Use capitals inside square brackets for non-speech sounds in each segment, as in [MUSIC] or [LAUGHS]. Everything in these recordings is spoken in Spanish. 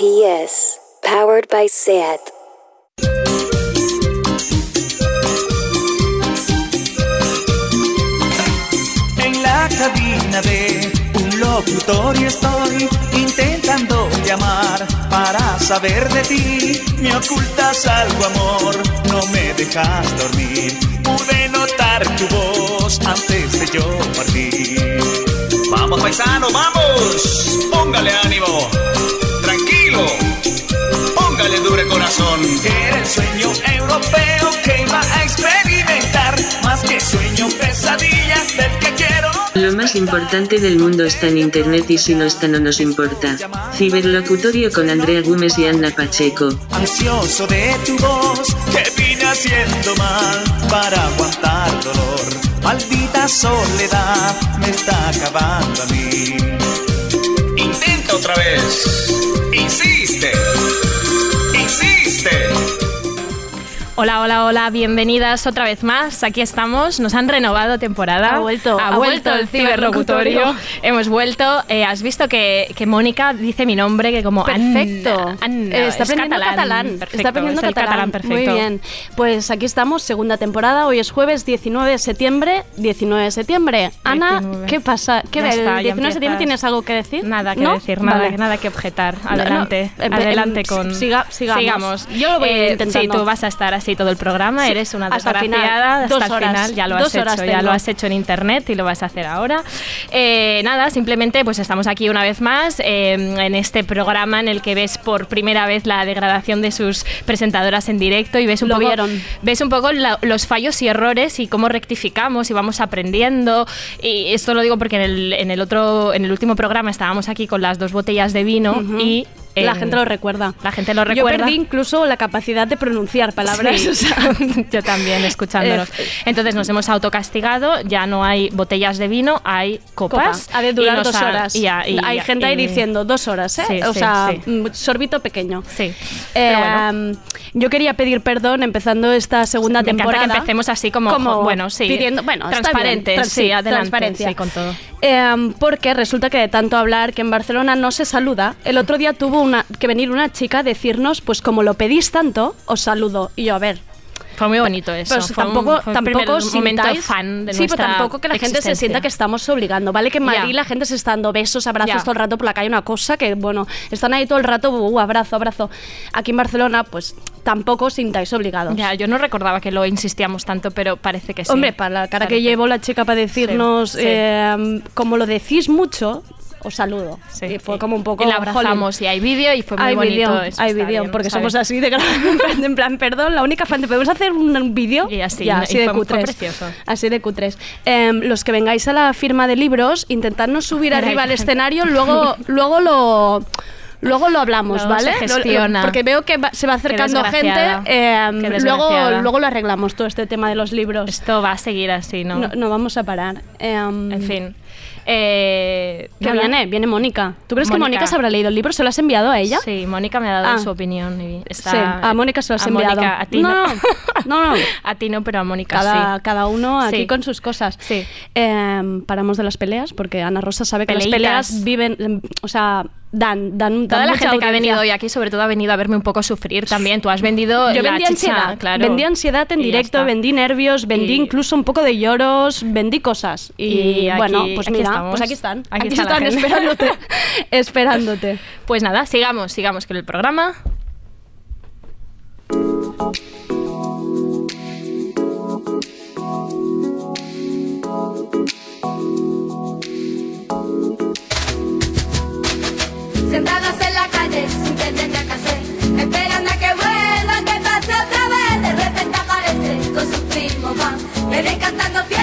PS, powered by SAT. En la cabina de un locutorio estoy intentando llamar para saber de ti. Me ocultas algo, amor, no me dejas dormir. Pude notar tu voz antes de yo partir. Vamos, paisano, vamos. Póngale ánimo. Póngale dure corazón. Era el sueño europeo que iba a experimentar. Más que sueño, pesadilla del que quiero. Lo más importante del mundo está en internet y si no está no nos importa. Ciberlocutorio con Andrea Gómez y Anna Pacheco. Ansioso de tu voz que vine haciendo mal para aguantar dolor. Maldita soledad me está acabando a mí. Otra vez. Insiste. Insiste. Hola, hola, hola, bienvenidas otra vez más. Aquí estamos, nos han renovado temporada. Ha vuelto, ha, ha vuelto vuelto el ciberlocutorio. Hemos vuelto. Eh, has visto que, que Mónica dice mi nombre, que como Perfecto. Anna, Anna, Eh, está es aprendiendo catalán. Perfecto, Está aprendiendo es el catalán. perfecto. Muy bien. Pues aquí estamos, segunda temporada. Hoy es jueves 19 de septiembre. 19 de septiembre. Ana, 19. ¿qué pasa? ¿Qué ves? ¿El ya 19 de septiembre tienes algo que decir? Nada que ¿No? decir, nada, Vale. nada que objetar. No, no, Adelante, em- adelante con. siga- sigamos. Yo lo voy Eh, intentando. Sí, tú vas a estar así todo el programa. Sí, Eres una hasta el final. desgraciada Dos hasta el horas. final. Ya lo has Dos hecho, ya lo has hecho en internet y lo vas a hacer ahora. Eh, nada, simplemente pues estamos aquí una vez más eh, en este programa en el que ves por primera vez la degradación de sus presentadoras en directo y ves un Lo poco vieron. ves un poco la- los fallos y errores y cómo rectificamos y vamos aprendiendo y esto lo digo porque en el, en el otro en el último programa estábamos aquí con las dos botellas de vino Ujú. y La em, gente lo recuerda. la gente lo Yo recuerda perdí incluso la capacidad de pronunciar palabras. Sí, [LAUGHS] o sea, [LAUGHS] yo también escuchándolos. Eh, Entonces nos hemos autocastigado, ya no hay botellas de vino, hay copas. copa. Ha de durar dos ha- horas. y ya- y- Hay gente ahí diciendo dos horas, ¿eh? Sí, o sí, sea, mm, sorbito pequeño. Sí. Eh, Pero bueno. Yo quería pedir perdón empezando esta segunda Me temporada. que empecemos así como, bueno, sí, pidiendo, bueno, bien, transparentes, trans- sí, adelante, transparencia. sí, con todo. Eh, porque resulta que de tanto hablar que en Barcelona no se saluda, el otro día tuvo una, que venir una chica a decirnos, pues como lo pedís tanto, os saludo. Y yo, a ver, Fue muy bonito eso. pues fue un- tampoco, fue un primer tampoco momento sintáis- fan de sí, pero nuestra tampoco que la gente se sienta que estamos obligando, ¿vale? Que en Madrid Ya. la gente se está dando besos, abrazos Ya. todo el rato por la calle, una cosa que, bueno, están ahí todo el rato, uh, abrazo, abrazo. Aquí en Barcelona, pues tampoco os sintáis obligados. Ya, yo no recordaba que lo insistíamos tanto, pero parece que sí. Hombre, para la cara que Parece. llevo la chica para decirnos, Sí, sí. eh, como lo decís mucho, os saludo. Sí, y fue sí. como un poco... Y la abrazamos jolín. y hay vídeo y fue muy hay bonito. vídeo, eso hay vídeo, porque somos así de gran- [LAUGHS] en plan- perdón, la única fan de podemos hacer un vídeo Y así, ya, ¿no? así Y de fue- fue así de cutres. Em, los que vengáis a la firma de libros, intentadnos subir arriba al escenario, luego, [LAUGHS] luego lo Luego lo hablamos, Luego ¿vale? se gestiona. porque veo que va- se va acercando gente. Qué luego, luego lo arreglamos todo este tema de los libros. Esto va a seguir así, ¿no? No, no vamos a parar. Em, En fin. Eh, ¿Qué viene? Viene Mónica. ¿Tú crees que Mónica. Se habrá leído el libro? ¿Se lo has enviado a ella? Sí, Mónica me ha dado Ah. su opinión y está... Sí, a Mónica se lo has a enviado. Mónica, a ti No, no. no, no. [LAUGHS] a ti no, pero a Mónica Cada, sí. cada uno aquí Sí. con sus cosas. Sí. Em, paramos de las peleas porque Ana Rosa sabe que Peleitas. las peleas viven, em, o sea, dan, dan, Toda dan la mucha gente que ha venido hoy aquí, sobre todo, ha venido a verme un poco sufrir también. Tú has vendido Yo la vendí chicha, ansiedad, claro. vendí ansiedad en Y directo, vendí nervios, vendí Y- incluso un poco de lloros, vendí cosas. Y, Y aquí- bueno, pues aquí mira, estamos. pues aquí están, Aquí aquí, está la están esperándote, [LAUGHS] esperándote. Pues nada, sigamos, sigamos con el programa. Sentadas en la calle sin tener nada que hacer Esperando a que vuelva, que pase otra vez De repente aparece con sus primos van Vienen cantando fiesta,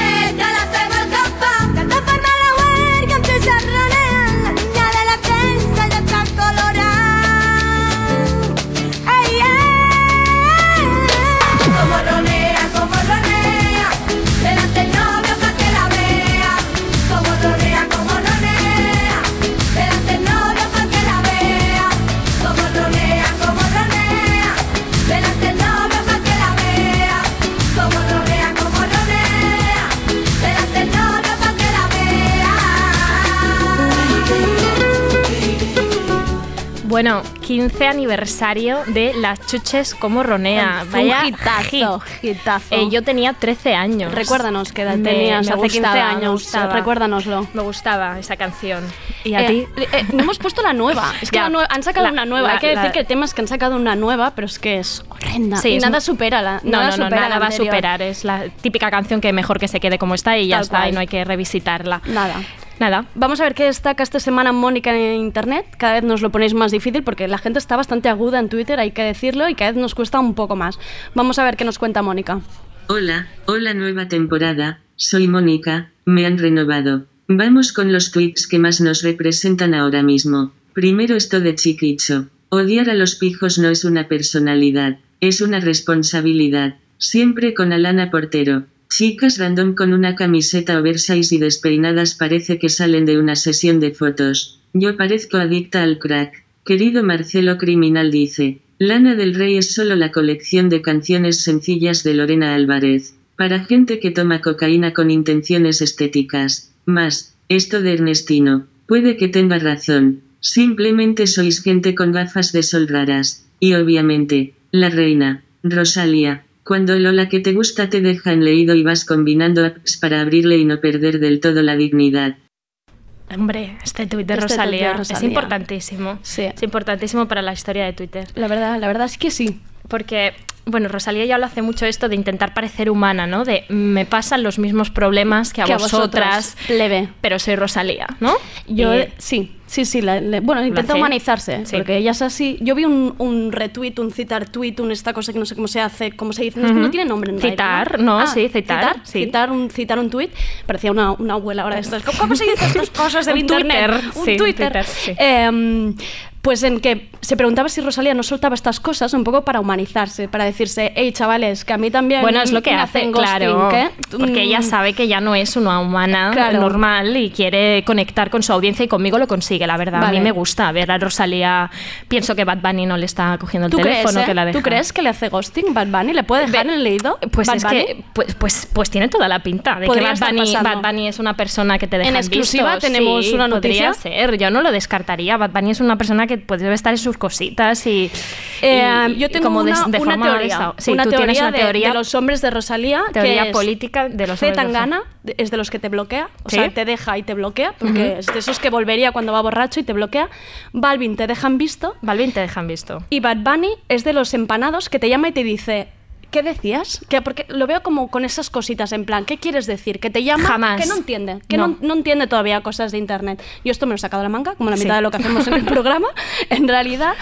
Bueno, 15 aniversario de las chuches como ronea. Fue un Vaya hitazo, hit. hitazo. Eh, yo tenía 13 años. Recuérdanos qué edad tenías me hace 15 gustaba, me años. gustaba. Recuérdanoslo. Me gustaba esa canción. ¿Y a Eh, ti? eh, no hemos puesto la nueva. [LAUGHS] Es que la han sacado La- una nueva. la- Hay que decir que el tema es que han sacado una nueva, pero es que es horrenda. Sí, y es nada supera la. No, nada no, no, supera nada la va a superar. Es la típica canción que mejor que se quede como está y ya Tal está, cual. y no hay que revisitarla. Nada. Nada. Vamos a ver qué destaca esta semana Mónica en internet. Cada vez nos lo ponéis más difícil porque la gente está bastante aguda en Twitter, hay que decirlo, y cada vez nos cuesta un poco más. Vamos a ver qué nos cuenta Mónica. Hola, hola nueva temporada, soy Mónica, me han renovado. Vamos con los tweets que más nos representan ahora mismo. Primero esto de chiquicho. Odiar a los pijos no es una personalidad, es una responsabilidad. Siempre con Alana Portero. Chicas random con una camiseta oversize y despeinadas parece que salen de una sesión de fotos. Yo parezco adicta al crack. Querido Marcelo Criminal dice, Lana del Rey es solo la colección de canciones sencillas de Lorena Álvarez, para gente que toma cocaína con intenciones estéticas. Más, esto de Ernestino, puede que tenga razón, simplemente sois gente con gafas de sol raras, y obviamente, la reina, Rosalía, cuando Lola que te gusta te deja en leído y vas combinando apps para abrirle y no perder del todo la dignidad. Hombre, este tuit de, Este tuit de Rosalía, es Rosalía. importantísimo. Sí. Es importantísimo para la historia de Twitter. La verdad, la verdad es que sí. Porque, bueno, Rosalía ya lo hace mucho esto de intentar parecer humana, ¿no? De me pasan los mismos problemas que a, Que vosotras, vosotros, plebe. pero soy Rosalía, ¿no? Yo, Y- eh, sí, sí, sí. la- bueno, intenta humanizarse, Sí. porque ella es así. Yo vi un, un retweet, un citar tweet, un esta cosa que no sé cómo se hace, cómo se dice, no, no tiene nombre en realidad, Citar, no, Ah, sí, citar, sí. Citar, un, citar un tweet, parecía una, una abuela ahora de estas. ¿Cómo, se dice estas cosas del [LAUGHS] Un internet? Twitter, un sí, Twitter. Twitter, sí. Pues en que se preguntaba si Rosalía no soltaba estas cosas un poco para humanizarse, para decirse, hey chavales, que a mí también Bueno, es lo que me hace, hacen claro. ghosting, ¿eh? Porque ella Mm, sabe que ya no es una humana Claro. normal y quiere conectar con su audiencia y conmigo lo consigue, la verdad. A mí me gusta ver a Rosalía. Pienso que Bad Bunny no le está cogiendo el ¿Tú crees, teléfono, eh? que la deja. ¿Tú crees que le hace ghosting Bad Bunny? ¿Le puede dejar en el leído? Pues Bad es Bunny? que pues, pues, pues tiene toda la pinta de que Bad Bunny. Bad Bunny es una persona que te deja En exclusiva tenemos Sí, una noticia. Podría ser, yo no lo descartaría. Bad Bunny es una persona que puede estar en sus cositas y. Eh, y- yo tengo como una, de una forma teoría, sí, una tú teoría, tienes una de- teoría de, los hombres de Rosalía, Teoría que es política de los C. hombres de Tangana de- es de los que te bloquea, o ¿Sí? sea, te deja y te bloquea, porque es de esos que volvería cuando va borracho y te bloquea. Balvin te dejan visto Balvin te dejan visto. y Bad Bunny es de los empanados que te llama y te dice... ¿Qué decías? Que porque lo veo como con esas cositas en plan, ¿qué quieres decir? Que te llama, Jamás. que no entiende, que No. no. no entiende todavía cosas de internet. Yo esto me lo he sacado de la manga, como la Sí. mitad de lo que hacemos en el [LAUGHS] programa, en realidad.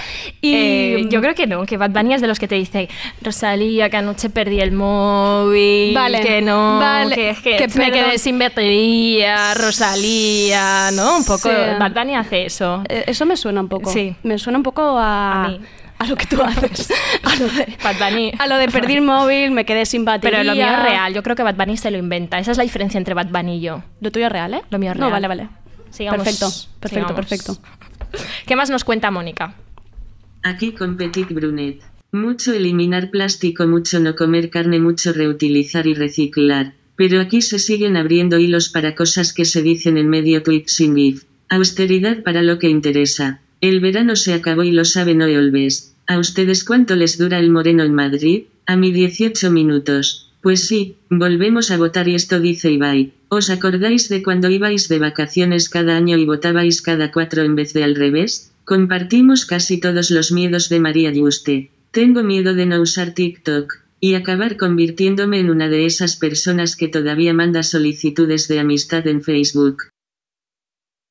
Y Eh, yo creo que no, que Bad Bunny es de los que te dice Rosalía, que anoche perdí el móvil, Vale, que no, vale, que, que que me quedé sin batería, Rosalía, ¿no? Un poco, Sí. Bad Bunny hace eso. Eh, Eso me suena un poco. Sí. Me suena un poco a, A mí. A lo que tú haces. [LAUGHS] A lo de, Bad Bunny. a lo de perdí el móvil, me quedé sin batería. Pero lo mío es real, yo creo que Bad Bunny se lo inventa. Esa es la diferencia entre Bad Bunny y yo. Lo tuyo es real, ¿eh? Lo mío es No, real. vale, vale. Sigamos, perfecto, perfecto, sigamos. perfecto. ¿Qué más nos cuenta Mónica? Aquí con Petit Brunet. Mucho eliminar plástico, mucho no comer carne, mucho reutilizar y reciclar. Pero aquí se siguen abriendo hilos para cosas que se dicen en medio tweet sin gif. Austeridad para lo que interesa. El verano se acabó y lo saben hoy Olves. ¿A ustedes cuánto les dura el moreno en Madrid? A mí 18 minutos. Pues sí, volvemos a votar y esto dice Ibai. ¿Os acordáis de cuando ibais de vacaciones cada año y votabais cada cuatro en vez de al revés? Compartimos casi todos los miedos de María Yuste. Tengo miedo de no usar TikTok y acabar convirtiéndome en una de esas personas que todavía manda solicitudes de amistad en Facebook.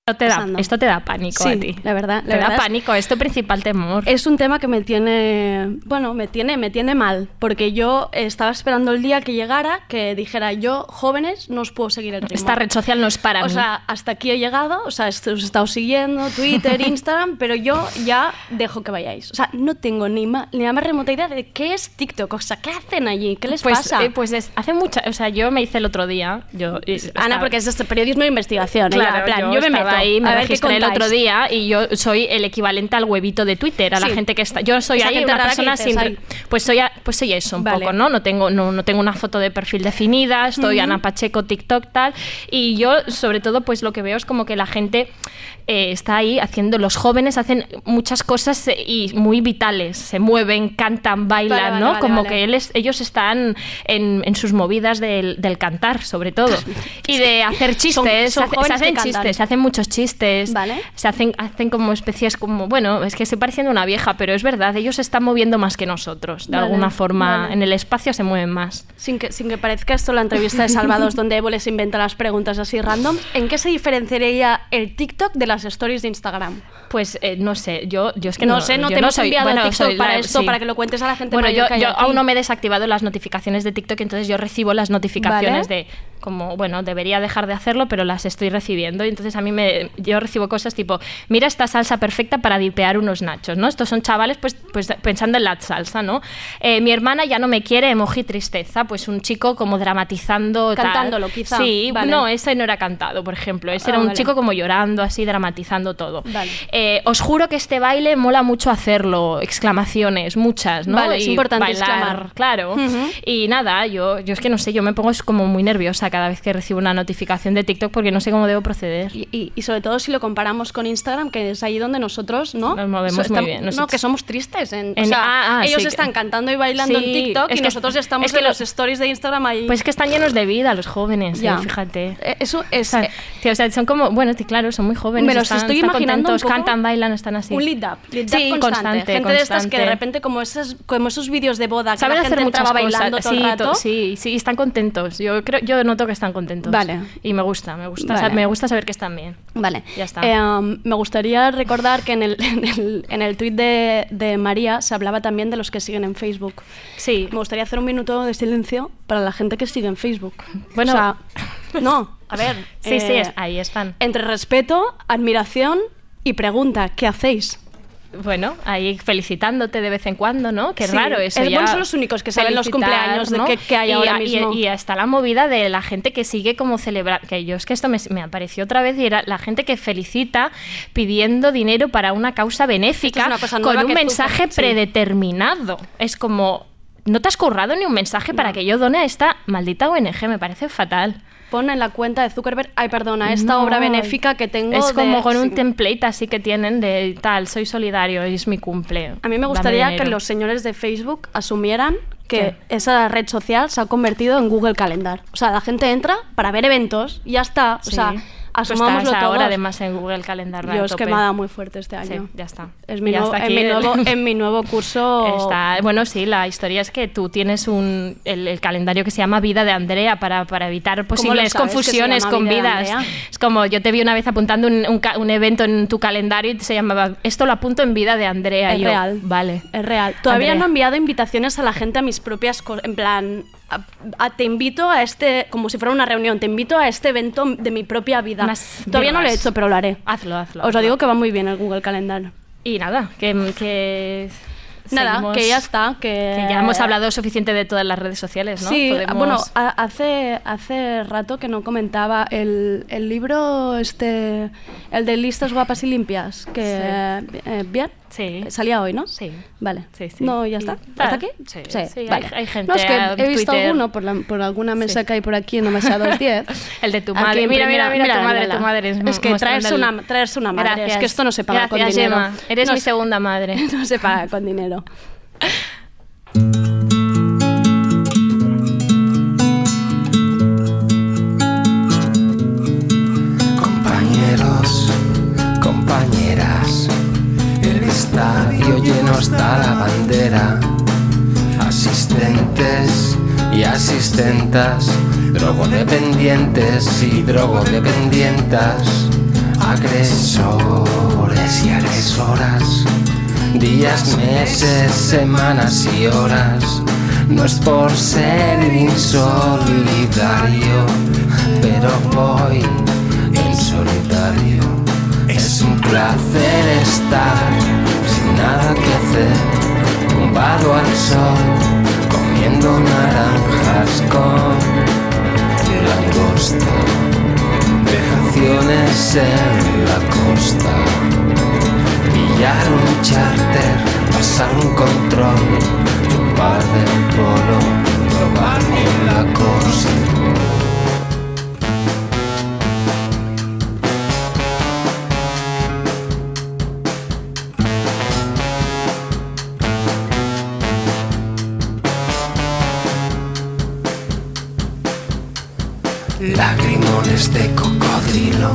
Esto te da, esto te da pánico Sí, a ti. la verdad, la te da verdad es- pánico, es tu principal temor. Es un tema que me tiene, bueno, me tiene, me tiene mal, porque yo estaba esperando el día que llegara, que dijera yo, jóvenes, no os puedo seguir el ritmo. Esta red social no es para o mí. sea, hasta aquí he llegado, o sea, os he estado siguiendo, Twitter, [LAUGHS] Instagram, pero yo ya dejo que vayáis. O sea, no tengo ni, ma- ni la más remota idea de qué es TikTok, o sea, ¿qué hacen allí? ¿Qué les pues, pasa? eh, pues es- hace mucha, o sea, yo me hice el otro día, yo Ana, estaba- porque es este periodismo de investigación, Claro, en plan, yo yo, me estaba- ahí, me A registré el otro día y yo soy el equivalente al huevito de Twitter, a la Sí. gente que está. Yo soy Esa ahí gente una persona sin. "Ay". Pues soy, a- pues soy eso un Vale. poco, ¿no? No tengo, no, no tengo una foto de perfil definida, estoy Ana Pacheco, TikTok, tal. Y yo, sobre todo, pues lo que veo es como que la gente eh, está ahí haciendo, los jóvenes hacen muchas cosas eh, y muy vitales, se mueven, cantan, bailan, Vale, vale, ¿no? como que él es- ellos están en, en sus movidas del, del cantar, sobre todo. [LAUGHS] y de hacer chistes, son se, hace- se que hacen chistes, se hacen muchos chistes, Vale. se hacen, hacen como especies como, bueno, es que estoy pareciendo una vieja, pero es verdad, ellos se están moviendo más que nosotros, de Vale, alguna forma, vale. en el espacio se mueven más. Sin que, sin que parezca esto la entrevista de Salvados donde Evo les inventa las preguntas así random, ¿en qué se diferenciaría el TikTok de las stories de Instagram? Pues eh, no sé, yo, yo es que no, no, sé, no te hemos soy- enviado bueno, TikTok soy para la- esto, sí. para que lo cuentes a la gente Bueno, mayor yo, que hay yo aquí. aún no me he desactivado las notificaciones de TikTok, entonces yo recibo las notificaciones de como, bueno, debería dejar de hacerlo, pero las estoy recibiendo. Y entonces a mí me, yo recibo cosas tipo, mira esta salsa perfecta para dipear unos nachos, ¿no? Estos son chavales pues, pues pensando en la salsa, ¿no? Eh, mi hermana ya no me quiere, emoji tristeza, pues un chico como dramatizando. tal. Cantándolo, quizá. Sí, Vale. no, ese no era cantado, por ejemplo. Ese Ah, era un vale. chico como llorando, así, dramatizando todo. Vale. Eh, os juro que este baile mola mucho hacerlo, exclamaciones, muchas, ¿no? Vale, es Y importante bailar, exclamar. Claro. Ujú. Y nada, yo, yo es que no sé, yo me pongo como muy nerviosa cada vez que recibo una notificación de TikTok porque no sé cómo debo proceder. Y- y sobre todo si lo comparamos con Instagram, que es ahí donde nosotros, ¿no? Nos movemos So- muy bien, No, que somos tristes. En, o En- sea, ah, ah, ellos sí, están cantando y bailando Sí, en TikTok es y que- nosotros estamos es que en lo- los stories de Instagram ahí. Pues es que están llenos de vida los jóvenes, eh, fíjate. Eh, Eso es O sea, eh, tío, o sea, son como, bueno, tí- claro, son muy jóvenes. Me los están, estoy están imaginando un contentos, poco cantan, bailan, están así. un lead up, lead up Sí, constante. constante, Gente de estas que de repente como esos, como esos vídeos de boda que Saben la hacer gente muchas entraba cosas. bailando todo sí, el to- rato. sí, sí, están contentos. Yo creo, yo noto que están contentos. Vale. Y me gusta, me gusta, me gusta saber que están bien. Vale. Ya está. Eh, um, me gustaría recordar que en el, [LAUGHS] en el, en el tuit de, de María se hablaba también de los que siguen en Facebook. Sí. Me gustaría hacer un minuto de silencio para la gente que sigue en Facebook. Bueno, O sea, [LAUGHS] no, a ver. Sí, sí, eh, ahí están. Entre respeto, admiración y pregunta, ¿qué hacéis? Bueno, ahí felicitándote de vez en cuando, ¿no? Qué Sí. raro eso Es- ya. bueno, son los únicos que saben los cumpleaños de que- que hay y, ahora y- mismo. Y, está la movida de la gente que sigue como celebrar. Que yo es que esto me, me apareció otra vez y era la gente que felicita pidiendo dinero para una causa benéfica Esto es una cosa con un mensaje sí. predeterminado. Es como. No te has currado ni un mensaje para que yo done a esta maldita ONG, me parece fatal. Pon en la cuenta de Zuckerberg, ay, perdona, esta No, obra benéfica que tengo. Es como de- con un template así que tienen de tal, soy solidario, es mi cumple. A mí me gustaría que los señores de Facebook asumieran que ¿Qué? esa red social se ha convertido en Google Calendar. O sea, la gente entra para ver eventos y ya está. O Sí. sea, Estás ahora todos. además en Google Calendar. Yo es que tope. me ha dado muy fuerte este Sí, año. ya está. Es mi Ya nuevo- está en, mi nuevo, [LAUGHS] en mi nuevo curso. Está, bueno, sí, la historia es que tú tienes un, el, el calendario que se llama Vida de Andrea para, para evitar posibles sabes confusiones con Vida vidas. Es como yo te vi una vez apuntando un, un evento en tu calendario y se llamaba Esto lo apunto en Vida de Andrea. Es y yo, real. Vale. Es real. Todavía Andrea. no he enviado invitaciones a la gente a mis propias cosas. En plan, a- te invito a este, como si fuera una reunión, te invito a este evento de mi propia vida. Todavía no lo he hecho, pero lo haré. Hazlo, hazlo. Os lo hazlo. digo que va muy bien el Google Calendar. Y nada, que. que Nada, seguimos- que ya está. Que, Que ya hemos hablado suficiente de todas las redes sociales, ¿no? Sí, Podemos- bueno, a- hace, hace rato que no comentaba el, el libro, este, el de listas guapas y limpias, que eh, bien, Sí. salía hoy, ¿no? Sí. Vale. Sí, sí. No, ya está. ¿Hasta tal. aquí? Sí, sí, vale. hay- hay gente No, es que he visto Twitter. alguno por, la- por alguna mesa que hay por aquí en demasiados 10. [LAUGHS] El de tu madre. Mira, mira, mira, tu madre, tu madre. Es, Es que traerse una, traerse una madre, es que esto [LAUGHS] no se paga con dinero. Gemma. Eres No mi se- segunda madre. No se paga con dinero. Estadio lleno está la bandera. Asistentes y asistentas, drogodependientes y drogodependientas, agresores y agresoras, días, meses, semanas y horas. No es por ser insolidario, pero voy en solitario. Es un placer estar sin nada que hacer, tumbado al sol, comiendo naranjas con langosta. Deja vacaciones en la costa. Pillar un charter, pasar un control, chupar del polo, probarme en la costa. De cocodrilo,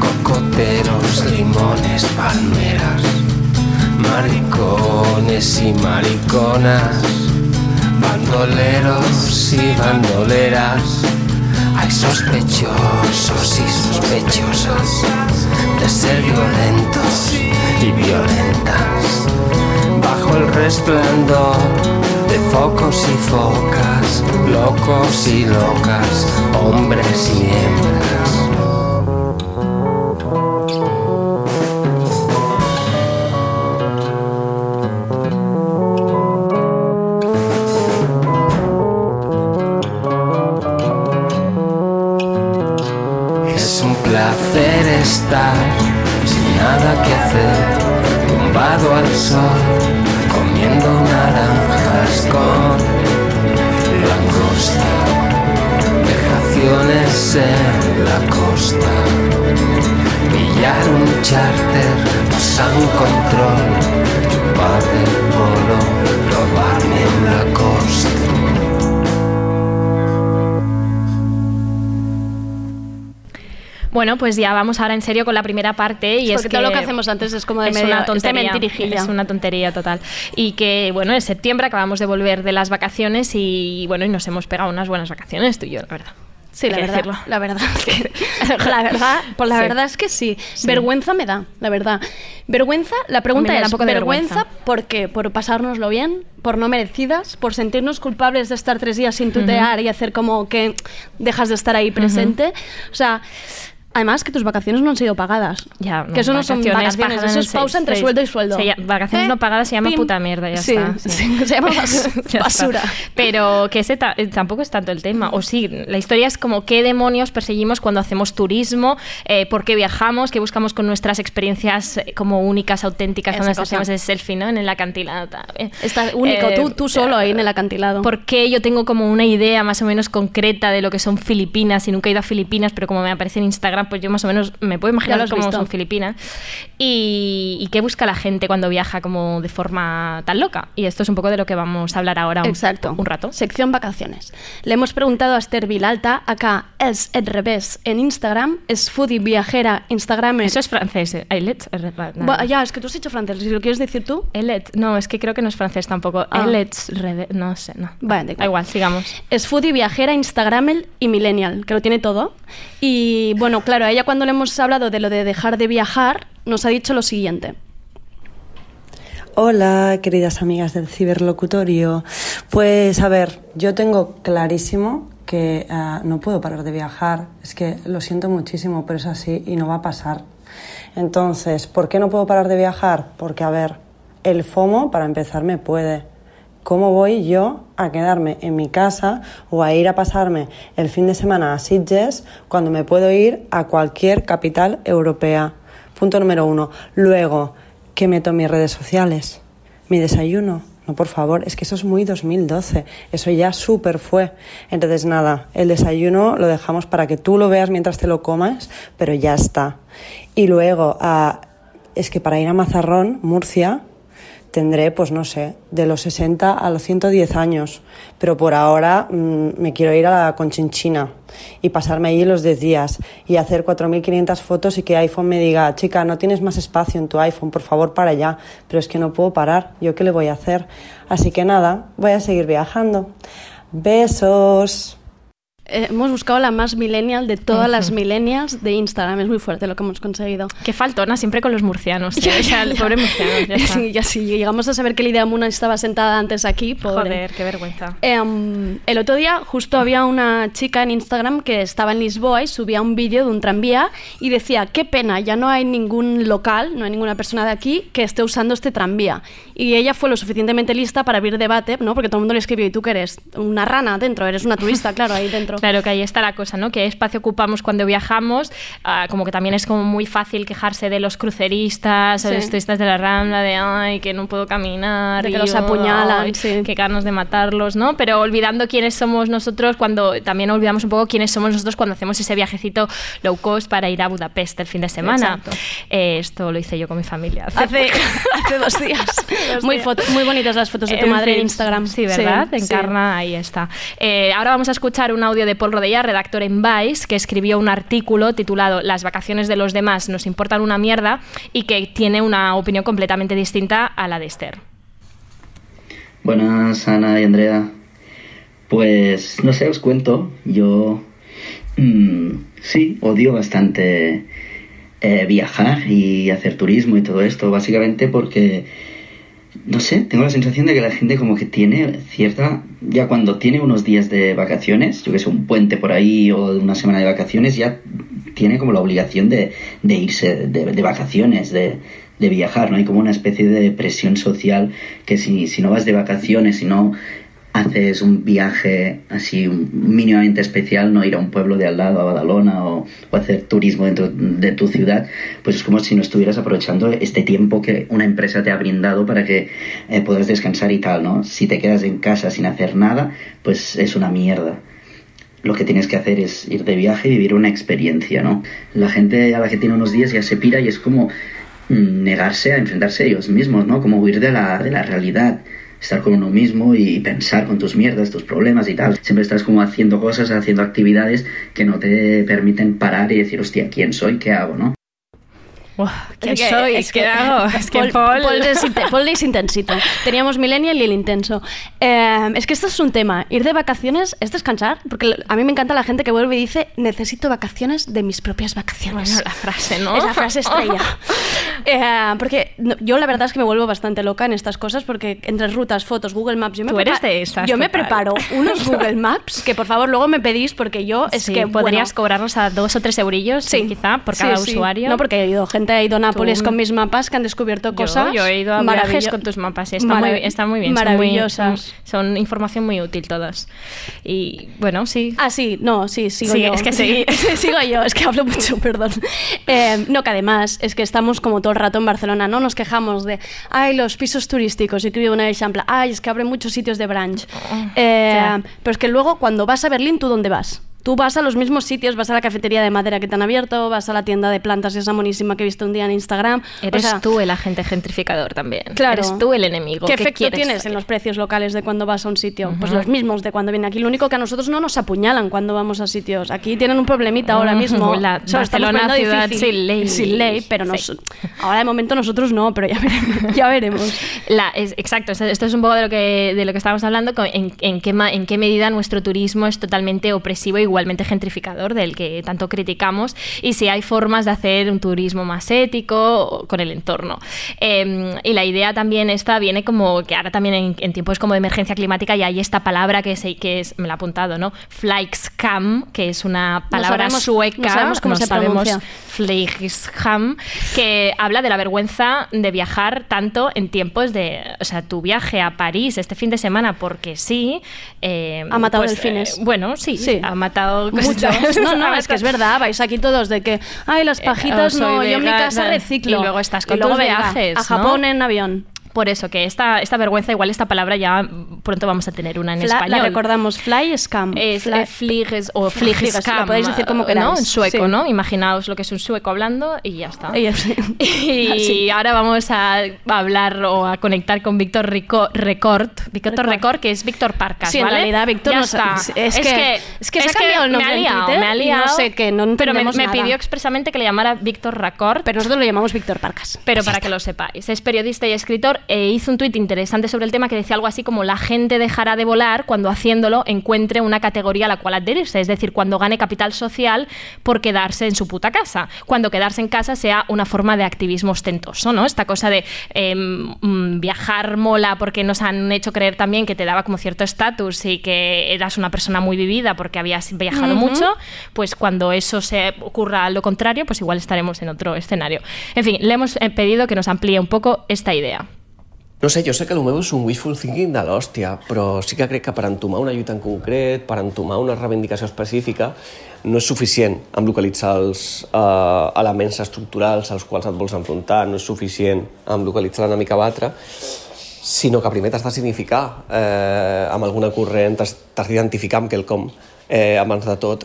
cocoteros, limones, palmeras, maricones y mariconas, bandoleros y bandoleras. Hay sospechosos y sospechosas de ser violentos y violentas. Bajo el resplandor focos y focas, locos y locas, hombres y hembras. Bueno, pues ya vamos ahora en serio con la primera parte y es Porque que todo lo que hacemos antes es como de es medio- una es tontería, es una tontería total. Y que bueno, en septiembre acabamos de volver de las vacaciones y bueno, y nos hemos pegado unas buenas vacaciones tú y yo, la verdad. Sí, la verdad, la verdad es que [LAUGHS] [LAUGHS] la verdad, pues la Sí. verdad es que sí. Vergüenza me da, la verdad. Vergüenza, la pregunta es vergüenza, vergüenza. ¿por qué? Por pasárnoslo bien, por no merecidas, por sentirnos culpables de estar tres días sin tutear y hacer como que dejas de estar ahí presente. O sea, además que tus vacaciones no han sido pagadas. Ya, que eso no son vacaciones, pagadas, eso es pausa entre sueldo y sueldo. se vacaciones ¿Eh? no pagadas se llama Pim. puta mierda, ya Sí, está. sí. [LAUGHS] sí, se llama [LAUGHS] bas- [LAUGHS] basura. Pero que ese ta- eh, tampoco es tanto el tema. O sí, la historia es como qué demonios perseguimos cuando hacemos turismo, eh, por qué viajamos, qué buscamos con nuestras experiencias eh, como únicas, auténticas, Esa cuando cosa. hacemos el selfie, ¿no? En el acantilado. Está único, Eh, tú, tú solo ahí en el acantilado. porque yo tengo como una idea más o menos concreta de lo que son Filipinas y nunca he ido a Filipinas, pero como me aparece en Instagram, pues yo más o menos me puedo imaginar cómo son Filipinas. Y, y qué busca la gente cuando viaja como de forma tan loca. Y esto es un poco de lo que vamos a hablar ahora un, Exacto. un rato. Sección vacaciones. Le hemos preguntado a Esther Vilalta, acá es el revés en Instagram, es foodie viajera, Instagram. Eso es francés. eh. Elet. eh, no. ya, es que tú has dicho francés, si lo quieres decir tú. Elet. No, es que creo que no es francés tampoco. Ah. No sé, no. Vale, da igual. igual, sigamos. Es foodie viajera, Instagramel y millennial, que lo tiene todo. Y bueno, claro, a ella cuando le hemos hablado de lo de dejar de viajar, nos ha dicho lo siguiente. Hola, queridas amigas del ciberlocutorio. Pues a ver, yo tengo clarísimo que ah, no puedo parar de viajar. Es que lo siento muchísimo, pero es así y no va a pasar. Entonces, ¿por qué no puedo parar de viajar? Porque, a ver, el FOMO, para empezar, me puede. ¿Cómo voy yo a quedarme en mi casa o a ir a pasarme el fin de semana a Sitges cuando me puedo ir a cualquier capital europea? Punto número uno. Luego, ¿qué meto en mis redes sociales? ¿Mi desayuno? No, por favor, es que eso es muy 2012. Eso ya súper fue. Entonces, nada, el desayuno lo dejamos para que tú lo veas mientras te lo comas, pero ya está. Y luego, ah, es que para ir a Mazarrón, Murcia, tendré, pues no sé, de los 60 a los 110 años. Pero por ahora mm, me quiero ir a la Conchinchina y pasarme allí los 10 días y hacer 4.500 fotos y que iPhone me diga, chica, no tienes más espacio en tu iPhone, por favor, para allá. Pero es que no puedo parar, ¿yo qué le voy a hacer? Así que nada, voy a seguir viajando. Besos. Eh, hemos buscado la más millennial de todas las millennials de Instagram. Es muy fuerte lo que hemos conseguido. Qué faltona siempre con los murcianos. ¿eh? [LAUGHS] O sea, el pobre murciano. Ya. [LAUGHS] Sí, ya sí, llegamos a saber que Lidia Muna estaba sentada antes aquí. Pobre. Joder, qué vergüenza. Em, el otro día justo había una chica en Instagram que estaba en Lisboa y subía un vídeo de un tranvía y decía, qué pena, ya no hay ningún local, no hay ninguna persona de aquí que esté usando este tranvía. Y ella fue lo suficientemente lista para abrir debate, ¿no? Porque todo el mundo le escribió, ¿y tú qué eres? Una rana dentro, eres una turista, claro, ahí dentro. Otro. Claro que ahí está la cosa, ¿no? ¿Qué espacio ocupamos cuando viajamos? Ah, como que también es como muy fácil quejarse de los cruceristas, o de Sí. los turistas de la Rambla, de ay, que no puedo caminar. De que y, los apuñalan, sí. Qué ganas de matarlos, ¿no? Pero olvidando quiénes somos nosotros cuando, también olvidamos un poco quiénes somos nosotros cuando hacemos ese viajecito low cost para ir a Budapest el fin de semana. Eh, esto lo hice yo con mi familia. Hace, hace [LAUGHS] [LAUGHS] dos días. Dos muy, días. muy bonitas las fotos de tu En madre en Instagram. Sí, ¿verdad? Sí, sí. Encarna, ahí está. Eh, ahora vamos a escuchar un audio de Paul Rodella, redactor en Vice, que escribió un artículo titulado Las vacaciones de los demás nos importan una mierda y que tiene una opinión completamente distinta a la de Esther. Buenas, Ana y Andrea. Pues no sé, os cuento. Yo mm, sí, odio bastante eh, viajar y hacer turismo y todo esto, básicamente porque, no sé, tengo la sensación de que la gente como que tiene cierta, ya cuando tiene unos días de vacaciones, yo que sé, un puente por ahí o una semana de vacaciones, ya tiene como la obligación de, de irse de, vacaciones, de, de viajar, ¿no? Hay como una especie de presión social que si, si no vas de vacaciones, si no haces un viaje así mínimamente especial, no ir a un pueblo de al lado, a Badalona, o, hacer turismo dentro de tu ciudad, pues es como si no estuvieras aprovechando este tiempo que una empresa te ha brindado para que eh, puedas descansar y tal, ¿no? Si te quedas en casa sin hacer nada, pues es una mierda lo que tienes que hacer es ir de viaje y vivir una experiencia, ¿no? La gente a la que tiene unos días ya se pira y es como mm, negarse a enfrentarse a ellos mismos, ¿no? Como huir de la, de la realidad, estar con uno mismo y pensar con tus mierdas, tus problemas y tal. Siempre estás como haciendo cosas, haciendo actividades que no te permiten parar y decir, hostia, ¿quién soy? ¿Qué hago, no? ¿Quién Es que- soy? es ¿Qué que- hago? Es que Paul, Paul- Paul es, [LAUGHS] inte- Paul es intensito. Teníamos Millennial y el intenso. Eh, es que esto es un tema. Ir de vacaciones es descansar. Porque a mí me encanta la gente que vuelve y dice: Necesito vacaciones de mis propias vacaciones. Bueno, la frase, ¿no? Es la frase estrella. [LAUGHS] Eh, porque no- yo la verdad es que me vuelvo bastante loca en estas cosas porque entre rutas, fotos, Google Maps, yo me, Tú eres de esas, yo me preparo unos [LAUGHS] Google Maps que por favor luego me pedís porque yo es Sí, que podrías bueno, cobrarnos a dos o tres eurillos, Sí. quizá, por cada sí. usuario. No, porque he ido, gente ha ido a Nápoles con mis mapas que han descubierto cosas. Yo, he ido a viajes con tus mapas. Está, marav- muy, está muy bien. son muy- Maravillosas. Son, son información muy útil todas. Y bueno, sí. Ah, sí, no, sí, sigo Sí, yo. es que sí. [LAUGHS] sigo yo, es que hablo [LAUGHS] mucho, perdón. Eh, no, que además es que estamos como todo el rato en Barcelona, ¿no? Nos quejamos de, ay, los pisos turísticos, y escribo una ejemplo, ay, es que abren muchos sitios de brunch. Eh, ya. pero es que luego cuando vas a Berlín, ¿tú dónde vas? Tú vas a los mismos sitios, vas a la cafetería de madera que te han abierto, vas a la tienda de plantas esa monísima que he visto un día en Instagram. O Eres sea, tú el agente gentrificador también. Claro. Eres tú el enemigo. ¿Qué efecto tienes en los precios locales de cuando vas a un sitio? Pues los mismos de cuando viene aquí. Lo único que a nosotros no nos apuñalan cuando vamos a sitios. Aquí tienen un problemita ahora mismo. [LAUGHS] La Se lo estamos Barcelona, ciudad difícil. sin ley. Sin ley, pero nos- Sí. ahora de momento nosotros no, pero ya veremos. [LAUGHS] Ya veremos. La- es- exacto, esto, es un poco de lo que, de lo que estábamos hablando, en, en qué, en qué medida nuestro turismo es totalmente opresivo, igualmente gentrificador, del que tanto criticamos, y si hay formas de hacer un turismo más ético con el entorno. Eh, y la idea también esta viene como que ahora también en, en tiempos como de emergencia climática ya hay esta palabra que, se, que es, me la he apuntado, ¿no? Flykskam, que es una palabra sabemos- sueca, no sabemos cómo se pronuncia. Flygsham, que habla de la vergüenza de viajar tanto en tiempos de, o sea, tu viaje a París este fin de semana porque sí. eh, Ha matado pues, delfines. eh, bueno, sí, Sí. ha matado Muchos. [LAUGHS] cosas. No, no, es que es verdad. Vais aquí todos de que, ay, las Eh, pajitas oh, no, yo en mi casa reciclo. Y luego estás con Y luego, tus viajes, A ¿no? Japón en avión. Por eso, que esta, esta vergüenza, igual esta palabra ya pronto vamos a tener una en Fla- español. La recordamos, fly scam. Es Fly- eh, fliges o Fliges, fligescam. lo podéis decir como ¿no? queráis, En sueco, sí. ¿no? Imaginaos lo que es un sueco hablando y ya está. Y Así. [LAUGHS] [LAUGHS] ahora vamos a hablar o a conectar con Víctor Rico- Record, Víctor Record. Record, que es Víctor Parcas, Sí, en ¿vale? realidad Víctor ya no está. sa- es que- es que se ha cambiado el nombre me ha en liado, Twitter me ha y no liado, sé qué, no pero me, me pidió expresamente que le llamara Víctor Record. Pero nosotros lo llamamos Víctor Parcas. Pero para que lo sepáis, es periodista y escritor e hizo un tuit interesante sobre el tema que decía algo así como la gente dejará de volar cuando haciéndolo encuentre una categoría a la cual adherirse, es decir, cuando gane capital social por quedarse en su puta casa, cuando quedarse en casa sea una forma de activismo ostentoso, ¿no? Esta cosa de eh, mm, viajar mola porque nos han hecho creer también que te daba como cierto estatus y que eras una persona muy vivida porque habías viajado mucho, pues cuando eso se ocurra lo contrario, pues igual estaremos en otro escenario. En fin, le hemos eh, pedido que nos amplíe un poco esta idea. No sé, jo sé que el meu és un wishful thinking de l'hòstia, però sí que crec que per entomar una lluita en concret, per entomar una reivindicació específica, no és suficient amb localitzar els eh, elements estructurals als quals et vols enfrontar, no és suficient amb localitzar l'enemic a batre, sinó que primer t'has de significar eh, amb alguna corrent, t'has d'identificar amb quelcom eh, abans de tot.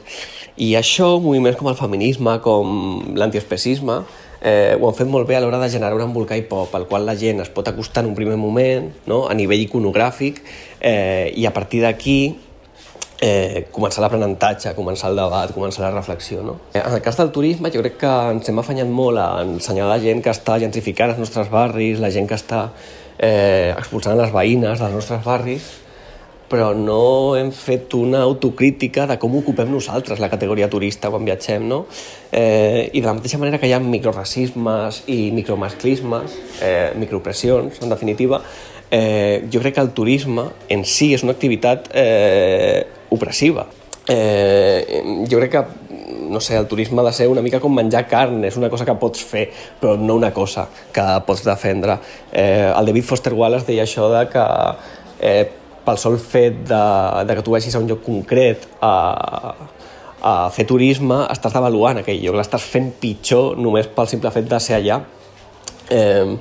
I això, moviments com el feminisme, com l'antiespecisme, eh, ho han fet molt bé a l'hora de generar un embolcall pop, al qual la gent es pot acostar en un primer moment, no? a nivell iconogràfic, eh, i a partir d'aquí eh, començar l'aprenentatge, començar el debat, començar la reflexió. No? Eh, En el cas del turisme, jo crec que ens hem afanyat molt a ensenyar la gent que està gentrificant els nostres barris, la gent que està eh, expulsant les veïnes dels nostres barris, però no hem fet una autocrítica de com ocupem nosaltres la categoria turista quan viatgem, no? Eh, I de la mateixa manera que hi ha microracismes i micromasclismes, eh, micropressions, en definitiva, eh, jo crec que el turisme en si és una activitat eh, opressiva. Eh, jo crec que no sé, el turisme ha de ser una mica com menjar carn, és una cosa que pots fer, però no una cosa que pots defendre. Eh, el David Foster Wallace deia això de que eh, pel sol fet de, de que tu vagis a un lloc concret a, a fer turisme, estàs devaluant aquell lloc, l'estàs fent pitjor només pel simple fet de ser allà. Eh,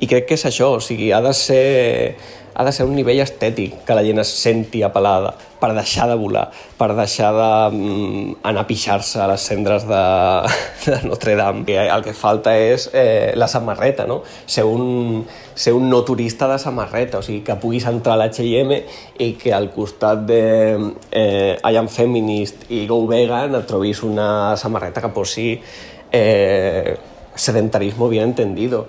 I crec que és això, o sigui, ha de ser, ha de ser un nivell estètic que la gent es senti apel·lada per deixar de volar, per deixar d'anar a pixar-se a les cendres de, [LAUGHS] de Notre Dame. Que el que falta és eh, la samarreta, no? Ser un, ser un no turista de samarreta, o sigui, que puguis entrar a l'H&M i que al costat de eh, I am feminist i go vegan et trobis una samarreta que posi eh, sedentarismo bien entendido.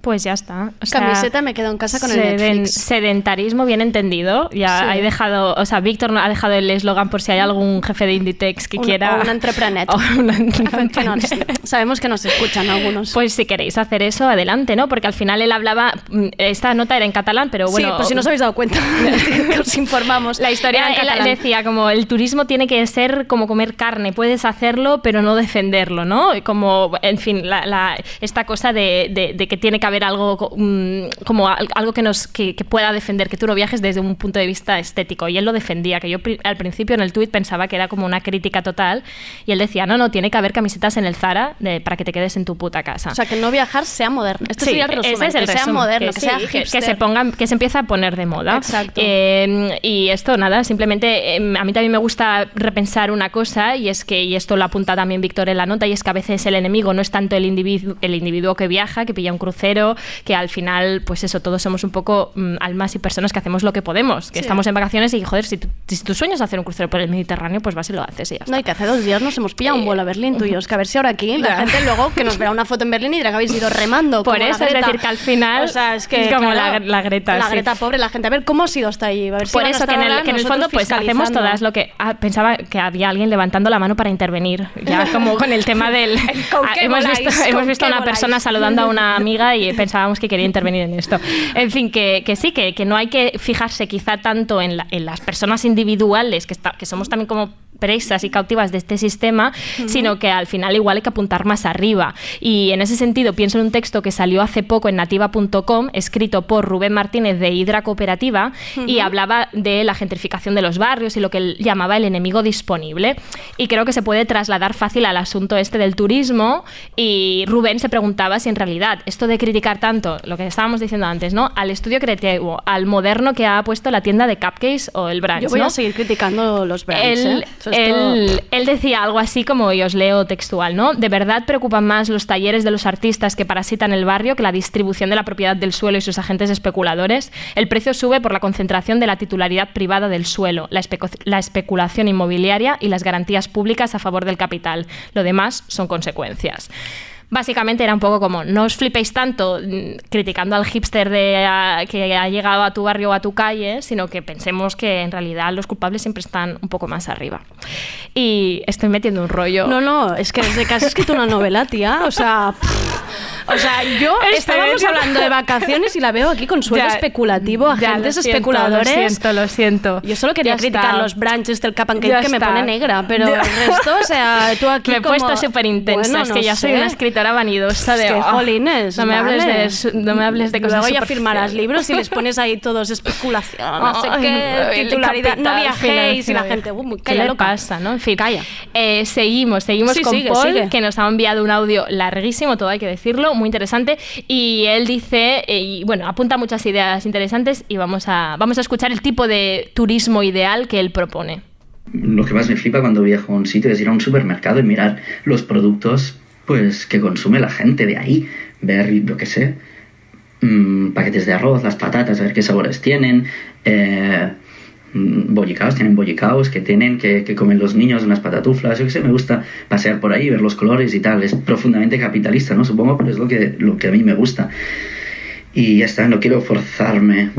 Pues ya está. O sea, Camiseta me quedo en casa con el Netflix. Sedentarismo bien entendido. Ya Sí. he dejado, o sea, Víctor ha dejado el eslogan por si hay algún jefe de Inditex que Un- quiera. o un entrepreneur. [LAUGHS] Sabemos que nos escuchan algunos. Pues si queréis hacer eso, adelante, ¿no? Porque al final él hablaba, mm, esta nota era en catalán, pero bueno. sí, pues si no os habéis dado cuenta, [LAUGHS] [LAUGHS] os informamos. La historia, Era en él catalán. decía como el turismo tiene que ser como comer carne, puedes hacerlo pero no defenderlo, ¿no? Como, en fin, la- la- esta cosa de, de- de que tiene que haber algo mm, como al- algo que nos que, que pueda defender, que tú no viajes desde un punto de vista estético. Y él lo defendía, que yo pri- al principio en el tuit pensaba que era como una crítica total. Y él decía, no, no, tiene que haber camisetas en el Zara de- para que te quedes en tu puta casa. O sea, que no viajar sea moderno. Este Sí, sería el resumen. ese es el que sea resumen, moderno, que, sí, sea que- que se pongan, que se empieza a poner de moda. Exacto. Eh, y esto nada, simplemente eh, a mí también me gusta repensar una cosa y es que y esto lo apunta también Víctor en la nota y es que a veces el enemigo no es tanto el individuo, el individuo que viaja, que pilla un crucero, que al final pues eso todos somos un poco mm, almas y personas que hacemos lo que podemos, que Sí. estamos en vacaciones y joder si tu, si es hacer un crucero por el Mediterráneo pues vas y lo haces y ya está. No, y que hace dos días nos hemos pillado un vuelo a Berlín tú y yo. Es que a ver si ahora aquí la gente luego que nos verá una foto en Berlín y dirá que habéis ido remando. Por como eso, es decir, que al final, O sea, es que. como claro, la- la Greta, La sí. Greta, pobre, la gente. A ver, ¿cómo has ido hasta ahí? A ver si Por eso que en el, que en el fondo pues hacemos todas lo que ah, pensaba que había alguien levantando la mano para intervenir ya como con el tema del [LAUGHS] ¿Con Ah, hemos voláis? visto ¿Con hemos visto a una voláis? persona saludando a una amiga y pensábamos que quería intervenir en esto en fin que, que sí que, que no hay que fijarse quizá tanto en, la- en las personas individuales que, está- que somos también como presas y cautivas de este sistema, sino que al final igual hay que apuntar más arriba. Y en ese sentido pienso en un texto que salió hace poco en nativa.com, escrito por Rubén Martínez de Hidra Cooperativa, y hablaba de la gentrificación de los barrios y lo que él llamaba el enemigo disponible. Y creo que se puede trasladar fácil al asunto este del turismo. Y Rubén se preguntaba si en realidad esto de criticar tanto, lo que estábamos diciendo antes, ¿no? Al estudio creativo, al moderno que ha puesto la tienda de cupcakes o el branch. Yo voy ¿no? a seguir criticando los brands. Él, ¿eh? Es todo- él- él decía algo así como, y os leo textual, ¿no? De verdad preocupan más los talleres de los artistas que parasitan el barrio que la distribución de la propiedad del suelo y sus agentes especuladores. El precio sube por la concentración de la titularidad privada del suelo, la, especu- la especulación inmobiliaria y las garantías públicas a favor del capital. Lo demás son consecuencias. Básicamente era un poco como, no os flipéis tanto mm, criticando al hipster de, ah, que ha llegado a tu barrio o a tu calle, sino que pensemos que en realidad los culpables siempre están un poco más arriba. Y estoy metiendo un rollo. No, no, es que desde que has escrito una novela, tía. O sea. pff, o sea, yo Estoy estábamos hablando de vacaciones y la veo aquí con suelo Ya, especulativo, ya, agentes siento, especuladores. Lo siento, lo siento. Yo solo quería Ya criticar está. los branches del cap and Ya cake que me está. pone negra, pero Ya. el resto, o sea, tú [LAUGHS] aquí Me he como- puesto súper intensa, Bueno, es que no ya soy sé. una escritora escritora vanidosa de... Es que, "Oh, jolines, no me, hables vale. de, no me hables de cosas Luego ya firmarás libros y les pones ahí todos especulación, no sé Ay, qué, titularidad, no viajéis y la gente, "Uh, ¿Qué calla le loca. pasa, no? En fin, calla. seguimos, seguimos Sí, con sigue, Paul, sigue. que nos ha enviado un audio larguísimo, todo hay que decirlo, muy interesante. Y él dice, eh, y bueno, apunta muchas ideas interesantes y vamos a, vamos a escuchar el tipo de turismo ideal que él propone. Lo que más me flipa cuando viajo a un sitio es ir a un supermercado y mirar los productos pues que consume la gente de ahí. Ver, yo qué sé, mm, paquetes de arroz, las patatas, a ver qué sabores tienen. Eh, mm, bollicaos, tienen bollicaos que tienen, que, que comen los niños, unas patatuflas, yo qué sé, me gusta pasear por ahí, ver los colores y tal. Es profundamente capitalista, ¿no? Supongo, pero es lo que, lo que a mí me gusta. Y ya está, no quiero forzarme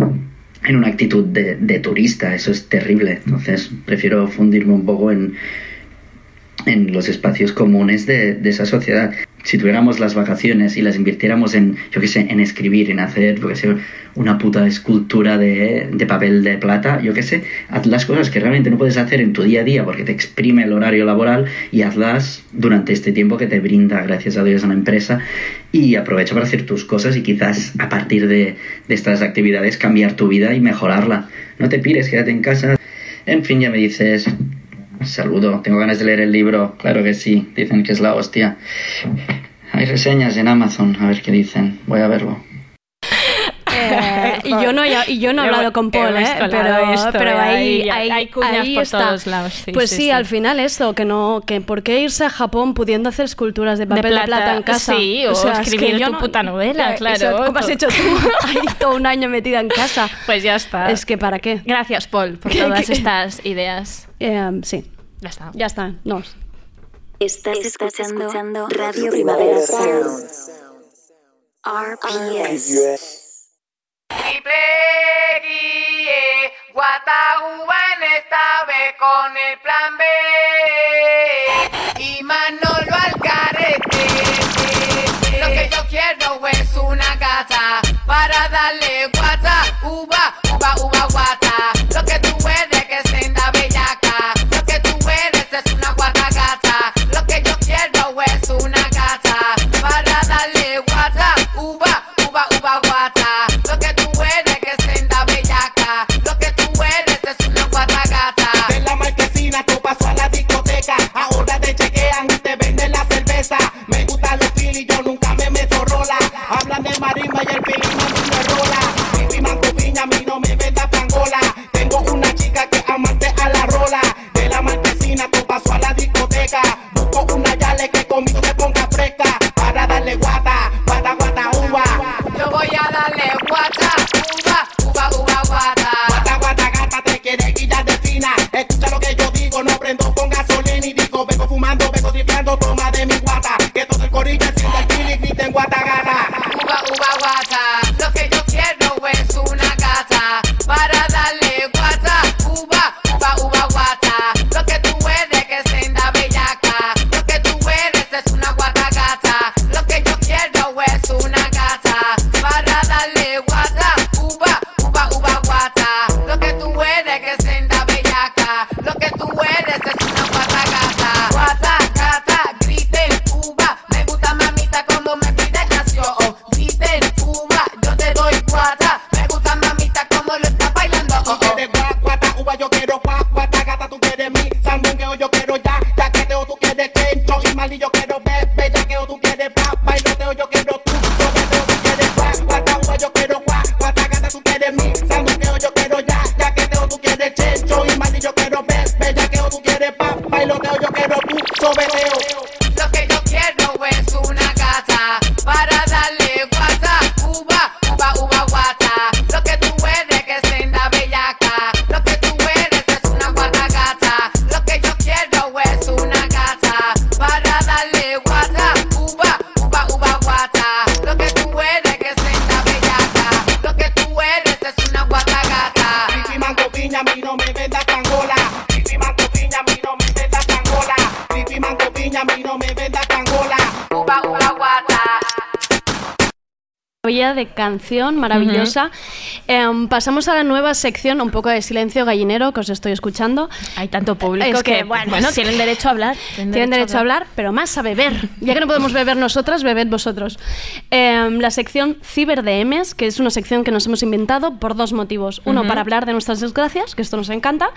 en una actitud de, de turista, eso es terrible. Entonces prefiero fundirme un poco en, en los espacios comunes de, esa sociedad. Si tuviéramos las vacaciones y las invirtiéramos en, yo qué sé, en escribir, en hacer, yo qué sé, una puta escultura de, de papel de plata, yo qué sé, haz las cosas que realmente no puedes hacer en tu día a día porque te exprime el horario laboral y hazlas durante este tiempo que te brinda, gracias a Dios, una empresa y aprovecha para hacer tus cosas y quizás a partir de, de estas actividades cambiar tu vida y mejorarla. No te pires, quédate en casa. En fin, ya me dices, Saludo, tengo ganas de leer el libro, claro que sí, dicen que es la hostia. Hay reseñas en Amazon, a ver qué dicen, voy a verlo. Eh, y yo no, y yo no he hablado con Paul, ¿eh? pero, esto, pero ahí, ahí- ahí, hay cuñas ahí por está. todos lados, sí, pues sí, sí, sí. al final esto, que no, que por qué irse a Japón pudiendo hacer esculturas de papel de plata, en casa. sí, o es que escribir yo tu puta novela, Eh, claro. eso, ¿Cómo has hecho tú [LAUGHS] ahí todo un año metida en casa? Pues ya está. Es que para qué. Gracias, Paul, por [LAUGHS] todas estas ideas. Eh, sí, Ya está. ya está. No. Estás, escuchando, Radio Primavera Sound. RPS. Guataúba en esta vez con el plan B y Manolo al carete. ya el de canción maravillosa. Em, pasamos a la nueva sección, un poco de silencio gallinero que os estoy escuchando. Hay tanto público Es que, bueno, tienen derecho a hablar. Tienen derecho a hablar, pero más a beber. Ya que no podemos beber nosotras, bebed vosotros. Em, la sección Ciber DMs, que es una sección que nos hemos inventado por dos motivos. Uno, para hablar de nuestras desgracias, que esto nos encanta.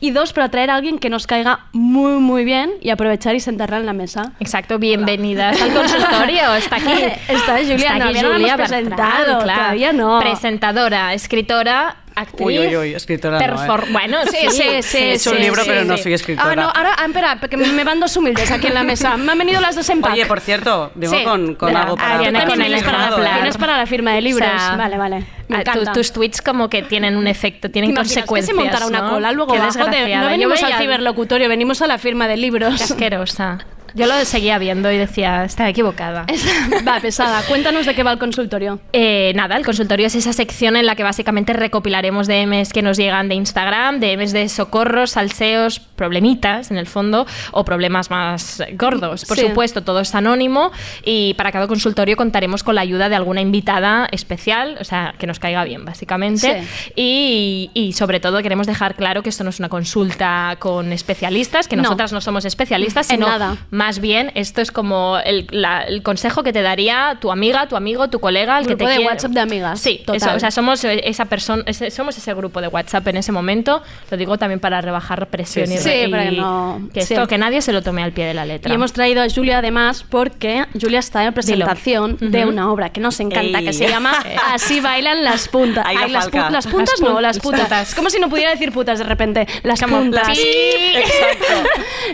Y dos, para traer a alguien que nos caiga muy, muy bien y aprovechar y sentarla en la mesa. Exacto, bienvenidas al consultorio. Está aquí. [LAUGHS] Está Julia, Está aquí no Julia presentado, todavía no. Presentadora, escritora, actriz. Uy, uy, uy, escritora no, perfor- ¿eh? Bueno, sí, Sí, sí, sí. He hecho un sí, libro, sí, pero no soy escritora. Ah, no, ahora, ah, espera, porque me van dos humildes aquí en la mesa. Me han venido las dos en pack. Oye, por cierto, vengo Sí, con, con algo para, Ariana para firmado, ejemplar. ¿eh? Tienes para la firma de libros. O sea, vale, vale. Me Ah, tu- tus tweets como que tienen un efecto, tienen ¿Te imaginas que consecuencias. se montara una ¿no? cola luego Qué de, no venimos al ciberlocutorio, venimos a la firma de libros. Qué asquerosa. Yo lo seguía viendo y decía, está equivocada. [LAUGHS] va, pesada. Cuéntanos de qué va el consultorio. Eh, nada, el consultorio es esa sección en la que básicamente recopilaremos DMs que nos llegan de Instagram, DMs de socorros, salseos, problemitas en el fondo, o problemas más gordos. Por Sí. supuesto, todo es anónimo y para cada consultorio contaremos con la ayuda de alguna invitada especial, o sea, que nos caiga bien, básicamente. Y, y sobre todo queremos dejar claro que esto no es una consulta con especialistas, que No. nosotras no somos especialistas, En sino nada. Más bien esto es como el, la- el consejo que te daría tu amiga, tu amigo, tu colega, el Grupo que te de quiere- WhatsApp de amigas. Sí, Total. eso, o sea, somos eh, esa persona, somos ese grupo de WhatsApp en ese momento. Lo digo también para rebajar presión Sí, y, sí. que y que sí. esto que nadie se lo tome al pie de la letra. Y hemos traído a Julia además porque Julia está en presentación Dilo. de una obra que nos encanta, Ey. que se llama [LAUGHS] Así bailan las puntas. Ay, las, pu- las puntas Las pun- no, las putas. como si no pudiera decir putas de repente. Las Como puntas. las- [LAUGHS] Exacto.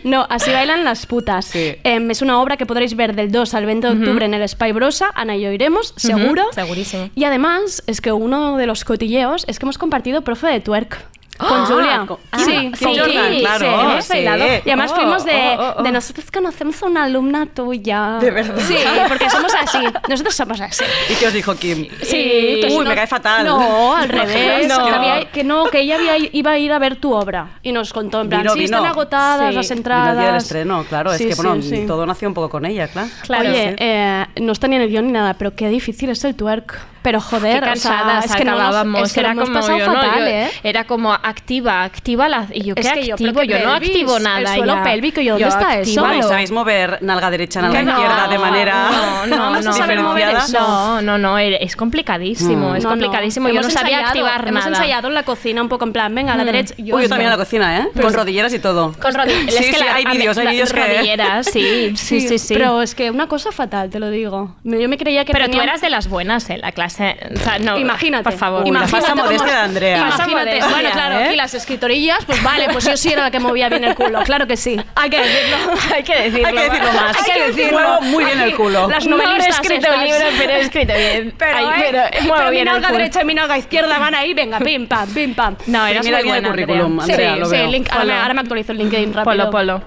No, Así bailan las putas. Sí. Em, es una obra que podréis ver del 2 al 20 de octubre en el Spy Brosa. Ana y yo iremos, seguro. segurísimo. Y además, es que uno de los cotilleos es que hemos compartido profe de twerk. Con Ah, Julia. con- sí, ah, sí, con Jordan, sí, claro, sí, sí. Y además Oh, fuimos de, oh, oh, oh. de nosotros conocemos a una alumna tuya. ¿De verdad? Sí, porque somos así. Nosotros somos así. ¿Y qué os dijo Kim? Sí, Uy, no- me cae fatal. No, al [LAUGHS] revés. No. Que, había- que no, que ella había, iba a ir a ver tu obra. Y nos contó en plan, Vino, sí, vino. están agotadas Sí. las Vino entradas. el día del estreno, claro. Sí, es que, sí, bueno, sí. todo nació un poco con ella, claro. Claro. Oye, Sí. eh, no está ni en el guion ni nada, pero qué difícil es el twerk. Pero joder, Qué o sea, cansadas es que no nos- acabábamos. es que lo era hemos como yo, no, fatal, yo- ¿eh? era como activa, activa la y yo Es qué que yo, activo, yo, qué no activo el nada. suelo ya. pélvico, ¿y dónde Yo está activo, eso? ¿Y no. sabéis mover nalga derecha, nalga no, izquierda de manera no, no, [LAUGHS] a no, diferenciada? No, no, no, es complicadísimo, es No, no. complicadísimo. Yo no Hemos sabía ensayado, activar Hemos nada. ensayado en la cocina un poco en plan, venga, a la Mm. derecha. Uy, yo también en la cocina, ¿eh? Con rodilleras y todo. Con rodilleras. Sí, es que sí, hay a vídeos, hay vídeos que... rodilleras, sí, [LAUGHS] sí, sí, sí. Pero es que una cosa fatal, te lo digo. Yo me creía que Pero tú eras de las buenas en la clase. O sea, no, Imagínate. Por favor. Uy, Imagínate modestia de Andrea. Imagínate. modestia, Bueno, claro, ¿eh? aquí las escritorillas, pues vale, pues yo sí era la que movía bien el culo, claro que sí. Hay que decirlo. [LAUGHS] Hay que decirlo. Hay que decirlo más. Hay que decirlo. Muevo muy bien el culo. Las No he novelistas escrito estas. libros, pero he escrito bien. [LAUGHS] Pero, Ay, eh, pero muevo bien el nalga culo. derecha y mi nalga izquierda van ahí, venga, pim, pam, pim, pam. No, mira muy bien el buena, currículum, Andrea. Andrea, sí, lo sí, veo. link- ahora, me, Polo. ahora me actualizo el LinkedIn rápido. Polo, polo.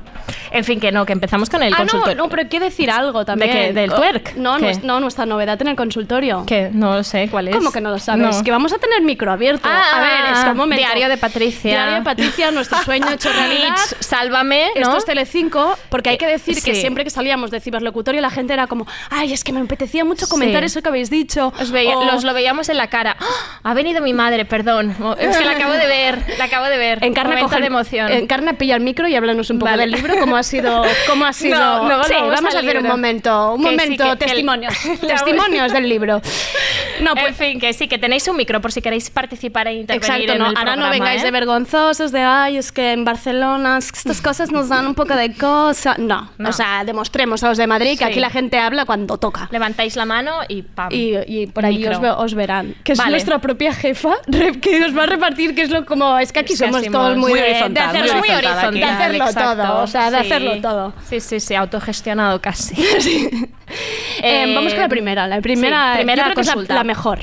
En fin, que no, que empezamos con el Ah, no, consultorio. no, pero hay que decir algo también. qué? ¿Del Oh, twerk? No, ¿Qué? no, nuestra novedad en el consultorio. Que no lo sé cuál es. ¿Cómo que no lo sabes? No. Que vamos a tener micro abierto. Ah, a ver, es que un momento. Diario de Patricia. Diario de Patricia, nuestro [LAUGHS] sueño hecho realidad. Sálvame, ¿no? Esto es Telecinco, porque hay que decir que siempre que salíamos de ciberlocutorio la gente era como, ay, es que me apetecía mucho comentar Sí. eso que habéis dicho. Os veía- O- Los lo veíamos en la cara. ¡Ah! Ha venido mi madre, perdón. Es que la acabo de ver, la acabo de ver. Encarna, coge- de emoción. Encarna pilla el micro y háblanos un poco Vale. del libro, ha sido, cómo ha sido. No, luego sí, vamos vamos a hacer un libro. momento, un Que sí, momento, que- que el- testimonios, [LAUGHS] testimonios del libro. [LAUGHS] No, en pues fin, que sí, que tenéis un micro por si queréis participar e intervenir Exacto, en no, el ahora no programa, vengáis ¿eh? de vergonzosos de, ay, es que en Barcelona es que estas cosas nos dan un poco de cosa. No, No. o sea, demostremos a los de Madrid que Sí. aquí la gente habla cuando toca. Levantáis la mano y pam. Y, y por ahí Micro. os, os verán. Que es Vale. nuestra propia jefa que os va a repartir, que es lo como. Es que aquí Es que somos todos muy, muy de- de, hacerlo, muy horizontal, de hacerlo todo. O sea, de Sí. Hacerlo todo. Sí, sí, sí, autogestionado casi. [LAUGHS] Eh, vamos con la primera. La primera, sí, primera yo creo que es la- consulta. la, mejor.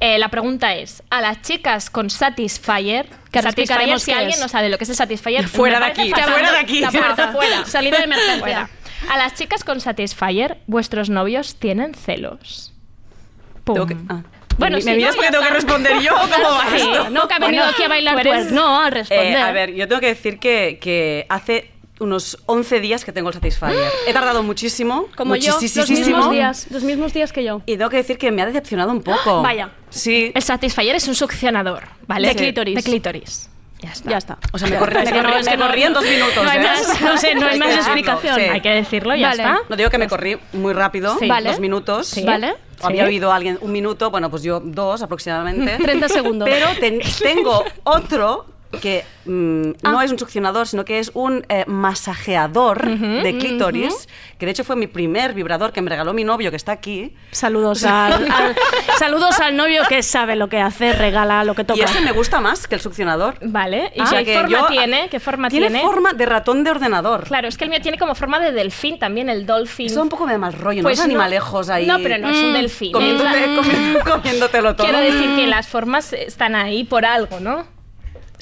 Eh, la pregunta es, a las chicas con Satisfyer, Que Satisfyer, si alguien es. no sabe lo que es el Satisfyer, [LAUGHS] Fuera de aquí, fatal. fuera de aquí. La puerta, [LAUGHS] fuera. Salida de emergencia. Fuera. A las chicas con Satisfyer, ¿vuestros novios tienen celos? Pum. Tengo que- ah. Bueno, ¿Me sí, miras no, porque tengo que responder yo? ¿Cómo va Sí, esto? no que ha venido Bueno, aquí a bailar twerk, no, a responder. Eh, a ver, yo tengo que decir que, que hace unos 11 días que tengo el Satisfyer. [GASPS] He tardado muchísimo. Como yo, los mismos días, los mismos días que yo. Y tengo que decir que me ha decepcionado un poco. [GASPS] Vaya. Sí. El Satisfyer es un succionador, ¿vale? De clítoris. De clítoris. Ya está. Ya está. O sea, me [LAUGHS] corrí, que corrí en dos minutos. No hay ¿eh? más, no sé, no hay más explicación. sí. Hay que decirlo, ya Vale. está. No digo que me corrí muy rápido, Sí. Dos minutos. Sí. Vale. Había Sí. oído a alguien un minuto, bueno, pues yo dos aproximadamente. [LAUGHS] 30 segundos. Pero ten- [LAUGHS] tengo otro que mm, Ah. no es un succionador, sino que es un eh, masajeador de clítoris, que de hecho fue mi primer vibrador que me regaló mi novio, que está aquí. Saludos al, al- saludos al novio que sabe lo que hace, regala lo que toca. Y ese me gusta más que el succionador. Vale. ¿Y O sea qué que forma yo- tiene? ¿Qué forma Tiene tiene? forma de ratón de ordenador. Claro, es que el mío tiene como forma de delfín también, el dolphin. Eso da un poco de mal rollo, Pues ¿no? no- animalejos ahí. No, pero no es un Mm, delfín. Comiéndote- Es la- comi- comiéndotelo todo. Quiero decir que las formas están ahí por algo, ¿no?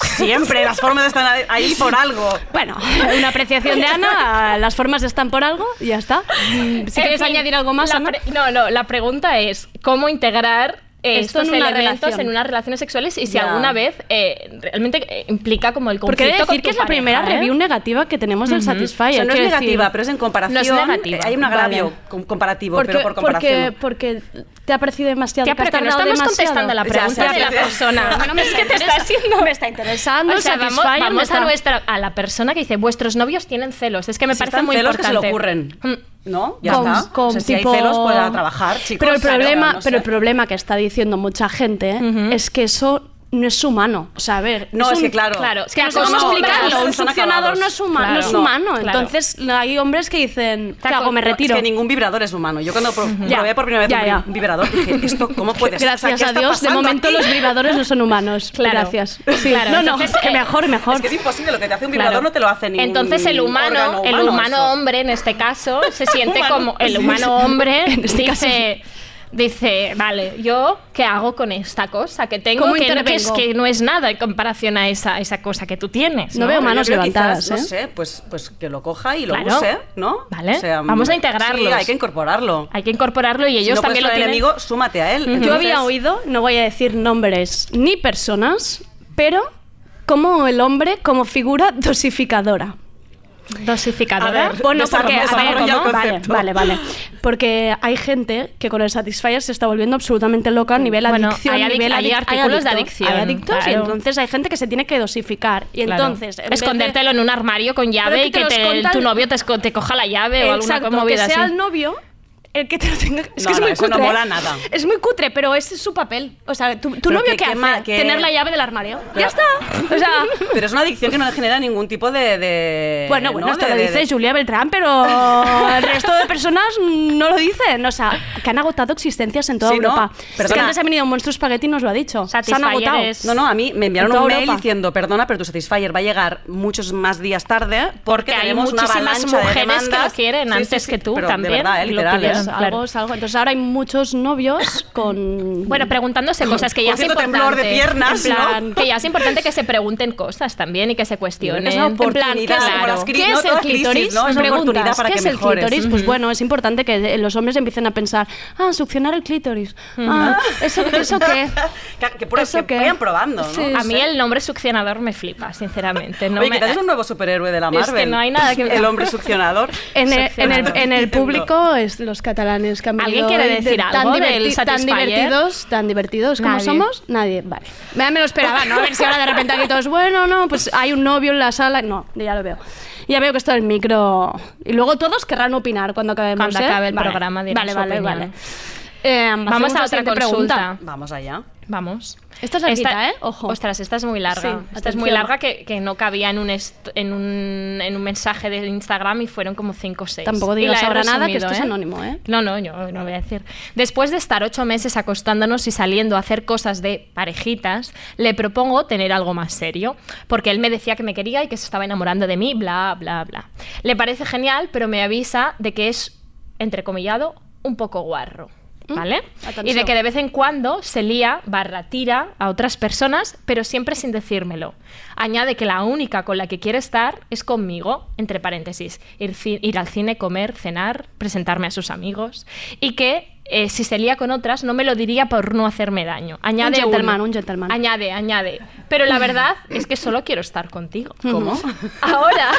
Siempre las formas están ahí- por algo. Bueno, una apreciación de Ana, las formas están por algo y ya está. Si En quieres fin, añadir algo más, la Ana. pre- no, no, la pregunta es cómo integrar eh, Esto en estos una elementos relación. en unas relaciones sexuales y si Ya. alguna vez eh, realmente eh, implica como el Porque conflicto de con decir tu que es la pareja, primera ¿eh? review negativa que tenemos del O Satisfyer. sea, no es quiero negativa, decir. pero es en comparación. No es negativa. eh, Hay un agravio Vale. com- comparativo, Porque, pero por comparación. porque, porque te ha parecido demasiado. Has pero que no estamos demasiado. contestando a la Ya, pregunta ya, de la ya, ya. persona. Bueno, me [LAUGHS] es que te está haciendo... me está interesando O sea, vamos, vamos está- a nuestra a la persona que dice vuestros novios tienen celos. Es que me Si parece están muy celos, que se importante. le ocurren. Mm. ¿No? Ya con- está. con o sea, si tipo- hay celos, pues a trabajar, chicos. Pero el claro, problema, no sé. pero el problema que está diciendo mucha gente es que eso no es humano. O sea, a ver. No, es un- que claro. Claro, Es que no sé cómo explicarlo. Un succionador no es, huma- no es No, humano. claro. Entonces hay hombres que dicen, ¿qué hago? Me retiro. Es que ningún vibrador es humano. Yo cuando pro- Ya, probé por primera vez ya, un ya. vi- un vibrador dije, ¿esto cómo puede ser? O sea, Gracias ¿qué a Dios, de momento aquí? los vibradores no son humanos. [LAUGHS] Claro. Gracias. [LAUGHS] Sí. Claro, no, no, entonces, que mejor, mejor. Es que es imposible, lo que te hace un vibrador no te lo hace ningún Entonces el humano, el humano, humano hombre en este caso se [LAUGHS] siente Humano. como el humano hombre En este dice dice, vale, yo qué hago con esta cosa que tengo ¿Cómo que, no- que es que no es nada en comparación a esa, esa cosa que tú tienes. No ¿no? veo manos yo levantadas, quizás, ¿eh? No sé, pues, pues que lo coja y lo Claro. use, ¿no? Vale, vamos a integrarlos. Sí, hay que incorporarlo. Hay que incorporarlo y Si ellos no también lo tienen. enemigo, súmate a él. Yo Entonces, había oído, no voy a decir nombres ni personas, pero como el hombre como figura dosificadora. Dosificadora. Ver, Bueno, porque a vale, vale, vale. Porque hay gente que con el Satisfyer se está volviendo absolutamente loca a nivel Bueno, adicción, hay adic- nivel hay adic- artículos de adicción, Hay adictos y entonces hay gente que se tiene que dosificar. Y Claro. entonces, en de- escondértelo en un armario con llave y que te te- contan- tu novio te, te coja la llave o alguna movida que sea así. el novio el que te lo tenga. Es No, que es no, muy eso no cutre. mola nada. Es muy cutre, pero ese es su papel. O sea, tu, tu novio que- qué que hace? que- Tener la llave del armario. Pero- ya está. O sea, [LAUGHS] Pero es una adicción que no le genera ningún tipo de. de- Bueno, bueno, ¿no? esto De- lo de- dice de- Julia Beltrán, pero el resto de personas no lo dicen. O sea, que han agotado existencias en toda Sí, ¿no? Europa. Es que Perdona. antes ha venido un monstruo espagueti y nos lo ha dicho. Se han agotado. es- No, no, a mí me enviaron un mail Europa. diciendo, perdona, pero tu Satisfyer va a llegar muchos más días tarde porque, Porque hay tenemos una muchísimas de mujeres que lo quieren Sí, antes sí, que tú pero también, De verdad, eh, literal. ¿Eh? Pues Claro. algo, es algo. Entonces ahora hay muchos novios con... Bueno, preguntándose cosas que ya es importante. temblor de piernas, en plan, ¿no? que ya es importante que se pregunten cosas también y que se cuestionen. Es una En plan, oportunidad, ¿qué, como las ¿qué cri- es el clítoris? ¿no? Es una oportunidad para ¿qué que es el mejores. clítoris? Pues bueno, es importante que los hombres empiecen a pensar, ah, succionar el clítoris. Ah, ¿eso, ¿eso qué? [LAUGHS] Que, que, prueb- ¿Eso que vayan probando, ¿no? Sí. A mí el nombre succionador me flipa, sinceramente. No Oye, me- quizás es un nuevo superhéroe de la Es Marvel. que no hay nada que- [LAUGHS] El hombre succionador. En el, en el, en el público es los catalanes que han ¿Alguien venido quiere de- decir tan algo del tan divertidos, tan divertidos como Nadie. somos, nadie. Vale. Me, me lo esperaba, ¿no? A ver si ahora de repente aquí todos, bueno, no, pues hay un novio en la sala. No, ya lo veo. Ya veo que esto del micro. Y luego todos querrán opinar cuando acabemos. Cuando ¿eh? acabe el Vale. programa dirán Vale, su vale, opinión. vale. Eh, Vamos a la otra siguiente consulta. pregunta. Vamos allá. Vamos. Esta es larguita, ¿eh? Ojo. Ostras, esta es muy larga. Sí, esta es muy larga que, que no cabía en un, en, un, en un mensaje de Instagram y fueron como 5 o 6. Tampoco digas ahora nada, que esto es anónimo, ¿eh? No, no, yo no voy a decir. Después de estar ocho meses acostándonos y saliendo a hacer cosas de parejitas, le propongo tener algo más serio, porque él me decía que me quería y que se estaba enamorando de mí, bla, bla, bla. Le parece genial, pero me avisa de que es, entrecomillado, un poco guarro. ¿Vale? Y de que de vez en cuando se lía barra tira a otras personas, pero siempre sin decírmelo. Añade que la única con la que quiere estar es conmigo, entre paréntesis, ir al cine, comer, cenar, presentarme a sus amigos, y que eh, si se lía con otras no me lo diría por no hacerme daño. Añade Un gentleman, un gentleman. Añade, añade. Pero la verdad es que solo quiero estar contigo. ¿Cómo? [LAUGHS] Ahora,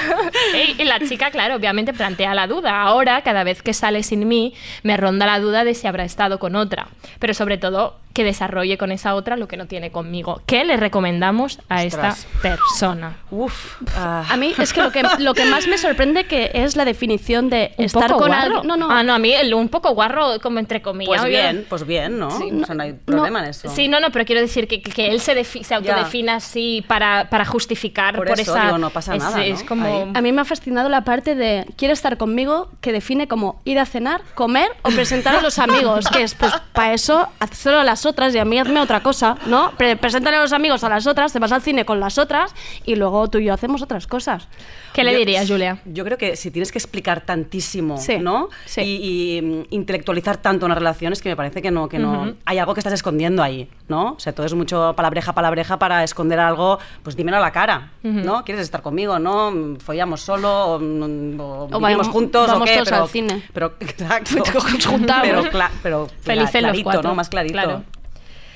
y la chica, claro, obviamente plantea la duda. Ahora, cada vez que sale sin mí, me ronda la duda de si habrá estado con otra. Pero sobre todo, que desarrolle con esa otra lo que no tiene conmigo. ¿Qué le recomendamos a Ostras. esta persona? Uf. ah. A mí es que lo, que lo que más me sorprende que es la definición de ¿Un estar poco con alguien. No, no. Ah, no, a mí el un poco guarro, como entre comillas. Pues bien, pues bien, ¿no? Sí, o sea, no hay problema en eso. Sí, no, no, pero quiero decir que, que- él se, se autodefina así para, para justificar Por por, eso, esa. digo, no pasa es, nada, es ¿no? como. A mí me ha fascinado la parte de quiere estar conmigo que define como ir a cenar, comer o presentar a los amigos, que es pues para eso hacerlo a las otras y a mí hazme otra cosa, ¿no? Pre preséntale a los amigos a las otras, te vas al cine con las otras y luego tú y yo hacemos otras cosas. ¿Qué le Yo- dirías, Julia? Yo creo que si tienes que explicar tantísimo, Sí, ¿no? sí. Y, y, mm, intelectualizar tanto una relación, es que me parece que no, que no. Ujú. Hay algo que estás escondiendo ahí, ¿no? O sea, todo es mucho palabreja, palabreja para esconder algo, pues dímelo a la cara, ¿no? ¿Quieres estar conmigo, no? ¿Follamos solo? ¿O, mm, o vivimos vayamos- juntos? vamos ¿O qué? todos pero, al cine. Pero, [LAUGHS] exacto. [LAUGHS] Juntamos. Pero, cla- pero Felices los clarito, cuatro, ¿no? Más clarito. claro.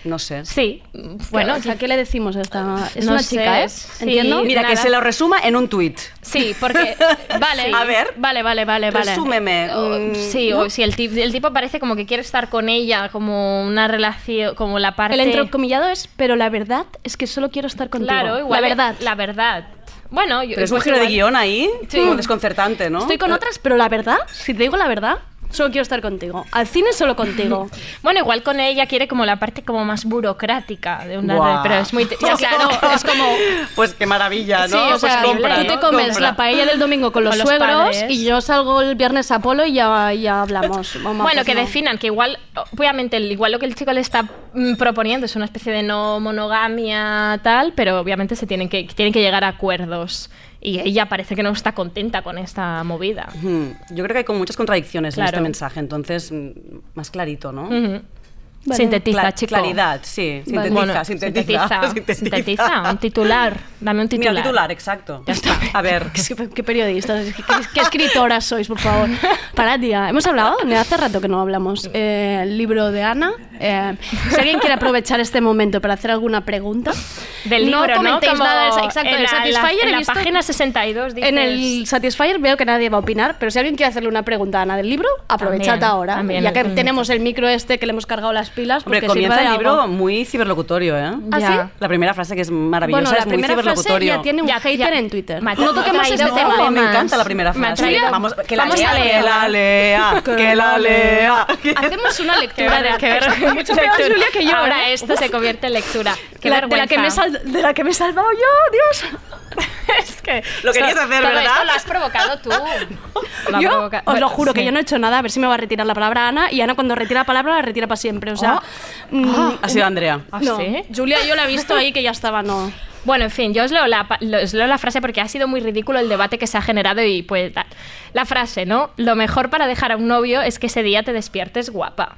No sé. Sí, Bueno, bueno, o sea, ¿qué le decimos a esta? Es No una sé, chica, ¿eh? sí. ¿Entiendo? Mira, que nada. se lo resuma en un tuit. sí, porque. [LAUGHS] Vale, A ver. Vale, vale, vale, vale. Resúmeme. mm, Sí, ¿no? o si el, tip- el tipo parece como que quiere estar con ella, como una relación, como la parte. El entrecomillado es, pero la verdad es que solo quiero estar contigo. Claro, igual. La verdad. La verdad. Bueno, yo, Pero es un pues giro de guion ahí, Sí. como desconcertante, ¿no? Estoy con otras, pero la verdad, si te digo la verdad, solo quiero estar contigo. Al cine solo contigo. [LAUGHS] Bueno, igual con ella quiere como la parte como más burocrática de una Buah. pero es muy ya, [LAUGHS] claro, es como Pues qué maravilla, ¿no? Sí, o sea, pues compra, tú te ¿no? comes Compra. la paella del domingo con los, Con los suegros padres. y yo salgo el viernes a Polo y ya, ya hablamos. [LAUGHS] Vamos, bueno, pues que no. definan que igual, obviamente, el- igual lo que el chico le está mm, proponiendo es una especie de no monogamia tal, pero obviamente se tienen que, tienen que llegar a acuerdos. Y ella parece que no está contenta con esta movida. Yo creo que hay como muchas contradicciones en este mensaje, entonces mm, más clarito, ¿no? Vale. Sintetiza, Cla- chico. Claridad, sí. Sintetiza, Bueno, sintetiza, sintetiza, sintetiza, un titular. Dame un Mira, titular. el titular, exacto. Ya está. A ver. [LAUGHS] ¿Qué, qué periodistas, qué, qué- qué escritoras sois, por favor. Parad ya. Hemos hablado, hace rato que no hablamos. Eh, el libro de Ana. Eh, si alguien quiere aprovechar este momento para hacer alguna pregunta, Del no libro, ¿no? comentéis Como nada. del- Exacto, en el la- Satisfyer en he la visto- página 62 dices... En el Satisfyer veo que nadie va a opinar, pero si alguien quiere hacerle una pregunta a Ana del libro, aprovechad También, ahora. también, ya que mm. tenemos el micro este que le hemos cargado las pilas, Hombre, porque comienza sirva el libro algo. muy ciberlocutorio, ¿eh? ¿Ah, sí? La primera frase que es maravillosa Bueno, la es muy primera frase ciberlocutorio. ya tiene un Ya- hater ya- en Twitter. Ha- No toquemos traído este No, tema. me encanta la primera frase. Vamos, que la vamos lea, a que la lea, [LAUGHS] que la lea. Hacemos una [LAUGHS] lectura de Qué ver- Mucho peor, Julia, que yo. Ahora ¿eh? esto se convierte en lectura. Que de la que me he salvado yo, Dios. [LAUGHS] es que Lo querías hacer, todo ¿verdad? Esto lo has provocado [LAUGHS] tú. Lo has Yo provoca- os lo juro que yo no he hecho nada, a ver si me va a retirar la palabra Ana y Ana cuando retira la palabra la retira para siempre, o sea, mm, Ha sido Andrea. ¿Ah, no. sí? Julia yo la he visto ahí que ya estaba no. Bueno, en fin, yo os leo, la, os leo la frase porque ha sido muy ridículo el debate que se ha generado y pues tal. La frase, ¿no? Lo mejor para dejar a un novio es que ese día te despiertes guapa.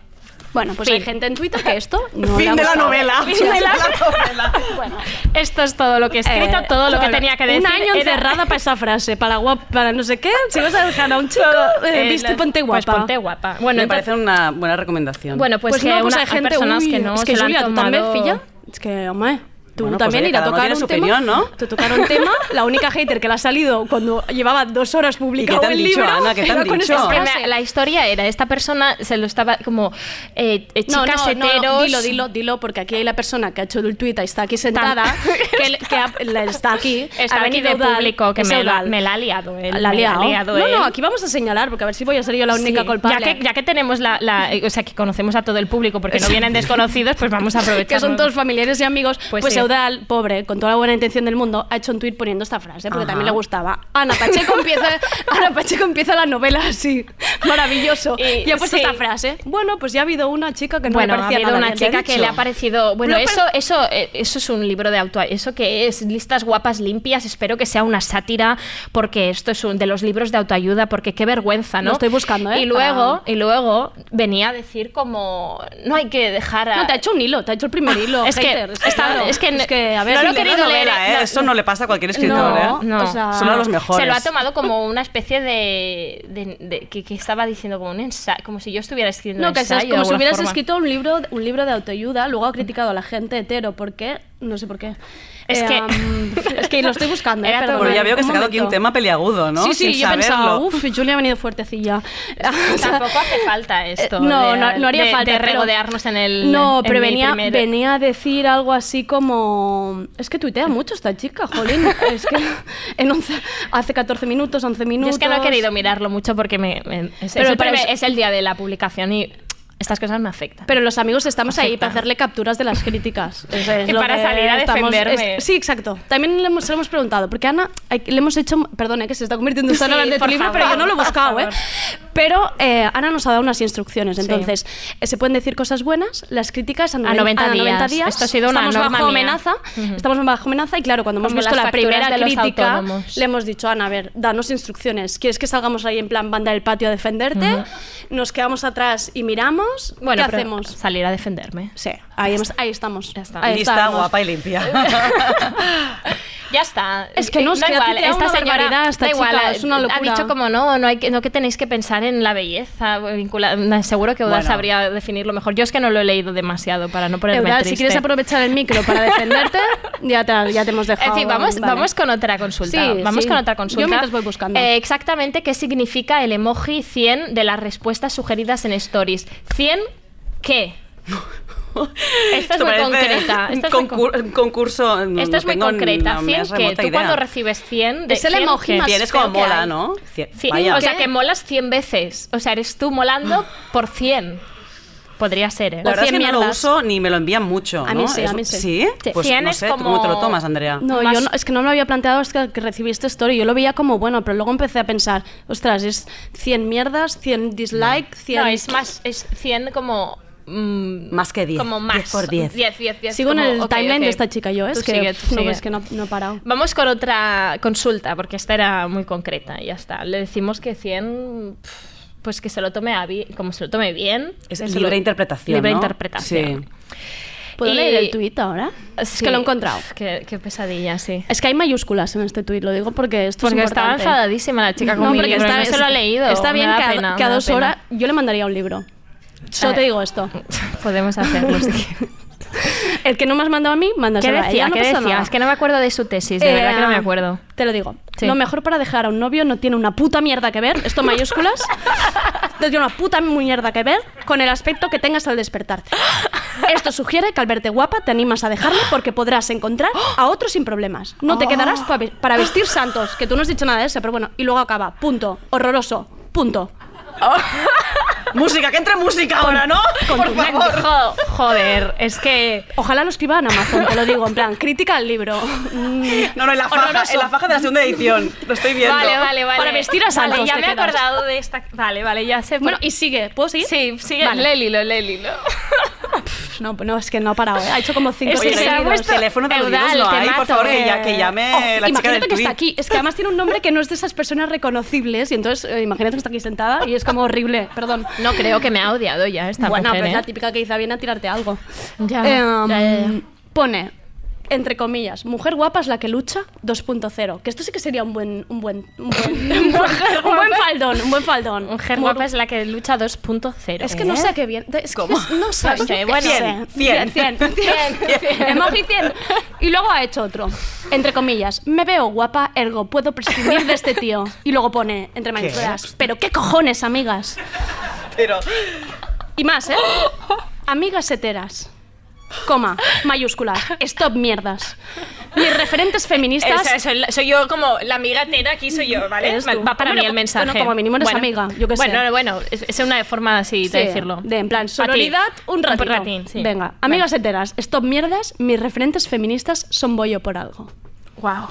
Bueno, pues Fin. hay gente en Twitter que esto [LAUGHS] no Fin de la novela. Fin de la- [LAUGHS] Bueno, Esto es todo lo que he escrito, eh, todo lo que tenía que decir. Un año encerrada para esa frase, para guap, para no sé qué. Si vas a dejar a un chico, eh, Eh, viste, las- ponte Pues guapa. ponte guapa. Bueno, Me entonces- parece una buena recomendación. bueno pues, Pues, que no, pues una- hay gente personas uy, que no es que se Julia, han tú también, tomado- filla. Es que, hombre, tú Bueno, pues también oye, ir a tocar un su tema. opinión, ¿no? Te tocaron tema. La única hater que la ha salido cuando llevaba dos horas ¿Y publicado qué te han el dicho, libro. Ana? ¿Qué te han dicho? que me- la historia era, esta persona se lo estaba como eh, eh, No, chicas no, no, heteros. dilo, dilo, dilo, porque aquí hay la persona que ha hecho el tweet y está aquí sentada, que, que ha- la- está aquí, [LAUGHS] Está ha aquí venido de Eudal, público, que me, la, Eudal. me la ha liado él. ¿La ha me liado? no, él. no, aquí vamos a señalar, porque a ver si voy a ser yo la única Sí, culpable. Ya que, ya que tenemos la, la- O sea, que conocemos a todo el público porque no vienen desconocidos, pues vamos a aprovechar. [LAUGHS] que son todos familiares y amigos, Pues pues, sí. Eudal, pobre, con toda la buena intención del mundo, ha hecho un tuit poniendo esta frase, porque Ajá. también le gustaba. Ana Pacheco empieza, [LAUGHS] Ana Pacheco empieza la novela así, maravilloso. Y- Y, ha puesto sí. esta frase. Bueno, pues ya ha habido una chica que no bueno, le ha parecía habido nada una chica ¿Qué ha que le ha parecido. Bueno, Lo eso, eso, eh, eso es un libro de auto. Eso que es listas guapas limpias. Espero que sea una sátira, porque esto es un de los libros de autoayuda, porque qué vergüenza, ¿no? Lo estoy buscando, ¿eh? Y luego, y luego venía a decir como no hay que dejar a. No, te ha hecho un hilo, te ha hecho el primer hilo. [LAUGHS] Es que- hater, claro. es que- es que, a ver, no lo si he le- querido leer, novela, ¿eh? no. Eso no le pasa a cualquier escritor, No, ¿eh? No, o sea, Solo a los mejores. Se lo ha tomado como una especie de, de- de- que, que estaba diciendo como un ensayo, como si yo estuviera escribiendo No, un que ensayo. es de como si hubieras forma. escrito un libro, un libro de autoayuda, luego ha criticado a la gente hetero porque No sé por qué. Es Eh, que- am, [LAUGHS] es que lo estoy buscando, ¿eh? Perdona, Bueno, ya veo que se ha sacado aquí un tema peliagudo, ¿no? Sí, sí, Sin yo pensaba, saberlo. uff, Julia ha venido fuertecilla. [LAUGHS] Tampoco hace falta esto. Eh, no, de- no, no haría de- falta. De pero- regodearnos en el. No, en pero venía, primer- venía a decir algo así como. Es que tuitea mucho esta chica, jolín. [LAUGHS] es que en 11 hace 14 minutos, 11 Yo minutos. es que no he querido mirarlo mucho porque me, me- es, Pero es el primer- eso- es el día de la publicación y estas cosas me afectan. Pero los amigos estamos ahí para hacerle capturas de las críticas. [LAUGHS] Eso es Y lo para que salir a estamos- defenderme. es- sí, exacto. También le hemos, se lo hemos preguntado, porque Ana, le hemos hecho, perdone, que se está convirtiendo en Sí, hablar de tu por libro, favor, pero yo no lo he buscado, ¿eh? Pero eh, Ana nos ha dado unas instrucciones. Sí. Entonces, eh, se pueden decir cosas buenas, las críticas a, A noven- 90 a 90 días. días. Esto ha sido una estamos norma bajo mía. amenaza. Estamos bajo amenaza y claro, cuando hemos Como visto la primera crítica, le hemos dicho, Ana, a ver, danos instrucciones. ¿Quieres que salgamos ahí en plan banda del patio a defenderte? Nos quedamos atrás y miramos. Bueno, ¿Qué hacemos? Salir a defenderme. Sí, ahí, hemos- ahí estamos. Ya está. Ahí Lista, estamos. guapa y limpia. [LAUGHS] Ya está. Es que no, es da que igual. Esta una señora barbaridad, esta da chica, igual, es una Ha locura. dicho como no, no hay que, no que tenéis que pensar en la belleza vinculada. Seguro que Eudal Bueno. sabría definirlo mejor. Yo es que no lo he leído demasiado para no ponerme Eudal, triste. si quieres aprovechar el micro para defenderte, [LAUGHS] ya te, ya te hemos dejado. En fin, vamos, vale. vamos con otra consulta. Sí, vamos sí. con otra consulta. Yo mientras voy buscando. Eh, exactamente qué significa el emoji 100 de las respuestas sugeridas en Stories. ¿100 qué? [LAUGHS] Esta es Esto muy concreta. Esta es muy con- concur- un concurso. no- Esta no es muy concreta. la 100 más que tú idea. cuando recibes 100 de Es el 100 emoji que- más 100 es como que mola, hay. ¿no? Cien- Sí, vaya. o sea que molas 100 veces. O sea, eres tú molando [GASPS] por 100. Podría ser, ¿eh? La verdad es 100 que no lo mierdas. uso ni me lo envían mucho. A mí ¿no? sí, Es- a mí sí. ¿Sí? Sí. Pues 100 no es sé, ¿tú cómo te lo como- tomas, Andrea? No, Más- yo no, es que no me lo había planteado hasta que recibí esta story. Yo lo veía como bueno, pero luego empecé a pensar, ostras, es 100 mierdas, 100 dislike, 100. No, es más, es 100 como... mm, Más que 10. Como más. 10 por 10. 10, 10, 10. Sigo en el timeline de esta chica yo, es Tú que, sigue, no, sigue. es que no, no he parado. Vamos con otra consulta, porque esta era muy concreta y ya está. Le decimos que 100, pf, pues que se lo tome a como se lo tome bien. Es libre lo- interpretación, Libre ¿no? interpretación. Sí. ¿Puedo Y- leer el tuit ahora? Es Sí. que lo he encontrado. Qué, qué pesadilla, sí. Es que hay mayúsculas en este tuit, lo digo porque esto Porque es estaba enfadadísima la chica con No, mi porque libro, está, no se lo ha leído. Está bien que, a, pena, que a me da dos horas yo le mandaría un libro. Solo te Eh, digo esto. [LAUGHS] Podemos hacerlo. si quieres. El que no me has mandado a mí, ¿Qué mándaselo a decía? ella, no ¿Qué pasa decía? nada. Es que no me acuerdo de su tesis, de Eh, verdad que no me acuerdo. Te lo digo. Sí. Lo mejor para dejar a un novio no tiene una puta mierda que ver, esto mayúsculas, [LAUGHS] no tiene una puta mierda que ver con el aspecto que tengas al despertarte. Esto sugiere que al verte guapa te animas a dejarle porque podrás encontrar a otro sin problemas. No te quedarás pa- para vestir santos, que tú no has dicho nada de eso, pero bueno, y luego acaba, punto, horroroso, punto. [LAUGHS] Música, que entre música ahora, ¿no? Por Contundente. favor. Jo- joder, es que... Ojalá lo escriba en Amazon, te lo digo, en plan, crítica al libro. Mm, No, no, en la faja, horroroso. en la faja de la segunda edición. Lo estoy viendo. Vale, vale, vale. Para vestir a santos Vale, ya te me he quedas. acordado de esta... Vale, vale, ya sé. por- Bueno, y sigue, ¿puedo seguir? Sí, sigue, Vale. el [LAUGHS] [LAUGHS] No, no, es que no ha parado, ¿eh? ha hecho como cinco Es que se ha puesto- teléfono de los Eudal, no hay, por favor, que, eh. ya, que llame Oh, la chica imagínate del que está aquí, es que además tiene un nombre que no es de esas personas reconocibles y entonces eh, imagínate que está aquí sentada y es como horrible, perdón. No creo que me ha odiado ya esta bueno, mujer, pues ¿eh? la típica que dice viene a tirarte algo. Ya, Em, ya, ya, ya. Pone, entre comillas, mujer guapa es la que lucha 2.0. Que esto sí que sería un buen, un buen, un buen, [LAUGHS] un buen, faldón, un buen faldón. Mujer guapa es la que lucha 2.0. Es que no ¿eh? sé qué bien. Es que no sé. Bueno. qué sé. 100, 100, 100, 100. Emoji 100. Y luego ha hecho otro. Entre comillas, me veo guapa, ergo puedo prescindir de este tío. Y luego pone, entre mayúsculas, pero qué cojones, amigas. Pero, Y más, ¿eh? [GASPS] Amigas heteras. Coma, mayúsculas, stop mierdas. Mis referentes feministas. Esa- soy, soy yo como la amiga tera, aquí soy yo, ¿vale? Va para Bueno, mí el mensaje. bueno, como mínimo eres amiga, yo qué sé. Bueno, bueno, es, es una forma así de Sí, decirlo. De en plan, sororidad, un ratito. Un ratín, sí. Venga, amigas heteras, stop mierdas, mis referentes feministas son bollo por algo. Wow.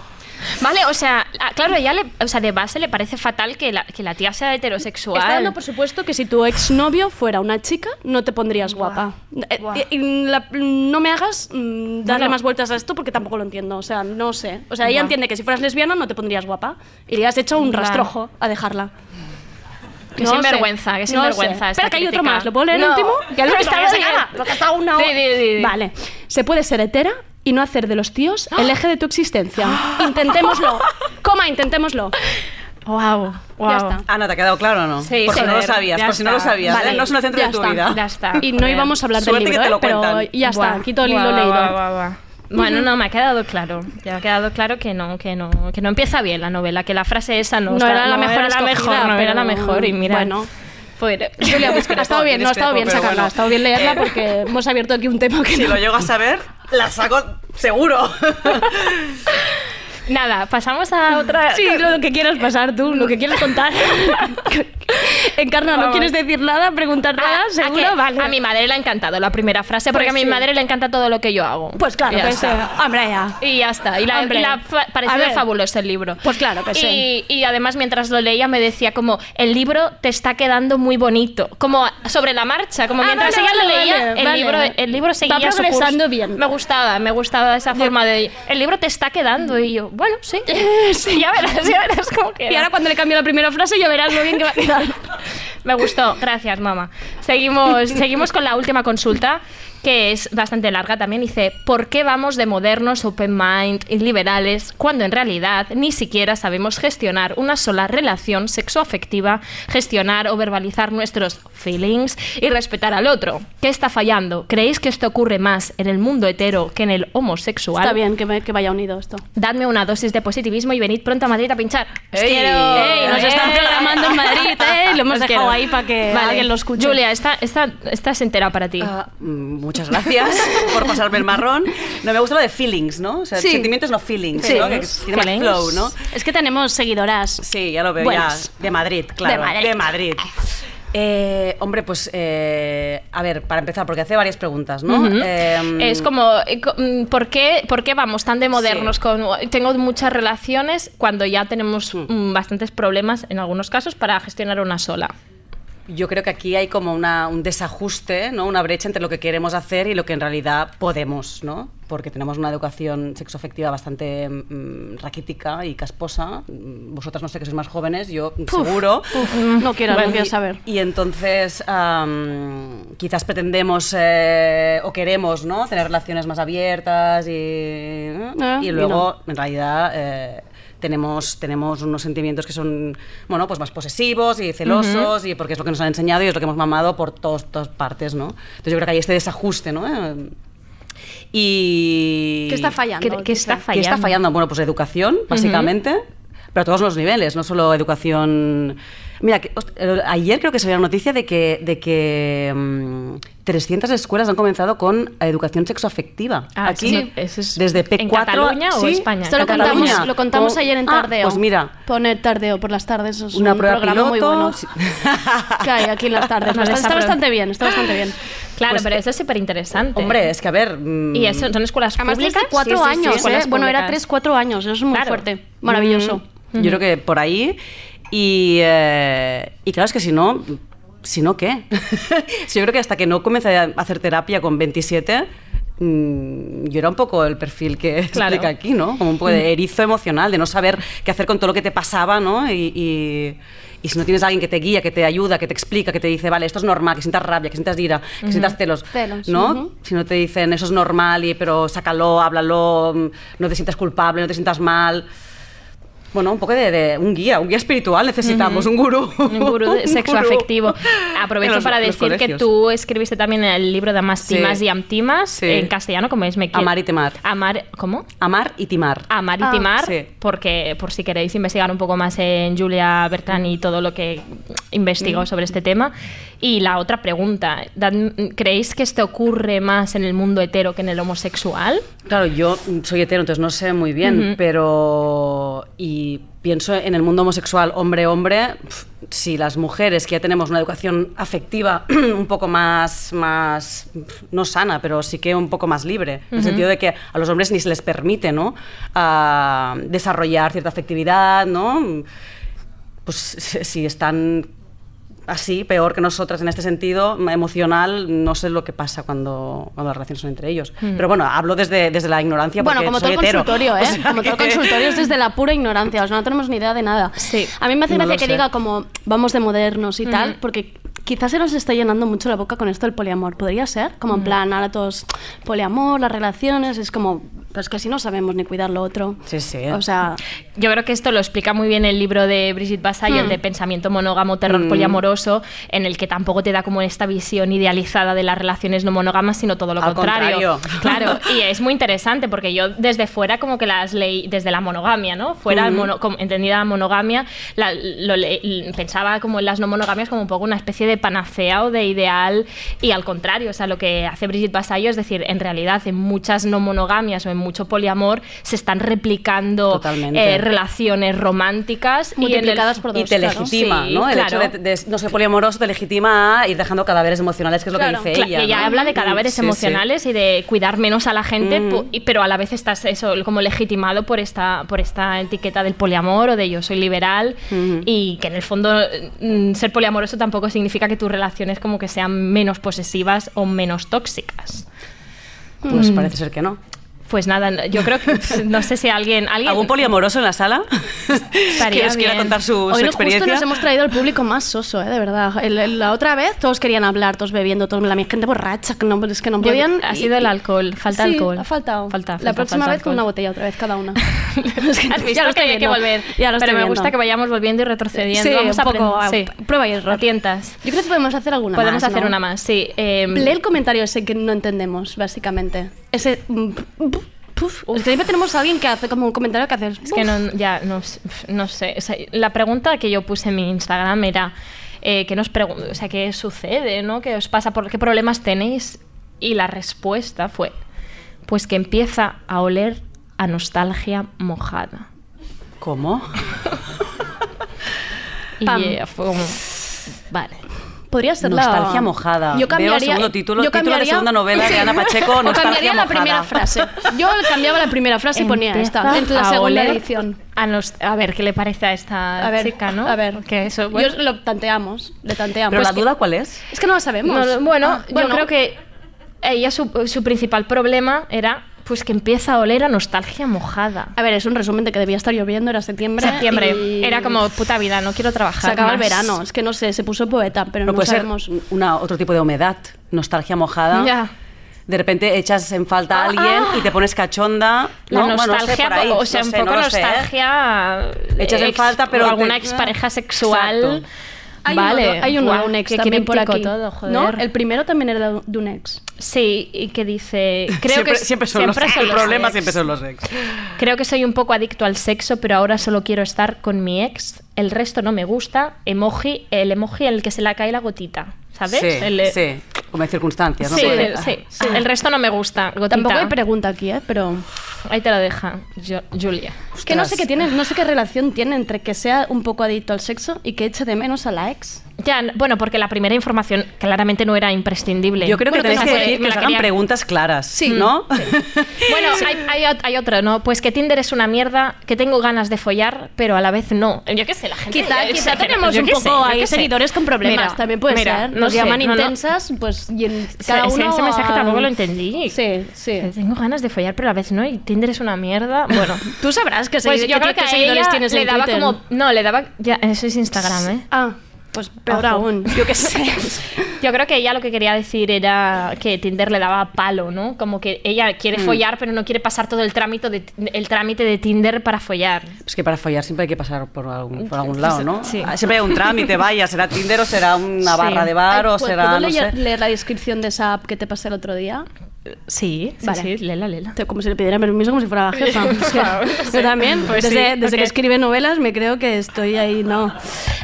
Vale, o sea, claro, a ella le, o sea, de base le parece fatal que la, que la tía sea heterosexual. Está dando por supuesto que si tu exnovio fuera una chica, no te pondrías guapa. Eh, Buah. eh, y la- no me hagas mm, darle Bueno. más vueltas a esto porque tampoco lo entiendo. O sea, no sé. O sea, ella Buah. entiende que si fueras lesbiana no te pondrías guapa. Irías hecho un Buah. rastrojo a dejarla. Que No sinvergüenza, sé, que no sinvergüenza esta Espera, que hay otro más. ¿Lo puedo leer el No. último? No, [LAUGHS] último ya acaba, porque está una Sí, hora. sí, sí, sí. Vale. Se puede ser hetera y no hacer de los tíos el eje de tu existencia. [GASPS] Intentémoslo. Coma, intentémoslo. Wow, wow. Ya está. Ana, ¿te ha quedado claro o no? Sí, por si no lo sabías, ya por si no lo sabías. Vale, ¿eh? No es un centro ya de tu está. vida. Ya está. Y no íbamos a hablar Suerte del que libro, te lo ¿eh? pero ya está, Buah, quito el hilo leído. buah, buah, buah. Bueno, no, me ha quedado claro. Me ha quedado claro que no, que no, que no empieza bien la novela, que la frase esa no, No está- era la mejor era la mejor, no era la mejor. Y mira, bueno. fue- Julia, pues, ha estado bien, no ha estado bien sacarla, bueno. ha estado bien leerla Eh, porque hemos abierto aquí un tema que Si no. lo llego a saber, la saco seguro. [LAUGHS] Nada, pasamos a otra. Sí, [LAUGHS] lo que quieras pasar tú, lo que quieres contar. [LAUGHS] Encarna, ¿no quieres decir nada, preguntar nada? Ah, ¿Seguro? a, que Vale. a mi madre le ha encantado la primera frase porque Pues a mi sí. madre le encanta todo lo que yo hago. Pues claro, está. eh, hombre, ya. Y ya está. Y la, y la fa- A pareció ver. fabuloso el libro. Pues claro que sí. Y, y además mientras lo leía me decía como, el libro te está quedando muy bonito. Como sobre la marcha, como Ah, mientras vale, ella lo vale, leía, vale, el, libro, el libro seguía su progresando curso. bien. Me gustaba, me gustaba esa forma de... El libro te está quedando. Y yo, bueno, sí. [LAUGHS] Sí. [LAUGHS] ya verás, ya verás cómo queda. Y ahora cuando le cambio la primera frase ya verás lo bien que va a quedar. [LAUGHS] Me gustó, gracias, mamá. Seguimos, seguimos con la última consulta, que es bastante larga también. Dice: ¿Por qué vamos de modernos, open mind y liberales cuando en realidad ni siquiera sabemos gestionar una sola relación sexoafectiva, gestionar o verbalizar nuestros feelings y respetar al otro? ¿Qué está fallando? ¿Creéis que esto ocurre más en el mundo hetero que en el homosexual? Está bien que, me- que vaya unido esto. Dadme una dosis de positivismo y venid pronto a Madrid a pinchar. Os ¡Ey! quiero. ¡Ey! Nos están programando en Madrid, ¿eh? Lo hemos Os dejado quiero. ahí para que alguien lo escuche. Julia, esta, esta, esta es entera para ti. Mm, muchas gracias por pasarme el marrón. No me gusta lo de feelings, ¿no? O sea, Sí. sentimientos no feelings, Sí. ¿no? Que tiene más Feelings. flow, ¿no? Es que tenemos seguidoras. Sí, ya lo veo Buenas. ya. De Madrid, claro. De Madrid. Eh, hombre, pues eh, a ver, para empezar, porque hace varias preguntas, ¿no? Em, es como, eh, mm, ¿por qué, por qué vamos tan de modernos? Sí. con Tengo muchas relaciones cuando ya tenemos mm, bastantes problemas en algunos casos para gestionar una sola. Yo creo que aquí hay como una- un desajuste, ¿no? una brecha entre lo que queremos hacer y lo que en realidad podemos, ¿no? porque tenemos una educación sexoafectiva bastante mm, raquítica y casposa. Vosotras no sé que sois más jóvenes, yo seguro. Uf, no quiero, Bueno, no quiero saber. Y entonces am, quizás pretendemos eh, o queremos ¿no? tener relaciones más abiertas y, Ah, y y luego en realidad eh, tenemos, tenemos unos sentimientos que son bueno, pues más posesivos y celosos y porque es lo que nos han enseñado y es lo que hemos mamado por todos- todas partes. ¿no? Entonces yo creo que hay este desajuste. ¿no? Eh, y ¿Qué está fallando? ¿Qué, qué está fallando? ¿Qué está fallando? Bueno, pues educación, básicamente, pero a todos los niveles, no solo educación... Mira, que, eh, ayer creo que salió la noticia de que, de que mm, 300 escuelas han comenzado con educación sexoafectiva. Ah, Aquí, sí, eso es- desde P4... ¿en Cataluña o sí, España? Esto lo contamos, lo contamos ayer en Ah, Tardeo. pues mira, Pone Tardeo por las tardes. Es una un prueba programa muy piloto... bueno. sí. [LAUGHS] que hay aquí en las tardes. Está, des está a bastante bien, está bastante bien. [LAUGHS] Claro, Pues, pero eso es súper interesante. Hombre, es que a ver... mm, ¿Y eso son escuelas Además, públicas? desde cuatro Sí, sí, sí, años, ¿eh? escuelas Bueno, era tres, cuatro años. Eso es muy Claro. fuerte. Maravilloso. Mm, Yo creo que por ahí. Y, eh, y claro, es que si no, si no, ¿qué? [LAUGHS] Yo creo que hasta que no comencé a hacer terapia con 27, mm, yo era un poco el perfil que Claro. explica aquí, ¿no? Como un poco de erizo emocional, de no saber qué hacer con todo lo que te pasaba, ¿no? Y, y- y si no tienes a alguien que te guía, que te ayuda, que te explica, que te dice, vale, esto es normal, que sientas rabia, que sientas ira, que sientas celos, Celos, ¿no? ujú. Si no te dicen, eso es normal, y, pero sácalo, háblalo, mm, no te sientas culpable, no te sientas mal. Bueno, un poco de, de un guía, un guía espiritual necesitamos, un gurú. [LAUGHS] Un gurú de [LAUGHS] sexo gurú. afectivo. Aprovecho los- para decir que tú escribiste también el libro de Amas Sí. Timas y Amtimas Sí. en castellano, como es me quiero- Amar y temar. Amar, ¿cómo? Amar y timar. Amar y Ah, Timar, sí. porque por si queréis investigar un poco más en Julia Bertrand y todo lo que investigó Mm. sobre este tema. Y la otra pregunta, ¿creéis que esto ocurre más en el mundo hetero que en el homosexual? Claro, yo soy hetero, entonces no sé muy bien, pero. Y pienso en el mundo homosexual, hombre-hombre, si las mujeres que ya tenemos una educación afectiva [CLEARS THROAT] un poco más, más. no sana, pero sí que un poco más libre, en el sentido de que a los hombres ni se les permite, ¿no? Ah, desarrollar cierta afectividad, ¿no? Pues si están así, peor que nosotras en este sentido, emocional, no sé lo que pasa cuando, cuando las relaciones son entre ellos. Pero bueno, hablo desde, desde la ignorancia Bueno, porque como soy todo consultorio, [LAUGHS] ¿eh? O sea como todo consultorio es desde la pura ignorancia, o sea, no tenemos ni idea de nada. Sí. A mí me hace No gracia que sé. diga como vamos de modernos y tal, porque quizás se nos está llenando mucho la boca con esto del poliamor. ¿Podría ser? Como en plan, ahora todos poliamor, las relaciones, es como... Pero es que así no sabemos ni cuidar lo otro. Sí, sí. O sea, Yo creo que esto lo explica muy bien el libro de Brigitte Basay, el Mm. de Pensamiento monógamo, terror Mm. poliamoroso, en el que tampoco te da como esta visión idealizada de las relaciones no monógamas, sino todo lo Al contrario. contrario. [LAUGHS] Claro, y es muy interesante porque yo desde fuera como que las leí, desde la monogamia, ¿no? Fuera, Ujú. mono- como entendida la monogamia, la- lo le- pensaba como en las no monogamias como un poco una especie de panacea o de ideal y al contrario, o sea, lo que hace Brigitte Basayo es decir, en realidad en muchas no monogamias o en mucho poliamor se están replicando eh, relaciones románticas y en el- Multiplicadas por Y dos, te claro. legitima, Sí, ¿no? El claro. hecho de, de no ser poliamoroso te legitima a ir dejando cadáveres emocionales, que es lo que dice ella. ella ¿no? habla de cadáveres Sí, sí. emocionales y de cuidar menos a la gente, Mm. y- pero a la vez estás eso como legitimado por esta por esta etiqueta del poliamor o de yo soy liberal Mm. y que en el fondo mm, ser poliamoroso tampoco significa que tus relaciones como que sean menos posesivas o menos tóxicas. Pues Mm. parece ser que no. Pues nada, yo creo que [LAUGHS] no sé si alguien alguien ¿Algún poliamoroso en la sala? [LAUGHS] estaría que os quiera contar su, su Hoy justo experiencia. nos hemos traído al público más soso, ¿eh? de verdad. El- el- la otra vez todos querían hablar, todos bebiendo, todos, la gente borracha, que no, es que no podían. ha sido el alcohol, falta Sí, alcohol. ha faltado. Falta, la falta, próxima falta vez con una botella otra vez cada una. Es que Has visto ya lo que hay que volver. Ya lo pero me viendo. gusta que vayamos volviendo y retrocediendo. Sí, Vamos un poco a- sí. prueba y error. A tientas. Yo creo que podemos hacer alguna Podemos más, hacer ¿no? una más, sí. Eh, Lee el comentario ese que no entendemos, básicamente. Ese. mm, puf. Es que siempre tenemos a alguien que hace como un comentario que hace. Es que no, ya, no, no sé. O sea, la pregunta que yo puse en mi Instagram era, eh, ¿qué nos o sea, ¿qué sucede? ¿no? ¿Qué os pasa? ¿Por qué problemas tenéis? Y la respuesta fue, pues que empieza a oler a nostalgia mojada. ¿Cómo? [LAUGHS] Y eh, fue como, vale. Podría ser la Nostalgia mojada. Yo Veo cambiaría. segundo título- yo título de cambiaría- segunda novela de Ana Pacheco, [LAUGHS] O Nostalgia cambiaría la mojada. primera frase. Yo cambiaba la primera frase y ponía esta. En la a segunda edición. A, nos- a ver qué le parece a esta A ver, chica, ¿no? a ver. Porque eso, bueno, Yo lo tanteamos. Le tanteamos. ¿Pero Pues la que- duda cuál es? Es que no lo sabemos. No, bueno, Ah, yo creo que ella su, su principal problema era pues que empieza a oler a nostalgia mojada. A ver, es un resumen de que debía estar lloviendo, era septiembre. Septiembre. y Era como puta vida, no quiero trabajar. Se acaba el más". verano. Es que no sé, se puso poeta, pero No no, puede sabemos. ser una, otro tipo de humedad, nostalgia mojada. Ya. De repente echas en falta a alguien y te pones cachonda. La ¿no? Bueno, no sé, nostalgia, por ahí, o sea, no un sé, poco no lo sé, ¿eh? nostalgia. Echas en ex- falta, pero alguna te- expareja sexual. Exacto. Hay vale. uno, hay uno un ex qué también por aquí. todo, joder. ¿No? El primero también era de un ex. Sí, y que dice. Creo siempre, que siempre son los, [LAUGHS] el problema siempre son los ex. Creo que soy un poco adicto al sexo, pero ahora solo quiero estar con mi ex. El resto no me gusta. Emoji, el emoji en el que se le cae la gotita. ¿Sabes? Sí, El- sí, como hay circunstancias, ¿no? Sí, sí. El resto no me gusta. Gotita. Tampoco hay pregunta aquí, ¿eh? Pero... Ahí te lo deja, Yo- Julia. Es que no sé qué tiene, no sé qué relación tiene entre que sea un poco adicto al sexo y que eche de menos a la ex. Ya, bueno, porque la primera información claramente no era imprescindible. Yo creo que Bueno, tenéis que decir que os hagan quería- preguntas claras, ¿no? [LAUGHS] Bueno, hay, hay hay otro, ¿no? Pues que Tinder es una mierda, que tengo ganas de follar, pero a la vez no. Yo qué sé, la gente... Quizá, quizá tenemos un poco sé, ahí qué sé. seguidores con problemas, Mira, también puede mira, ser. no Nos sé, llaman no, no. intensas, pues y en Ese- cada uno... ese mensaje a- tampoco lo entendí. Sí, sí. Que Tengo ganas de follar, pero a la vez no, y Tinder es una mierda. Bueno, [LAUGHS] Tú sabrás que, pues yo creo que seguidores tienes le daba como... No, le daba... Ya, eso es Instagram, ¿eh? Ah, pues peor Ojo. aún. Yo qué sé. [LAUGHS] Yo creo que ella lo que quería decir era que Tinder le daba palo, ¿no? Como que ella quiere Mm. follar, pero no quiere pasar todo el trámite de, el trámite de Tinder para follar. Es que para follar siempre hay que pasar por algún, por algún lado, ¿no? Sí. Ah, Siempre hay un trámite, [LAUGHS] vaya, será Tinder o será una Sí. barra de bar Ay, o ¿pu- será, ¿Puedo no leer, sé. leer la descripción de esa app que te pasé el otro día? Sí, sí, Vale. sí, lela, lela. Como si le pidieran permiso como si fuera la [LAUGHS] jefa. [LAUGHS] O sea, yo también, Pues desde, sí, desde porque- que escribe novelas me creo que estoy ahí, no.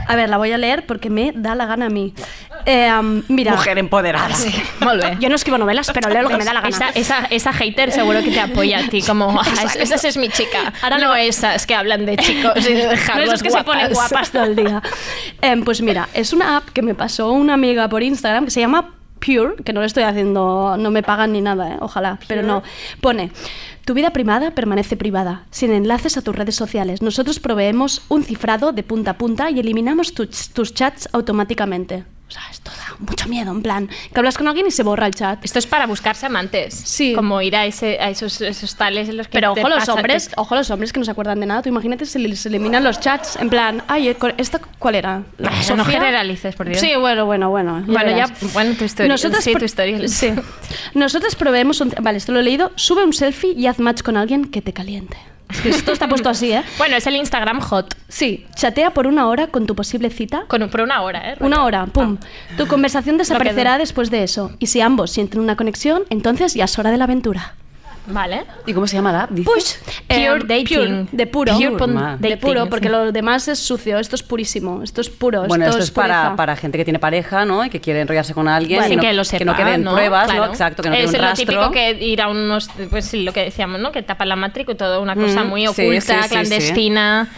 A ver, la voy a leer porque me da la gana a mí. Eh, am, mira, Mujer empoderada. [LAUGHS] Molt bé. yo no escribo novelas, pero leo lo que me da la gana. Esa, esa, esa hater seguro que te apoya a ti, como, "Ah, es- esa es mi chica. Ahora no no- esas que hablan de chicos y de No esos que se ponen guapas todo el día. Em, pues mira, es una app que me pasó una amiga por Instagram que se llama Pure, que no le estoy haciendo, no me pagan ni nada, ¿eh? ojalá, pero no. Pone, tu vida privada permanece privada, sin enlaces a tus redes sociales. Nosotros proveemos un cifrado de punta a punta y eliminamos tus, tus chats automáticamente. O sea, esto da mucho miedo, en plan, que hablas con alguien y se borra el chat. Esto es para buscarse amantes. Sí. Como ir a, ese, a esos, esos tales en los que Pero te ojo los pasa- hombres, te- ojo los hombres que no se acuerdan de nada. Tú imagínate se les eliminan los chats en plan, ay, eh, ¿esta cuál era? ¿La no generalices, por Dios. Sí, bueno, bueno, bueno. Bueno, ya, bueno, tu historia. Nosotras sí, tu historia. Sí. Nosotras proveemos un... Vale, esto lo he leído. Sube un selfie y haz match con alguien que te caliente. Es que esto está puesto así, ¿eh? [LAUGHS] Bueno, es el Instagram hot. Sí, chatea por una hora con tu posible cita. Con, por una hora, ¿eh? Una hora, pum. Tu conversación desaparecerá dure. después de eso. Y si ambos sienten una conexión, entonces ya es hora de la aventura. Vale. ¿Y cómo se llama la app? dices? Push. Pure Eh, dating. pure, de puro. Pure de pon- puro, dating, porque sí. lo demás es sucio. Esto es purísimo. Esto es puro. Bueno, esto esto es para, para gente que tiene pareja, ¿no? Y que quiere enrollarse con alguien. Bueno, y no, que lo sepa, no queden pruebas, Claro. ¿no? Exacto, que no es quede un lo rastro. típico que ir a unos, pues lo que decíamos, ¿no? Que tapan la matrícula y todo, una cosa Mm, muy sí, oculta, sí, sí, sí. clandestina.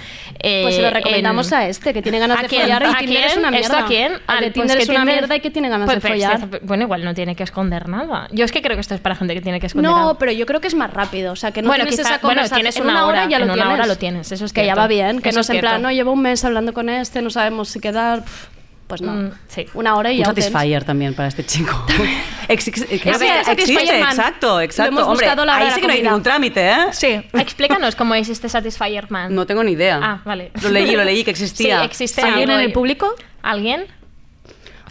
eh, Pues se lo recomendamos en- a este, que tiene ganas ¿A de quién? follar y ¿A Tinder es quién? una mierda. ¿Esto a quién? Al de Tinder pues es que una Tinder- mierda y que tiene ganas Pues, de pues, follar. Bueno, igual no tiene que esconder nada. Yo es que creo que esto es para gente que tiene que esconder No, algo. pero yo creo que es más rápido. O sea, que no Bueno, tienes quizá- esa bueno, conversación. tienes en una hora, ya en lo una tienes. hora lo tienes, eso es Que ya cierto. va bien, que Eso no es es en plan, no, llevo un mes hablando con este, no sabemos si quedar. Pues no. Mm, sí. Una hora y Un ya lo tienes. satisfier también para este chico. [LAUGHS] [LAUGHS] Ex- ex- Ese existe, exacto, Lo exacto. hemos Hombre, la hora ahí sí que no hay ningún trámite, ¿eh? Sí. [LAUGHS] Explícanos cómo es este Satisfyer Man. No tengo ni idea. Ah, vale. Lo leí, lo leí que existía. Sí, existe ¿Alguien en el público? ¿Alguien?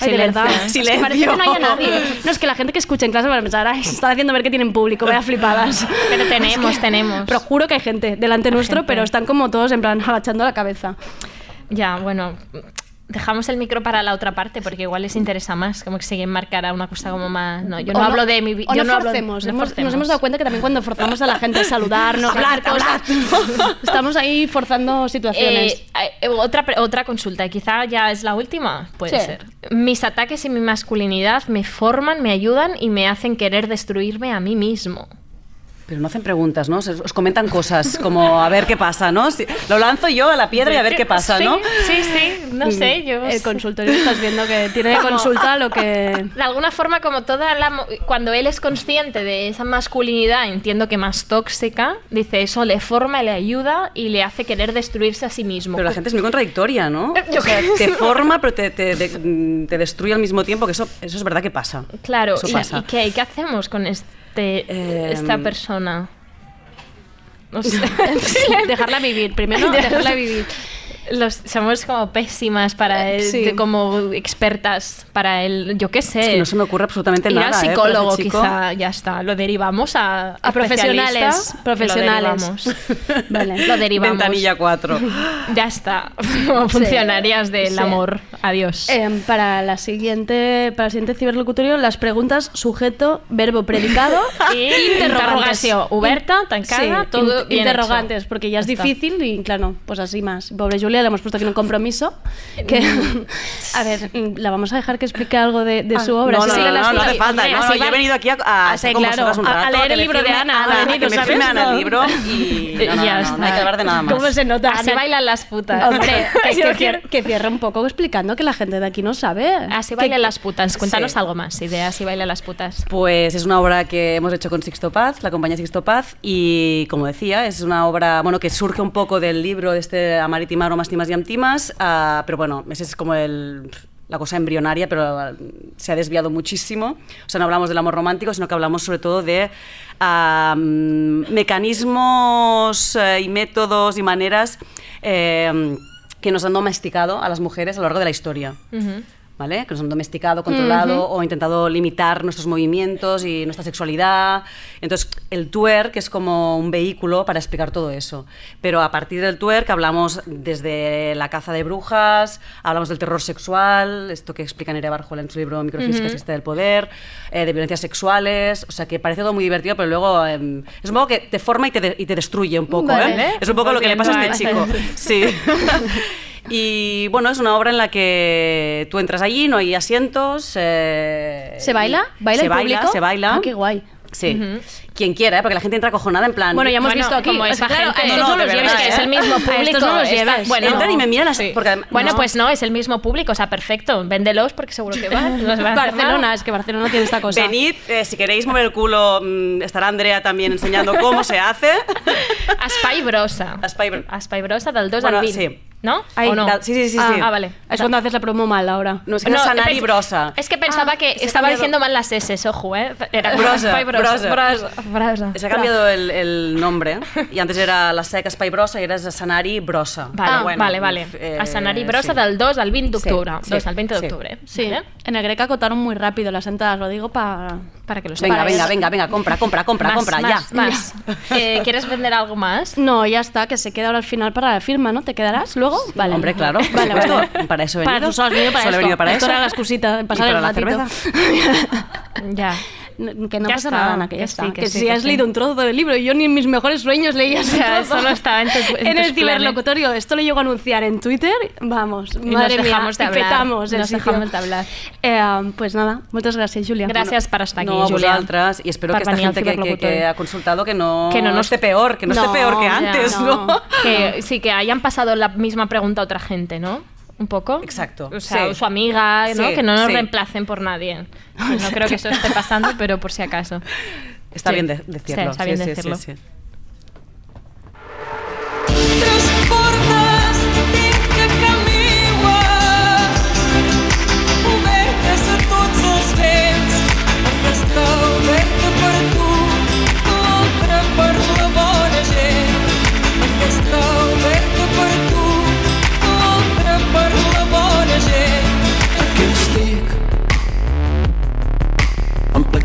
Ay, de Silencio. verdad. Es que parece que no haya [LAUGHS] nadie. No, es que la gente que escucha en clase va a pensar, ay, se están haciendo ver que tienen público, vaya flipadas. [LAUGHS] Pero tenemos, Es que- tenemos. Pero juro que hay gente delante nuestro, gente. pero están como todos en plan [LAUGHS] agachando la cabeza. Ya, bueno, dejamos el micro para la otra parte porque igual les interesa más, como que se enmarcar a una cosa como más... No, yo no, hablo de mi... vi- o yo no, hablo- forcemos. no forcemos. Nos hemos dado cuenta que también cuando forzamos a la gente a saludarnos, [LAUGHS] a Hablar, hacer cosas, [LAUGHS] estamos ahí forzando situaciones. Eh, eh, otra, pre- otra consulta, quizá ya es la última, puede Sí. ser. Mis ataques y mi masculinidad me forman, me ayudan y me hacen querer destruirme a mí mismo. Pero no hacen preguntas, ¿no? Os comentan cosas como a ver qué pasa, ¿no? Si- lo lanzo yo a la piedra y a ver qué pasa, Sí, ¿no? Sí, sí, no sé, yo... el consultorio estás viendo que tiene de consulta lo que... De alguna forma, como toda la. Cuando él es consciente de esa masculinidad, entiendo que más tóxica, dice eso le forma, le ayuda y le hace querer destruirse a sí mismo. Pero la gente es muy contradictoria, ¿no? Yo O sea, te forma, pero te, te- te- mm, te destruye al mismo tiempo, que eso, eso es verdad que pasa. Claro, Eso ¿y, pasa. y qué, ¿Y qué hacemos con este, Em, esta persona? No [LAUGHS] sé. [LAUGHS] Dejarla vivir, primero dejarla vivir. Los, somos como pésimas para él, Sí. de- como expertas para él, yo qué sé. Es que no se me ocurre absolutamente Ir nada. al ¿eh? psicólogo, chico. quizá, ya está. Lo derivamos a, A profesionales, profesionales. Lo derivamos. [LAUGHS] Vale. Lo derivamos. Ventanilla 4. [LAUGHS] Ya está. Como funcionarias del Sí. amor. Adiós. Em, para la siguiente para el siguiente ciberlocutorio las preguntas sujeto verbo predicado [LAUGHS] Y interrogantes interrogación oberta, tancada, Sí, todo in- bien interrogantes hecho. porque ya es está. difícil y claro pues así más pobre Julia le hemos puesto aquí un compromiso que [LAUGHS] a ver [LAUGHS] la vamos a dejar que explique algo de, de su obra No, no, sí, no, no, no hace falta. No, no, así yo he venido aquí a, a Ah, claro, a- a rato, leer que el libro de Ana, a ha venido, que me firme Ana el libro y [LAUGHS] no, no, Ya está. no hay que hablar de nada más. ¿Cómo se nota? Así bailan las putas. Hombre, que, que quiero- cier- que cierre un poco explicando que la gente de aquí no sabe. Así bailan las putas. Cuéntanos algo más. Idea, así bailan las putas. Pues es una obra que hemos hecho con Sixto Paz, la compañía Sixto Paz, y como decía, es una obra bueno, que surge un poco del libro de este Amaritimar y Amtimas, ah, pero bueno, ese es como el, la cosa embrionaria, pero ah, se ha desviado muchísimo. O sea, no hablamos del amor romántico, sino que hablamos sobre todo de ah, mm, mecanismos eh, y métodos y maneras eh, que nos han domesticado a las mujeres a lo largo de la historia. ¿Vale? Que nos han domesticado, controlado o intentado limitar nuestros movimientos y nuestra sexualidad. Entonces, el twerk es como un vehículo para explicar todo eso. Pero a partir del twerk hablamos desde la caza de brujas, hablamos del terror sexual, esto que explica Nerea Barjola en su libro Microfísica Existe del Poder, eh, de violencias sexuales, o sea, que parece todo muy divertido, pero luego eh, es un poco que te forma y te, de- y te destruye un poco. Vale. ¿eh? Es un poco lo que le pasa a este chico. [LAUGHS] Sí. [LAUGHS] Y bueno, es una obra en la que tú entras allí, no hay asientos. eh, ¿Se baila? ¿Baila se el baila, público? se baila. Ah, qué guay. Sí. Quien quiera, ¿eh? porque la gente entra acojonada en plan. Bueno, ya hemos Bueno, visto aquí. como es esa claro, gente- a estos No, no, los verdad, lleves, es que es ¿eh? el mismo [LAUGHS] público. estos no los lleves. bueno, Entran y me miran las- Sí. porque Bueno, no. pues no, es el mismo público, o sea, perfecto. Véndelos porque seguro que van. no se van Barcelona, es que Barcelona tiene esta cosa. Venid, eh, si queréis mover el culo, mm, estará Andrea también enseñando cómo se hace. Bro- Espai brossa del 2 Bueno, al 20. sí. ¿No? Ay, ¿O no? da- sí, sí, sí, Ah, sí. Ah, vale. Es cuando haces la promo mal ahora. No, es que no, No, Sanari pens- Brosa. Es que pensaba Ah, que estaba diciendo mal las S, ojo, ¿eh? Era Brosa, brosa. brosa, brosa. Se ha cambiado el, el nombre y antes era la Sec Espai Brossa i ara és Sanari Brossa. Vale, Però vale, vale. eh, a Sanari Brossa sí. del 2 al 20 Sí, d'octubre. sí, 2 al 20 sí. d'octubre. Sí, ¿vale? en el Greca acotaron muy rápido las entradas, lo digo para... Para que lo Venga, sepáis. venga, venga, venga, compra, compra, compra, Más, compra, más, ya. más. Eh, ¿Quieres vender algo más? No, ya está, que se queda ahora al final para la firma, ¿no? ¿Te quedarás luego? Vale. Hombre, claro. Vale, vale. Para eso he Para venido. tus has venido para Solo he esto. venido para Esto eso. era la excusita, de pasar Y el para la ratito. cerveza. Ya. Que no Ya pasa está, nada, Ana, que ya que está. sí, Que, que sí, si que has sí. leído un trozo del libro y yo ni en mis mejores sueños leía [LAUGHS] ese trozo. no estaba en tu- en [LAUGHS] En el ciberlocutorio. Esto lo llego a anunciar en Twitter. Vamos, Y madre nos dejamos mía, de hablar. petamos el Nos sitio. dejamos de hablar. Eh, pues nada, muchas gracias, Julia. Gràcies per estar aquí, no, Julia. vosaltres, y espero Per que esta gente que, que, ciberlocutorio. que ha consultado que no, Que no nos- esté peor, que no, esté peor que antes, no. ¿no? Que sí, que hayan pasado la misma pregunta a otra gente, ¿no? Un poco. Exacto. O sea, sí. su amiga, ¿no? Sí, que no nos sí. reemplacen por nadie. [LAUGHS] No creo que eso esté pasando, pero por si acaso. Está bien de- decirlo. Sí, está bien sí, sí, decirlo.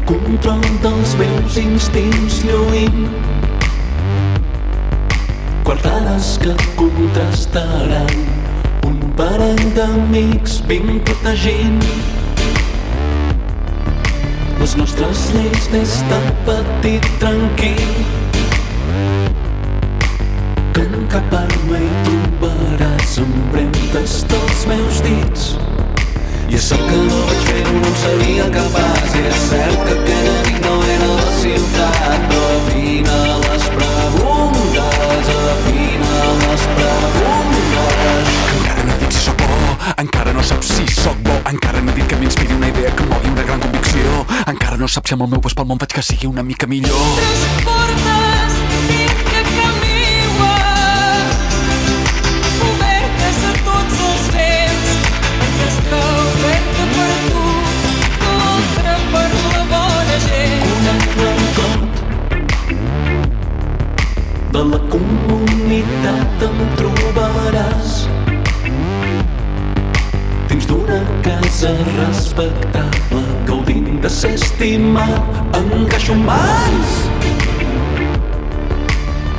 Control dels meus instints lluint. Guardades que contrastaran un parell d'amics ben protegint. Les nostres lleis des de petit tranquil. Que en cap arma hi trobaràs empremtes dels meus dits i és cert que no vaig fer-ho, no en seria capaç I és cert que aquella nit no era la ciutat. Però afina les preguntes, afina les preguntes. Encara no he dit si sóc bo, encara no saps si sóc bo. Encara no he dit que m'inspiri una idea que em mogui una gran convicció. Encara no saps si amb el meu pas pel món faig que sigui una mica millor. Transportes de la comunitat em trobaràs. Dins d'una casa respectable gaudint de ser estimat encaixo mans.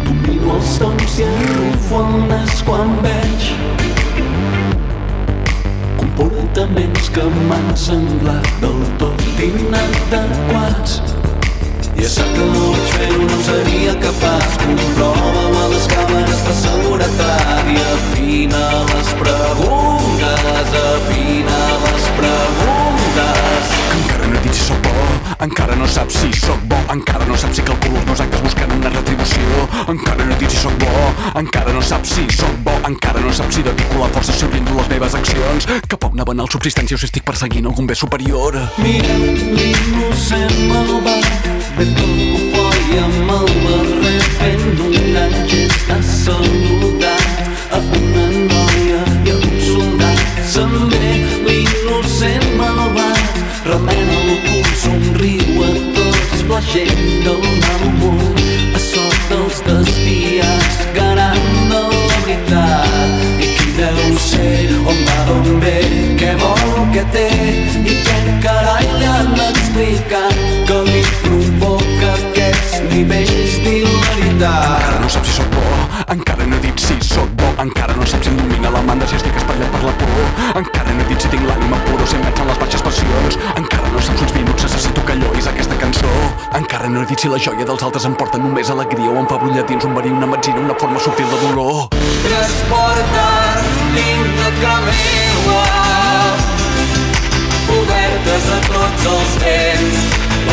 Domino els tons i arrufo el nas quan veig comportaments que m'han semblat del tot inadequats i és cert que no vaig fer-ho, no seria capaç Comprova-ho a les càmeres de seguretat. I afina les preguntes, afina les preguntes. Encara no he dit si sóc bo, encara no saps si sóc bo Encara no saps si calculo els meus actes buscant una retribució. Encara no he dit si sóc bo, encara no saps si sóc bo Encara no saps si dedico la força si oriento les meves accions. Cap a una banal subsistència o si estic perseguint algun bé superior. Mira l'innocent malvat ben tot coi amb el barret fent un gran gest de saludar a una noia i a un soldat se'n ve l'innocent malvat remena el cul, somriu a tots flaixent del mal humor. A sort dels desviats garant de la veritat i qui deu ser on va d'on ve què vol que té i què carai li han explicat aquests nivells d'hilaritat Encara no saps si sóc bo, encara no he dit si sóc bo. Encara no saps si em domina la mandra si estic espatllat per la por. Encara no he dit si tinc l'ànima pura o si em veig en les baixes passions. Encara no saps uns minuts necessito que llois aquesta cançó. Encara no he dit si la joia dels altres em porta només alegria o em fa brollar dins un verí, una metzina, una forma subtil de dolor. Transportes dins de camiues, obertes a tots els vents.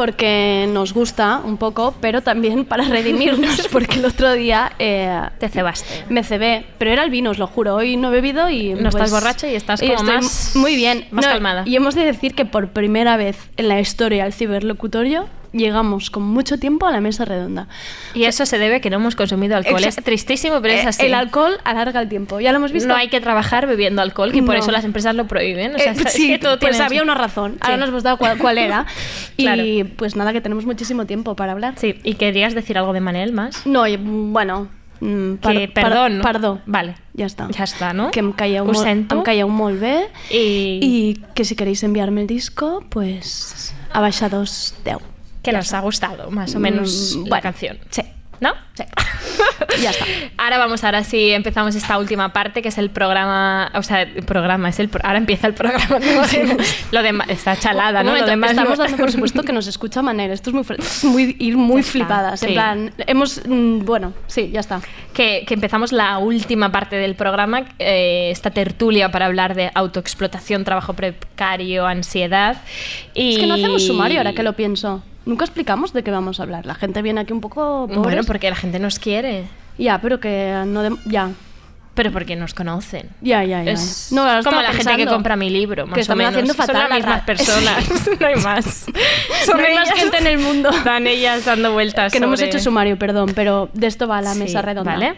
porque nos gusta un poco, pero también para redimirnos, [LAUGHS] porque el otro día... eh, Te cebaste. Me cebé, pero era el vino, os lo juro. Hoy no he bebido y... No estás borracha y estás como estoy más- Muy bien. más No, calmada. Y hemos de decir que por primera vez en la historia del ciberlocutorio llegamos con mucho tiempo a la mesa redonda. Y eso se debe que no hemos consumido alcohol. Es tristísimo, pero es Eh, así. El alcohol alarga el tiempo, ya lo hemos visto. No hay que trabajar bebiendo alcohol, que por No. eso las empresas lo prohíben. O sea, Eh, es sí, que todo pues tiene- había una razón. Ahora Sí. nos hemos dado cuál, cuál era. [LAUGHS] Claro. Y pues nada, que tenemos muchísimo tiempo para hablar. Sí, ¿y querías decir algo de Manel más? No, y, bueno... mm, par- Que par- perdón. Perdó. Vale. Ja està. Ja està, no? Que em caieu, Ho molt, sento. em caieu molt bé I... y que si queréis enviarme el disco, pues a baixados 10. Que nos ha gustado, más o menos, Mm, la bueno, canción. Sí. ¿No? Sí. ya está. [LAUGHS] Ahora vamos, ahora sí empezamos esta última parte, que es el programa, o sea, el programa, es el pro- ahora empieza el programa. ¿te imaginas? [LAUGHS] [LAUGHS] Lo demás, está chalada, Un ¿no? Lo momento, demás estamos no- dando por supuesto que nos escucha Manel. Esto es muy, muy ir muy está, flipadas. sí. En plan, hemos. mm, Bueno, sí, ya está. que, que empezamos la última parte del programa, eh, esta tertulia para hablar de autoexplotación, trabajo precario, ansiedad. Y... Es que no hacemos sumario ahora que lo pienso. Nunca explicamos de qué vamos a hablar. La gente viene aquí un poco. Bueno, porque la gente nos quiere, Ya, pero que no. de- Ya. Pero porque nos conocen. Ya, ya, ya. Es No, como la gente que compra mi libro, más que o menos. haciendo Son fatal las mismas personas, [LAUGHS] no hay más. [LAUGHS] No hay más gente en el mundo. [LAUGHS] Están ellas dando vueltas Que no hemos hecho sumario, perdón, pero de esto va la Sí, mesa redonda. ¿vale?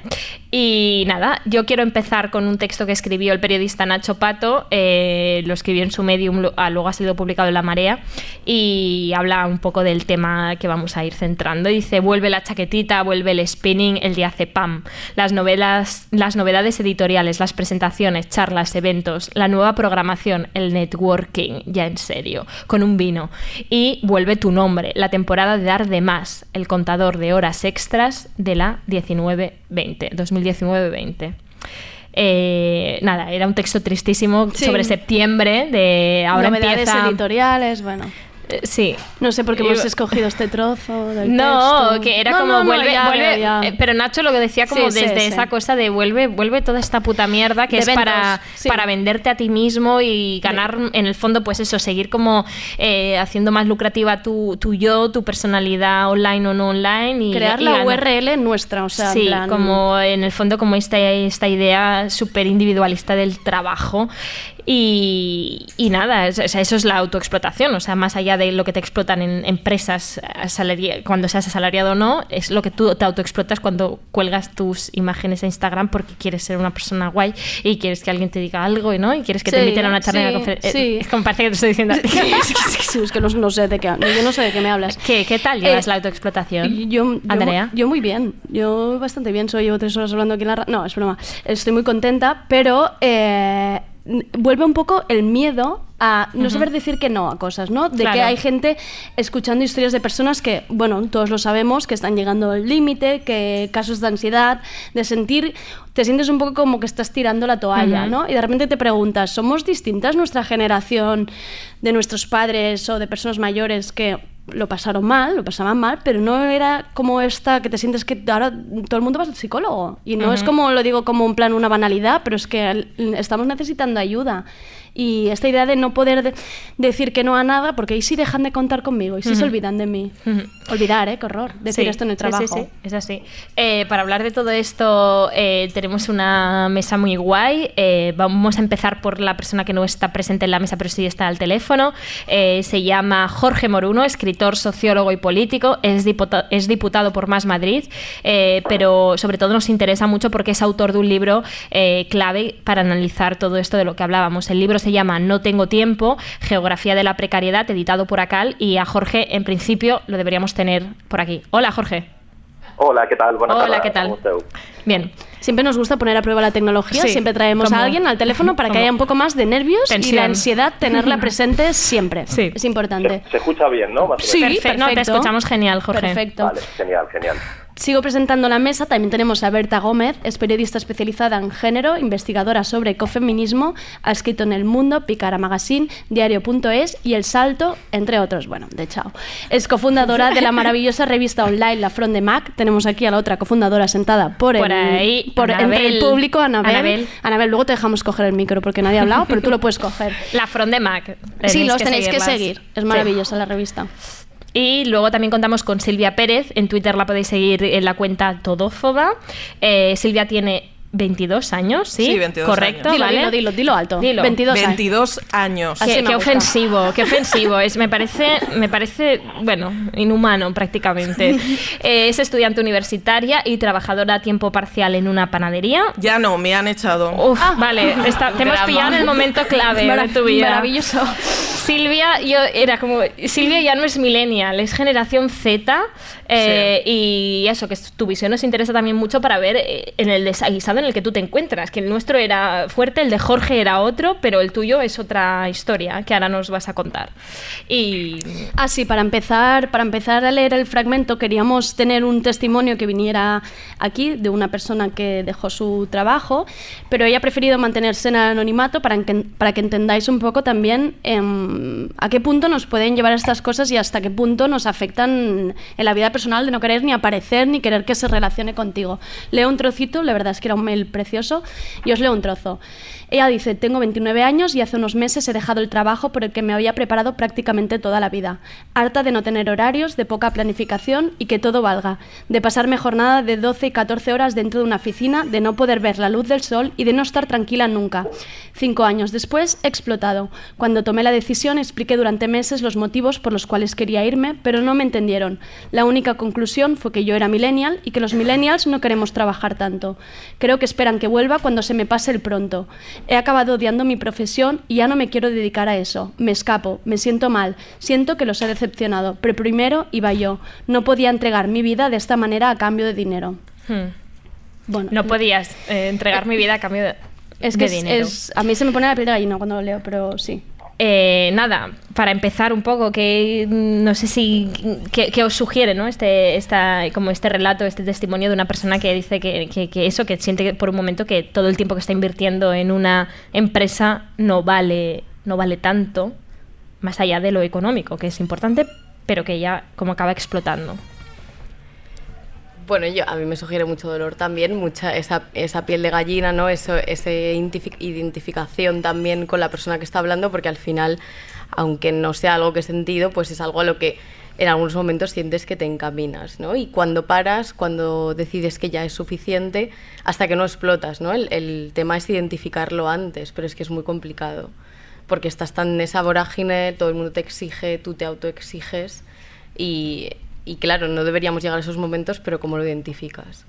Y nada, yo quiero empezar con un texto que escribió el periodista Nacho Pato, eh, lo escribió en su medium, ah, luego ha sido publicado en La Marea, y habla un poco del tema que vamos a ir centrando. Dice, vuelve la chaquetita, vuelve el spinning, el diazepam, las novelas, las novedades editoriales, las presentaciones, charlas, eventos, la nueva programación, el networking, ya en serio, con un vino. Y vuelve tu nombre, la temporada de dar de más, el contador de horas extras de la 19-20, 2019-20. Eh, nada, era un texto tristísimo Sí. sobre septiembre de ahora Novedades empieza editoriales, bueno. Eh, sí. No sé por qué hemos escogido este trozo del [LAUGHS] No, texto. que era No, como no, no, vuelve, ya vuelve ya. eh, pero Nacho lo que decía como Sí, desde sí. esa cosa de vuelve, vuelve toda esta puta mierda que De es para, para venderte a ti mismo y ganar en el fondo pues eso, seguir como eh, haciendo más lucrativa tu, tu yo, tu personalidad online o no online y Crear y la ganar. URL nuestra, o sea, sí, plan- como en el fondo como esta, esta idea súper individualista del trabajo y, y nada, es- o sea, eso es la autoexplotación, o sea, más allá de lo que te explotan en empresas asalari- cuando seas asalariado o no, es lo que tú te autoexplotas cuando cuelgas tus imágenes a Instagram porque quieres ser una persona guay y quieres que alguien te diga algo ¿no? y quieres que te inviten a una charla en la conferencia. sí. Es como parece que te estoy diciendo. [LAUGHS] es que no, no sé de qué, yo no sé de qué me hablas. ¿Qué, ¿Qué tal llevas Eh, la autoexplotación? Yo, yo, Andrea. yo muy bien, yo bastante bien, soy llevo tres horas hablando aquí en la No, es broma, estoy muy contenta, pero eh, vuelve un poco el miedo a no saber decir que no a cosas, ¿no? De Claro. que hay gente escuchando historias de personas que, bueno, todos lo sabemos, que están llegando al límite, que casos de ansiedad, de sentir, te sientes un poco como que estás tirando la toalla. ¿no? Y de repente te preguntas, ¿somos distintas nuestra generación de nuestros padres o de personas mayores que lo pasaron mal, lo pasaban mal, pero no era como esta que te sientes que ahora todo el mundo va al psicólogo. Y no es como, lo digo como un plan, una banalidad, pero es que estamos necesitando ayuda. Y esta idea de no poder de- decir que no a nada, porque ahí sí dejan de contar conmigo y sí se olvidan de mí. Olvidar, ¿eh? Qué horror decir Sí, esto en el sí, sí, trabajo. sí, es así. Eh, para hablar de todo esto, eh, tenemos una mesa muy guay. Eh, vamos a empezar por la persona que no está presente en la mesa, pero sí está al teléfono. Eh, se llama Jorge Moruno, escritor, sociólogo y político. Es, dipota- es diputado por Más Madrid, eh, pero sobre todo nos interesa mucho porque es autor de un libro clave para analizar todo esto de lo que hablábamos. El libro se llama No tengo tiempo, Geografía de la precariedad, editado por Acal. Y a Jorge, en principio, lo deberíamos tener por aquí. Hola, Jorge. Hola, ¿qué tal? Buenas Hola, tardes, ¿qué tal? Bien. Siempre nos gusta poner a prueba la tecnología, Sí, siempre traemos como- a alguien al teléfono para que haya un poco más de nervios y Tensión. la ansiedad tenerla presente siempre. [LAUGHS] Sí. Es importante. Se escucha bien, ¿no? Más Sí, menos. Perfecto. No, te perfecto. escuchamos genial, Jorge. Perfecto. Vale, genial, genial. Sigo presentando la mesa. También tenemos a Berta Gómez, es periodista especializada en género, investigadora sobre ecofeminismo, ha escrito en El Mundo, Picara Magazine, Diario.es y El Salto, entre otros. Bueno, de chao. Es cofundadora de la [LAUGHS] maravillosa revista online La Front de Mac. Tenemos aquí a la otra cofundadora sentada por, Por el, ahí, por entre el público, Anabel. Anabel. Anabel, luego te dejamos coger el micro porque nadie ha hablado, pero tú lo puedes coger. La Front de Mac. sí, los tenéis que seguir. Es Sí. maravillosa la revista. Y luego también contamos con Silvia Pérez. En Twitter la podéis seguir en la cuenta Todófoba. Eh, Silvia tiene 22 años, ¿sí? Sí, 22 Correcto, años. Dilo, ¿vale? dilo, dilo, dilo alto. Dilo. 22 años. 22 años. Así Qué, qué ofensivo, qué ofensivo. Es, me, parece, me parece, bueno, inhumano prácticamente. Eh, [LAUGHS] es estudiante universitaria y trabajadora a tiempo parcial en una panadería. Ya no, me han echado. Uf, vale, está- te hemos pillado en el momento clave de tu vida. Maravilloso. Silvia, yo era como. Silvia ya no es millennial, es generación Z. eh, Y eso, que tu visión nos interesa también mucho para ver eh, en el desaguisado en el que tú te encuentras. Que el nuestro era fuerte, el de Jorge era otro, pero el tuyo es otra historia que ahora nos vas a contar. Y. Ah, sí, para empezar, para empezar a leer el fragmento queríamos tener un testimonio que viniera aquí de una persona que dejó su trabajo, pero ella ha preferido mantenerse en anonimato para que, para que entendáis un poco también em, a qué punto nos pueden llevar estas cosas y hasta qué punto nos afectan en la vida personal de no querer ni aparecer ni querer que se relacione contigo. Leo un trocito, la verdad es que era un mail precioso, y os leo un trozo. Ella dice, tengo 29 años y hace unos meses he dejado el trabajo por el que me había preparado prácticamente toda la vida. Harta de no tener horarios, de poca planificación y que todo valga. De pasarme jornada de 12 y 14 horas dentro de una oficina, de no poder ver la luz del sol y de no estar tranquila nunca. Cinco años después he explotado. Cuando tomé la decisión expliqué durante meses los motivos por los cuales quería irme, pero no me entendieron. La única conclusión fue que yo era millennial y que los millennials no queremos trabajar tanto. Creo que esperan que vuelva cuando se me pase el pronto. He acabado odiando mi profesión y ya no me quiero dedicar a eso. Me escapo, me siento mal, siento que los he decepcionado, pero primero iba yo. No podía entregar mi vida de esta manera a cambio de dinero. hmm, Bueno, no podías eh, entregar mi vida a cambio de, es que de es- dinero. es- a mí se me pone la piel de gallina cuando lo leo, pero sí. Eh, nada, para empezar un poco, que mm, no sé si que, os sugiere, ¿no? Este, esta, como este relato, este testimonio de una persona que dice que, que- que eso, que siente por un momento que todo el tiempo que está invirtiendo en una empresa no vale, no vale tanto, más allá de lo económico, que es importante, pero que ya como acaba explotando. Bueno, yo, a mí me sugiere mucho dolor también, mucha esa, esa piel de gallina, ¿no? Eso, esa identificación también con la persona que está hablando, porque al final, aunque no sea algo que he sentido, pues es algo a lo que en algunos momentos sientes que te encaminas, ¿no? Y cuando paras, cuando decides que ya es suficiente, hasta que no explotas, ¿no? El, el tema es identificarlo antes, pero es que es muy complicado, porque estás tan en esa vorágine, todo el mundo te exige, tú te autoexiges y, y claro, no deberíamos llegar a esos momentos, pero ¿cómo lo identificas?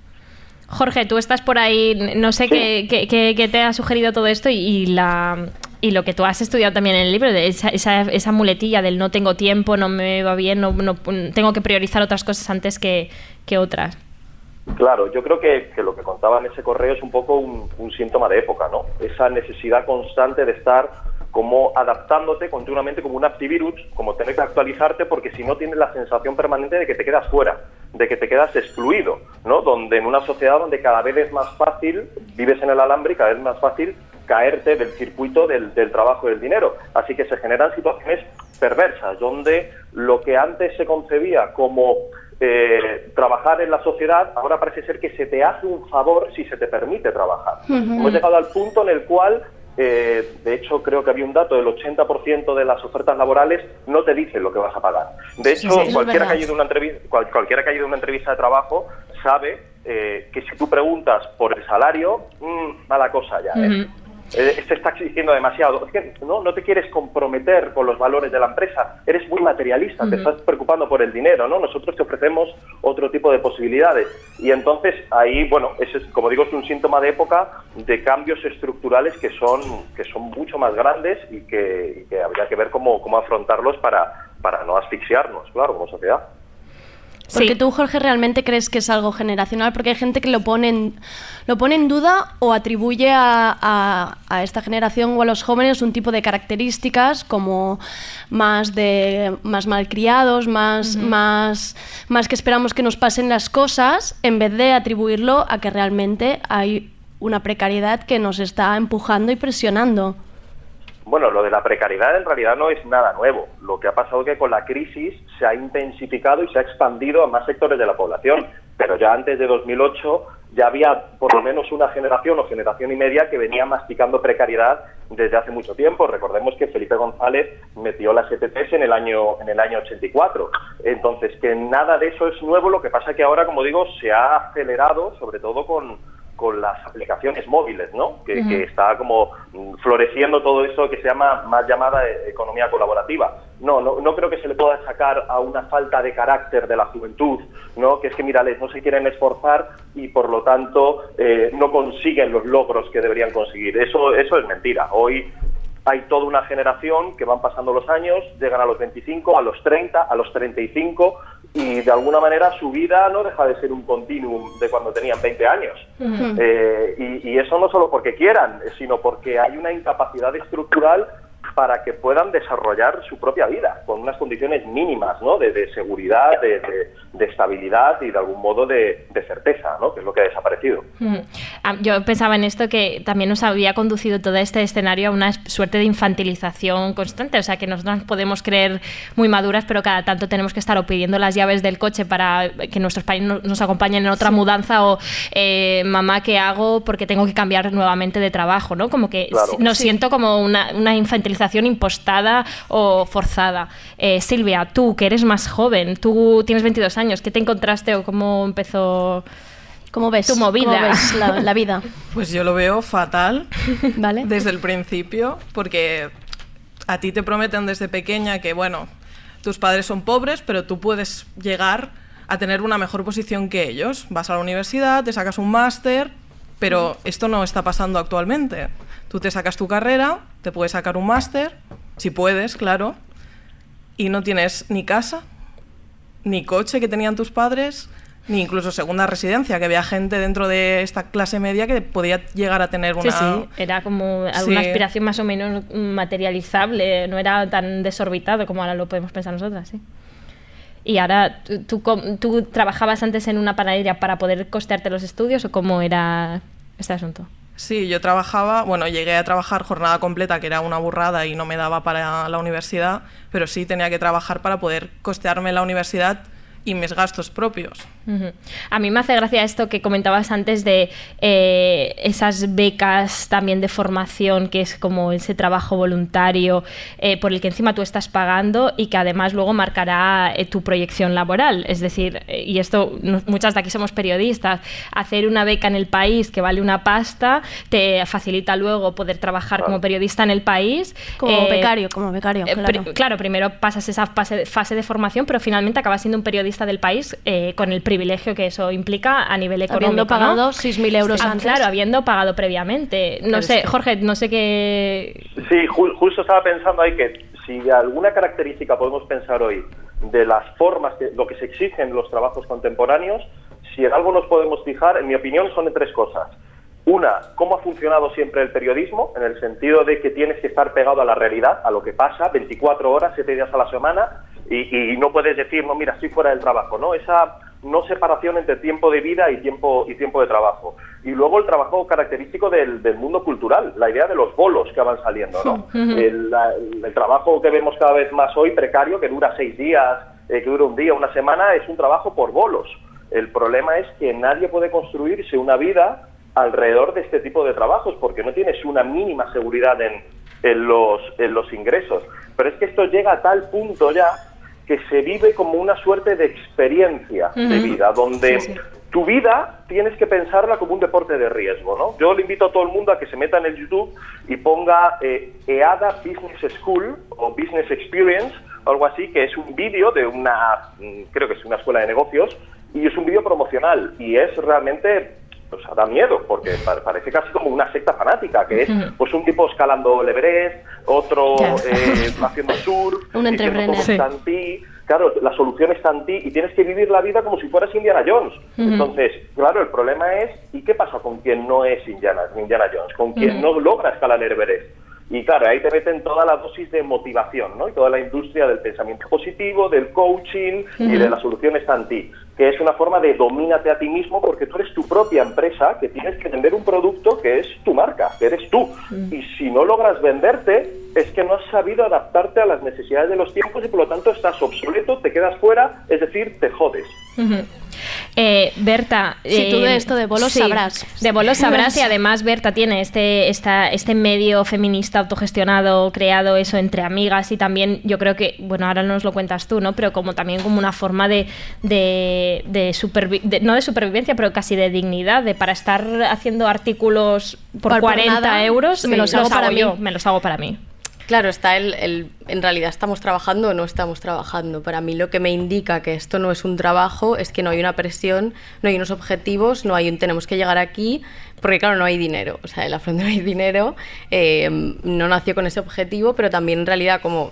Jorge, tú estás por ahí, no sé qué, qué- qué- qué te ha sugerido todo esto y, y la, y lo que tú has estudiado también en el libro, de esa, esa, esa muletilla del no tengo tiempo, no me va bien, no, no- tengo que priorizar otras cosas antes que, que otras. Claro, yo creo que, que lo que contaba en ese correo es un poco un, un síntoma de época, ¿no? Esa necesidad constante de estar como adaptándote continuamente como un antivirus, como tener que actualizarte porque si no tienes la sensación permanente de que te quedas fuera, de que te quedas excluido, ¿no? Donde en una sociedad donde cada vez es más fácil, vives en el alambre y cada vez es más fácil caerte del circuito del, del trabajo y del dinero. Así que se generan situaciones perversas, donde lo que antes se concebía como eh, trabajar en la sociedad, ahora parece ser que se te hace un favor si se te permite trabajar. Ujú. Hemos llegado al punto en el cual, eh, de hecho, creo que había un dato del 80% de las ofertas laborales no te dicen lo que vas a pagar. De Sí, hecho, sí, es cualquiera, que haya ido a una entrevista, cual- cualquiera que haya ido a una entrevista de trabajo sabe eh, que si tú preguntas por el salario, mm, mala cosa ya. ¿eh? Eh, se está exigiendo demasiado. Es que no, no te quieres comprometer con los valores de la empresa. Eres muy materialista, te estás preocupando por el dinero, ¿no? Nosotros te ofrecemos otro tipo de posibilidades. Y entonces ahí, bueno, ese es, como digo, es un síntoma de época de cambios estructurales que son, que son mucho más grandes y que, y que habría que ver cómo, cómo afrontarlos para, para no asfixiarnos, claro, como sociedad. Porque tú, Jorge, realmente crees que es algo generacional, porque hay gente que lo pone en, lo pone en duda o atribuye a, a- a esta generación o a los jóvenes un tipo de características como más de más malcriados, más, más, más que esperamos que nos pasen las cosas, en vez de atribuirlo a que realmente hay una precariedad que nos está empujando y presionando. Bueno, lo de la precariedad en realidad no es nada nuevo. Lo que ha pasado es que con la crisis se ha intensificado y se ha expandido a más sectores de la población. Pero ya antes de 2008 ya había por lo menos una generación o generación y media que venía masticando precariedad desde hace mucho tiempo. Recordemos que Felipe González metió las ETTs en el año en el año 84. Entonces, que nada de eso es nuevo, lo que pasa es que ahora, como digo, se ha acelerado, sobre todo con, con las aplicaciones móviles, ¿no? Que, está como mm, floreciendo todo eso que se llama más llamada eh, economía colaborativa. No, no, no creo que se le pueda sacar a una falta de carácter de la juventud, ¿no? Que es que, mira, les- no se quieren esforzar y por lo tanto eh, no consiguen los logros que deberían conseguir. Eso, eso es mentira. Hoy hay toda una generación que van pasando los años, llegan a los 25, a los 30, a los 35 y de alguna manera su vida no deja de ser un continuum de cuando tenían 20 años. Eh, y, y eso no solo porque quieran, sino porque hay una incapacidad estructural para que puedan desarrollar su propia vida con unas condiciones mínimas ¿no? de, de seguridad, de, de- de estabilidad y de algún modo de, de certeza, ¿no? que es lo que ha desaparecido. Mm. Ah, Yo pensaba en esto que también nos había conducido todo este escenario a una suerte de infantilización constante, o sea que nosotros nos podemos creer muy maduras, pero cada tanto tenemos que estar o pidiendo las llaves del coche para que nuestros padres no- nos acompañen en otra mudanza o eh, mamá, ¿qué hago? Porque tengo que cambiar nuevamente de trabajo, ¿no? Como que Claro. nos Sí. siento como una, una infantilización impostada o forzada. Eh, Silvia, tú que eres más joven, tú tienes 22 años, ¿qué te encontraste o cómo empezó? ¿Cómo ves? tu movida? ¿Cómo ves la, la vida? [LAUGHS] Pues yo lo veo fatal [LAUGHS] ¿Vale? desde el principio, porque a ti te prometen desde pequeña que, bueno, tus padres son pobres, pero tú puedes llegar a tener una mejor posición que ellos. Vas a la universidad, te sacas un máster, pero esto no está pasando actualmente. Tú te sacas tu carrera, te puedes sacar un máster, si puedes, claro, y no tienes ni casa, ni coche que tenían tus padres, ni incluso segunda residencia, que había gente dentro de esta clase media que podía llegar a tener una... Sí, sí, era como alguna Sí. aspiración más o menos materializable, no era tan desorbitado como ahora lo podemos pensar nosotras, sí. Y ahora, ¿tú, tú trabajabas antes en una panadería para poder costearte los estudios o cómo era este asunto? Sí, yo trabajaba, bueno, llegué a trabajar jornada completa, que era una burrada y no me daba para la universidad, pero sí tenía que trabajar para poder costearme la universidad y mis gastos propios. A mí me hace gracia esto que comentabas antes de eh, esas becas también de formación, que es como ese trabajo voluntario eh, por el que encima tú estás pagando y que además luego marcará eh, tu proyección laboral. Es decir, eh, y esto no- muchas de aquí somos periodistas, hacer una beca en el país que vale una pasta te facilita luego poder trabajar como periodista en el país. Como Eh, becario, como becario, eh, claro. pri- claro, primero pasas esa fase, fase de formación, pero finalmente acabas siendo un periodista del país eh, con el privilegio que eso implica a nivel económico. Habiendo ¿no? pagado 6.000 euros Ah, antes. Claro, habiendo pagado previamente. No Pero sé, es que- Jorge, no sé qué. Sí, ju- justo estaba pensando ahí que si alguna característica podemos pensar hoy de las formas, que, lo que se exigen los trabajos contemporáneos, si en algo nos podemos fijar, en mi opinión, son en tres cosas. Una, cómo ha funcionado siempre el periodismo, en el sentido de que tienes que estar pegado a la realidad, a lo que pasa, 24 horas, 7 días a la semana, y, y no puedes decir, no, mira, estoy fuera del trabajo, ¿no? Esa no separación entre tiempo de vida y tiempo, y tiempo de trabajo. Y luego el trabajo característico del, del mundo cultural, la idea de los bolos que van saliendo, ¿no? El, la- el trabajo que vemos cada vez más hoy, precario, que dura seis días, eh, que dura un día, una semana, es un trabajo por bolos. El problema es que nadie puede construirse una vida alrededor de este tipo de trabajos porque no tienes una mínima seguridad en, en los, en los ingresos. Pero es que esto llega a tal punto ya que se vive como una suerte de experiencia de vida, donde Sí, sí. tu vida tienes que pensarla como un deporte de riesgo, ¿no? Yo le invito a todo el mundo a que se meta en el YouTube y ponga eh, EADA Business School o Business Experience, o algo así, que es un vídeo de una, mm, creo que es una escuela de negocios, y es un vídeo promocional, y es realmente, o sea, da miedo, porque pa- parece casi como una secta fanática, que es pues un tipo escalando el Everest, otro eh, haciendo surf, [LAUGHS] Un entrepreneur. Sí. claro, la solución está en ti y tienes que vivir la vida como si fueras Indiana Jones. Entonces, claro, el problema es, ¿y qué pasa con quien no es Indiana, Indiana Jones? Con quien no logra escalar el Everest. Y claro, ahí te meten toda la dosis de motivación, ¿no? Y toda la industria del pensamiento positivo, del coaching y de la solución está en ti, que es una forma de domínate a ti mismo porque tú eres tu propia empresa, que tienes que vender un producto que es tu marca, que eres tú. Y si no logras venderte, es que no has sabido adaptarte a las necesidades de los tiempos y por lo tanto estás obsoleto, te quedas fuera, es decir, te jodes. Eh, Berta, Sí, tú eh, de esto de bolos sí, sabrás. De bolos sabrás y además Berta tiene este, esta, este medio feminista autogestionado, creado eso entre amigas y también yo creo que, bueno, ahora nos lo cuentas tú, ¿no? Pero como también como una forma de, de, de supervi- de- no de supervivencia, pero casi de dignidad, de para estar haciendo artículos por, Por- por 40 nada, euros, me sí, los, los hago para yo, mí. me los hago para mí. Claro, está el, el- en realidad estamos trabajando o no estamos trabajando. Para mí lo que me indica que esto no es un trabajo es que no hay una presión, no hay unos objetivos, no hay un tenemos que llegar aquí, porque claro, no hay dinero. O sea, en la frente no hay dinero, eh, no nació con ese objetivo, pero también en realidad como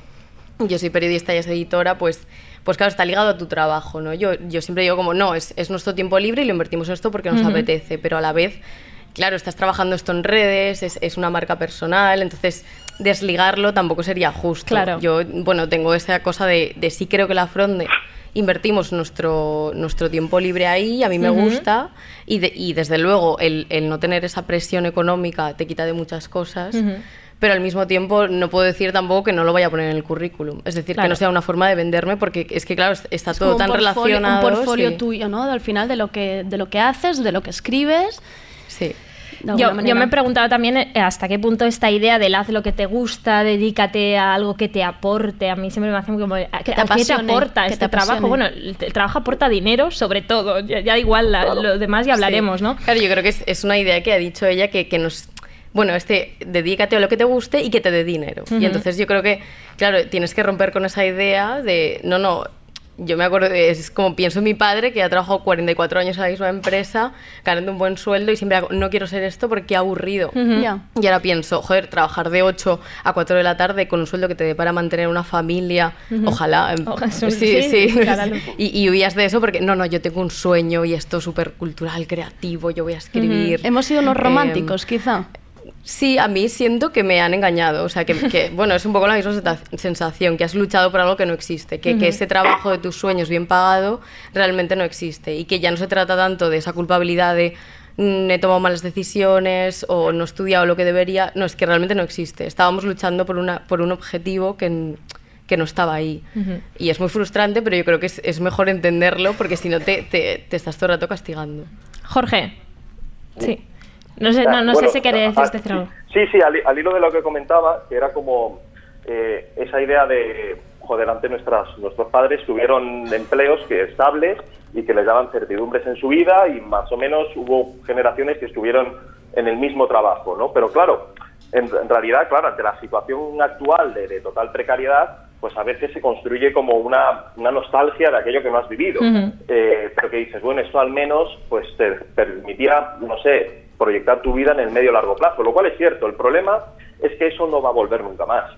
yo soy periodista y es editora, pues, pues claro, está ligado a tu trabajo, ¿no? Yo, yo siempre digo como, no, es, es nuestro tiempo libre y lo invertimos en esto porque nos apetece, pero a la vez, claro, estás trabajando esto en redes, es, es una marca personal, entonces desligarlo tampoco sería justo. Claro. Yo, bueno, tengo esa cosa de, de sí creo que la Fronde invertimos nuestro, nuestro tiempo libre ahí, a mí me gusta, y, de- y desde luego el, el no tener esa presión económica te quita de muchas cosas Ujú. Pero al mismo tiempo no puedo decir tampoco que no lo vaya a poner en el currículum. Es decir, Claro. que no sea una forma de venderme porque es que, claro, está Es todo tan portfolio- relacionado. Un portfolio sí. tuyo, ¿no? Al final de lo que, de lo que haces, de lo que escribes. Sí. Yo, yo me he preguntado también eh, hasta qué punto esta idea del haz lo que te gusta, dedícate a algo que te aporte. A mí siempre me hace como. ¿a- te ¿a ¿Qué te aporta que este te trabajo? Bueno, el, el trabajo aporta dinero, sobre todo. Ya, ya igual, la- lo demás ya hablaremos, Sí. ¿no? Claro, yo creo que es, es una idea que ha dicho ella que, que nos... Bueno, este, dedícate a lo que te guste y que te dé dinero. Y entonces yo creo que, claro, tienes que romper con esa idea de, no, no, yo me acuerdo, es como pienso en mi padre que ha trabajado 44 años en la misma empresa, ganando un buen sueldo y siempre hago, no quiero ser esto porque aburrido. Ujú. Ya. Y ahora pienso, joder, trabajar de 8 a 4 de la tarde con un sueldo que te dé para mantener una familia, Ujú. ojalá. em, Ojalá, sí, sí, sí. claro. [LAUGHS] Y, y huías de eso porque, no, no, yo tengo un sueño y esto súper cultural, creativo, yo voy a escribir. Hemos sido unos Em, románticos, quizá. Sí, a mí siento que me han engañado. O sea, que, que, [LAUGHS] bueno, es un poco la misma sensación, que has luchado por algo que no existe, que, que ese trabajo de tus sueños bien pagado realmente no existe y que ya no se trata tanto de esa culpabilidad de "Mm, he tomado malas decisiones o no he estudiado lo que debería. No, es que realmente no existe. Estábamos luchando por, una, por un objetivo que, que no estaba ahí. Y es muy frustrante, pero yo creo que es, es mejor entenderlo porque si no te, te, te estás todo el rato castigando. Jorge. Sí. No sé, no, no Bueno, sé si queréis ah, decir algo. Sí, sí, al, al hilo de lo que comentaba, que era como eh, esa idea de, joder, antes nuestras, nuestros padres tuvieron empleos que estables y que les daban certidumbres en su vida y más o menos hubo generaciones que estuvieron en el mismo trabajo, ¿no? Pero claro, en, en realidad, claro, ante la situación actual de, de total precariedad, pues a veces se construye como una, una nostalgia de aquello que no has vivido. Ujú. Eh, pero que dices, bueno, esto al menos pues te permitía, no sé, proyectar tu vida en el medio largo plazo, lo cual es cierto. El problema es que eso no va a volver nunca más.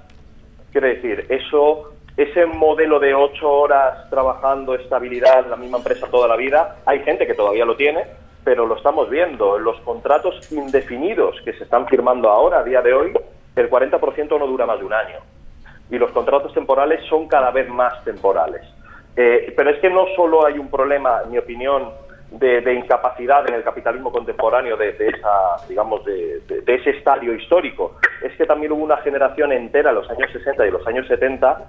Quiere decir, eso, ese modelo de ocho horas trabajando, estabilidad, la misma empresa toda la vida, hay gente que todavía lo tiene, pero lo estamos viendo. Los contratos indefinidos que se están firmando ahora, a día de hoy, el 40% no dura más de un año. Y los contratos temporales son cada vez más temporales. Eh, pero es que no solo hay un problema, en mi opinión, de, de incapacidad en el capitalismo contemporáneo de, de esa, digamos, de, ese estadio histórico. Es que también hubo una generación entera en los años 60 y los años 70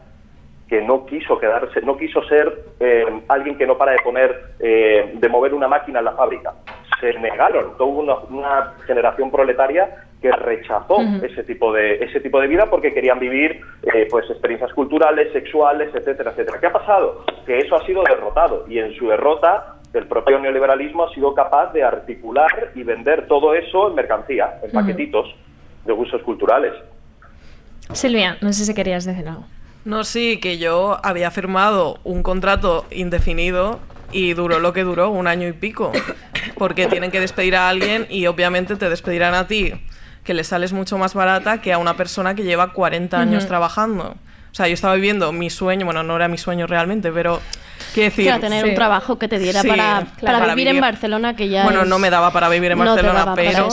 que no quiso quedarse, no quiso ser eh, alguien que no para de poner, eh, de mover una máquina en la fábrica. Se negaron, toda una, una generación proletaria que rechazó ese tipo de ese tipo de vida porque querían vivir eh, pues experiencias culturales, sexuales, etcétera, etcétera. ¿Qué ha pasado? Que eso ha sido derrotado y en su derrota el propio neoliberalismo ha sido capaz de articular y vender todo eso en mercancía, en paquetitos de usos culturales. Silvia, no sé si querías decir algo. No, sí, que yo había firmado un contrato indefinido y duró lo que duró, un año y pico. Porque tienen que despedir a alguien y obviamente te despedirán a ti, que le sales mucho más barata que a una persona que lleva 40 años trabajando. O sea, yo estaba viviendo mi sueño, bueno, no era mi sueño realmente, pero quiero decir... Claro, tener un trabajo que te diera Sí, para, claro, para vivir en Barcelona, que ya Bueno, es- no me daba para vivir en No Barcelona, para pero...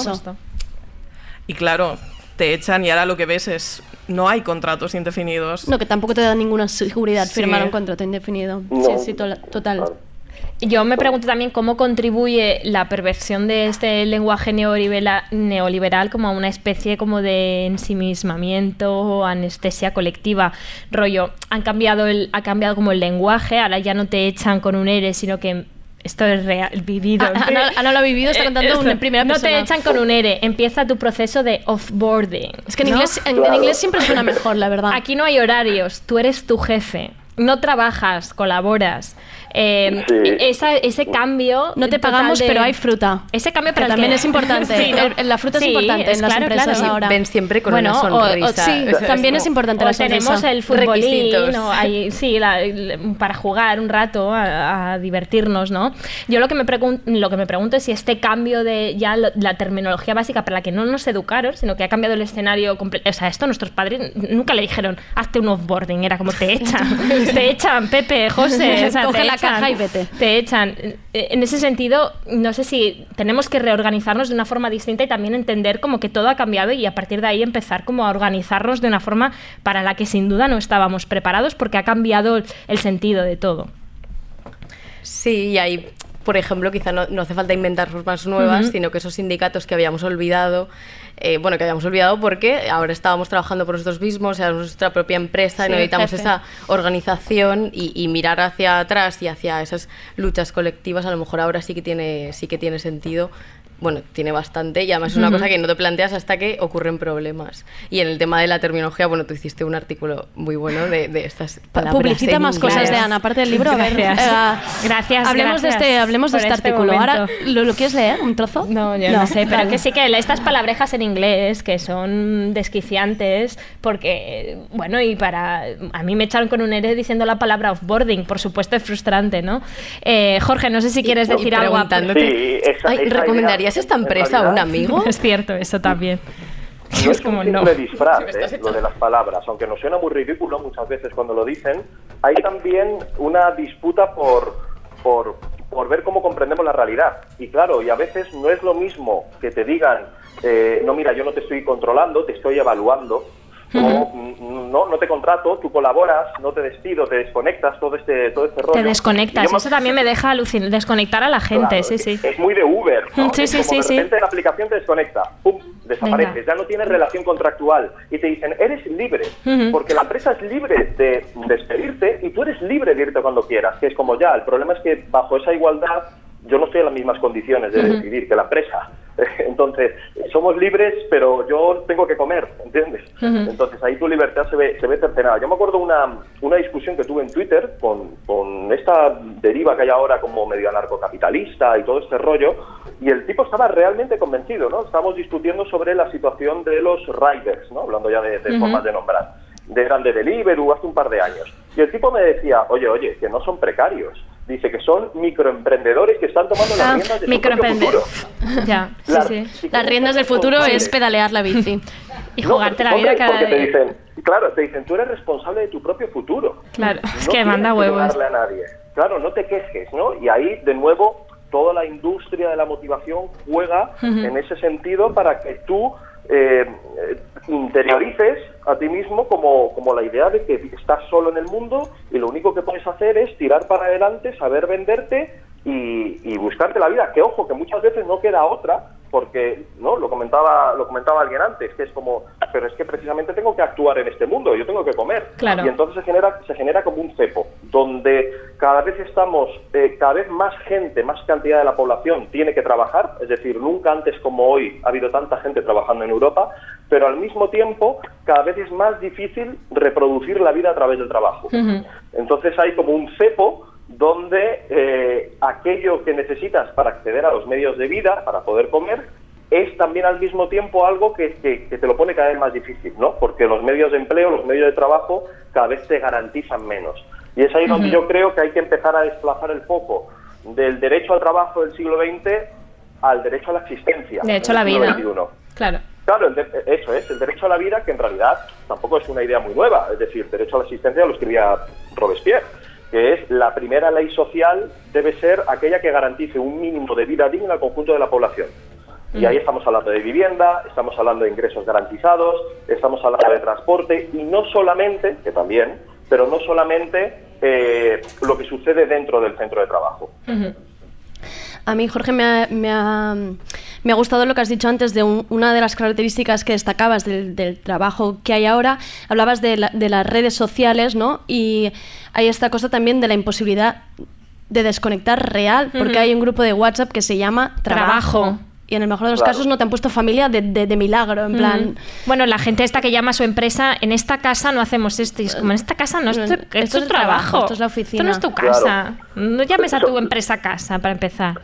Y claro, te echan y ahora lo que ves es... No hay contratos indefinidos. No, que tampoco te da ninguna seguridad Sí. firmar un contrato indefinido. No. Sí, sí, to- total. Yo me pregunto también cómo contribuye la perversión de este lenguaje neoliberal, como a una especie como de ensimismamiento o anestesia colectiva. Rollo, han cambiado el, ha cambiado como el lenguaje, ahora ya no te echan con un ERE, sino que esto es real, [LAUGHS] vivido. Ah, Ana- Ana lo ha vivido, está Eh, contando esto, en primera No te persona. echan con un ERE, empieza tu proceso de offboarding. Es que en, ¿no? inglés, en, en inglés siempre suena mejor, la verdad. Aquí no hay horarios, tú eres tu jefe. No trabajas, colaboras. Eh, Sí. esa- ese cambio. No te pagamos, de- pero hay fruta. Ese cambio Que para el también que- es importante. [LAUGHS] Sí, ¿no? El- la fruta es importante en las claro, empresas claro. ahora. Ven siempre con Bueno, una o- o sonrisa. sí, también como- es importante o la sonrisa. tenemos el futbolín, o hay- sí, la- para jugar un rato a, a divertirnos, ¿no? Yo lo que me pregun- lo que me pregunto es si este cambio de ya lo- la terminología básica para la que no nos educaron, sino que ha cambiado el escenario completo. O sea, esto nuestros padres nunca le dijeron, hazte un offboarding, era como te echan, [LAUGHS] te echan, Pepe, José, o sea, Coge te la echan, caja y vete. Te echan. Eh, En ese sentido, no sé si tenemos que reorganizarnos de una forma distinta y también entender como que todo ha cambiado y a partir de ahí empezar como a organizarnos de una forma para la que sin duda no estábamos preparados porque ha cambiado el- sentido de todo. Sí, y ahí, por ejemplo, quizá no, no hace falta inventar formas nuevas, Ujú. sino que esos sindicatos que habíamos olvidado, eh, bueno, que habíamos olvidado porque ahora estábamos trabajando por nosotros mismos, éramos nuestra propia empresa y necesitamos jefe. esa organización y, y mirar hacia atrás y hacia esas luchas colectivas, a lo mejor ahora sí que tiene, sí que tiene sentido. Bueno, tiene bastante y además es una cosa que no te planteas hasta que ocurren problemas. Y en el tema de la terminología, bueno, tú hiciste un artículo muy bueno de, de estas palabras Publicita más cosas de Ana, aparte del libro. A ver, Gracias. eh, Gracias, Hablemos de este, hablemos de este este artículo. Ahora. ¿lo, lo quieres leer? ¿Un trozo? No, yo no, sé, pero que sí que estas palabrejas en inglés que son desquiciantes porque, bueno, y para... A mí me echaron con un ERE diciendo la palabra offboarding, por supuesto es frustrante, ¿no? Eh, Jorge, no sé si quieres y decir algo. Sí, esa- Ay, esa ¿recomendarías idea, esta empresa un amigo? [LAUGHS] Es cierto, eso también. No es como, un no. disfraz, ¿eh? lo de las palabras. Aunque nos suena muy ridículo muchas veces cuando lo dicen, hay también una disputa por, por, por ver cómo comprendemos la realidad. Y claro, y a veces no es lo mismo que te digan, eh, no, mira, yo no te estoy controlando, te estoy evaluando. O, mm, no, no te contrato, tú colaboras, no te despido, te desconectas, todo este, todo este rollo. Te desconectas, eso también me deja alucinar, desconectar a la gente, Claro, sí, es- sí. Es muy de Uber. [LAUGHS] ¿no? Sí, Es sí, como sí, de sí. repente la aplicación te desconecta, ¡pum! Desapareces, Venga. ya no tienes relación contractual. Y te dicen, eres libre. Porque la empresa es libre de despedirte y tú eres libre de irte cuando quieras. Que es como ya, el problema es que bajo esa igualdad yo no estoy en las mismas condiciones de decidir que la empresa. [LAUGHS] Entonces, somos libres, pero yo tengo que comer, ¿entiendes? Entonces ahí tu libertad se ve, se ve cercenada. Yo me acuerdo una, una discusión que tuve en Twitter con, con esta deriva que hay ahora como medio anarcocapitalista y todo este rollo, y el tipo estaba realmente convencido, ¿no? Estábamos discutiendo sobre la situación de los riders, ¿no? Hablando ya de, formas de nombrar. De eran de Deliveroo hace un par de años. Y el tipo me decía, oye, oye, que no son precarios. Dice que son microemprendedores que están tomando las Ah, riendas de su propio microemprendedor. futuro. [LAUGHS] Ya, sí, La- sí. Las riendas del futuro es pedalear la bici. [LAUGHS] Y No, jugarte la vida cada porque te día. dicen, claro, te dicen, tú eres responsable de tu propio futuro. Claro, es que manda que huevos. darle a nadie. Claro, no te quejes, ¿no? Y ahí, de nuevo, toda la industria de la motivación juega en ese sentido para que tú eh, interiorices a ti mismo como, como la idea de que estás solo en el mundo y lo único que puedes hacer es tirar para adelante, saber venderte y, y buscarte la vida. Que ojo, que muchas veces no queda otra porque no lo comentaba lo comentaba alguien antes que es como pero es que precisamente tengo que actuar en este mundo yo tengo que comer Claro. y entonces se genera se genera como un cepo donde cada vez estamos eh, cada vez más gente más cantidad de la población tiene que trabajar es decir nunca antes como hoy ha habido tanta gente trabajando en Europa pero al mismo tiempo cada vez es más difícil reproducir la vida a través del trabajo entonces hay como un cepo donde eh, aquello que necesitas para acceder a los medios de vida, para poder comer, es también al mismo tiempo algo que, que- que te lo pone cada vez más difícil, ¿no? Porque los medios de empleo, los medios de trabajo, cada vez te garantizan menos. Y es ahí donde yo creo que hay que empezar a desplazar el foco del derecho al trabajo del siglo XX al derecho a la existencia. Derecho a la siglo vida. XXI. Claro. Claro, el de- eso es, el derecho a la vida, que en realidad tampoco es una idea muy nueva, es decir, derecho a la existencia lo escribía Robespierre, que es la primera ley social debe ser aquella que garantice un mínimo de vida digna al conjunto de la población. Y ahí estamos hablando de vivienda, estamos hablando de ingresos garantizados, estamos hablando de transporte y no solamente, que también, pero no solamente eh, lo que sucede dentro del centro de trabajo. A mí, Jorge, me ha, me ha- me ha gustado lo que has dicho antes de un- una de las características que destacabas del, del trabajo que hay ahora. Hablabas de, la- de las redes sociales, ¿no? Y hay esta cosa también de la imposibilidad de desconectar real, porque hay un grupo de WhatsApp que se llama Trabajo. Trabajo. Y en el mejor de los Claro. casos no te han puesto familia de, de- de milagro, en plan... Mm. Bueno, la gente esta que llama a su empresa, en esta casa no hacemos esto. Y es como, en esta casa no, esto, Esto esto es es trabajo, trabajo. esto es la oficina. Esto no es tu Claro. casa. No llames a tu empresa casa, para empezar.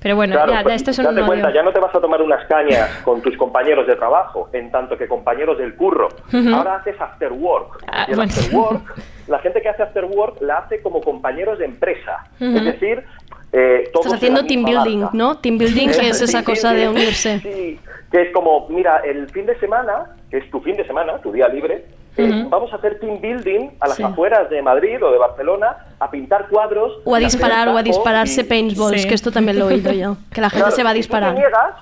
Pero bueno, Claro, ya, pues, ya, esto es un date cuenta, ya no te vas a tomar unas cañas con tus compañeros de trabajo, en tanto que compañeros del curro. Ujú. Ahora haces after work. Ah, y el bueno. after work, la gente que hace after work la hace como compañeros de empresa. Ujú. Es decir, eh, todos Estás en haciendo team building, barca. ¿no? Team building, que es esa sí, cosa sí, de unirse. Sí, que es como, mira, el fin de semana, que es tu fin de semana, tu día libre, eh, vamos a hacer team building a las Sí. afueras de Madrid o de Barcelona a pintar cuadros. O a disparar, o a dispararse y- paintballs, Sí. que esto también lo he oído yo. Que la gente Claro, se va a si tú disparar. te niegas,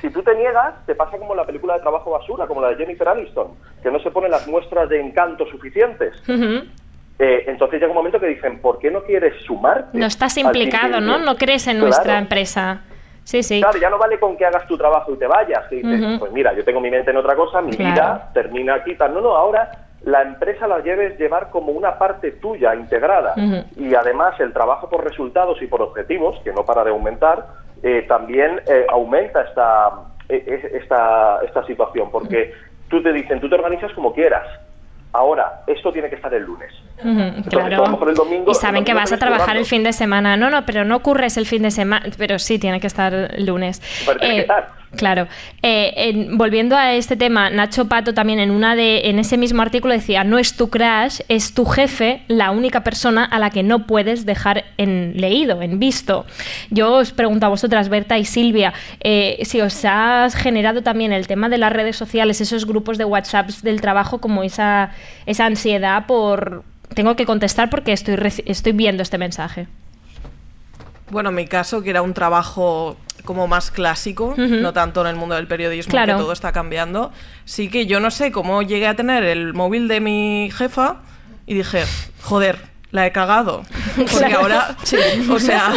si tú te niegas, te pasa como la película de trabajo basura, como la de Jennifer Aniston, que no se ponen las muestras de encanto suficientes. Eh, entonces llega un momento que dicen, ¿por qué no quieres sumarte? No estás implicado, ¿no? No crees en Claro. nuestra empresa. Sí, sí. Claro, ya no vale con que hagas tu trabajo y te vayas. Que dices, pues mira, yo tengo mi mente en otra cosa, mi Claro. vida termina aquí. Tal. No, no, ahora la empresa la debes llevar como una parte tuya, integrada. Y además el trabajo por resultados y por objetivos, que no para de aumentar, eh, también eh, aumenta esta, eh, es- esta, esta situación. Porque tú te dicen, tú te organizas como quieras. Ahora, esto tiene que estar el lunes. Ujú, Entonces, a lo claro. mejor el domingo- y saben que vas a trabajar currando. el fin de semana. No, no, pero no ocurres el fin de semana. Pero sí, tiene que estar el lunes. Pero tiene que estar. Claro. Eh, en- volviendo a este tema, Nacho Pato también en una de, en ese mismo artículo decía, no es tu crash, es tu jefe la única persona a la que no puedes dejar en leído, en visto. Yo os pregunto a vosotras, Berta y Silvia, eh, si os ha generado también el tema de las redes sociales, esos grupos de WhatsApps del trabajo, como esa, esa ansiedad por tengo que contestar porque estoy, estoy viendo este mensaje. Bueno, en mi caso, que era un trabajo como más clásico, no tanto en el mundo del periodismo, Claro. que todo está cambiando. Sí que yo no sé cómo llegué a tener el móvil de mi jefa y dije, joder, la he cagado. [LAUGHS] Porque Claro. ahora, Sí. o sea,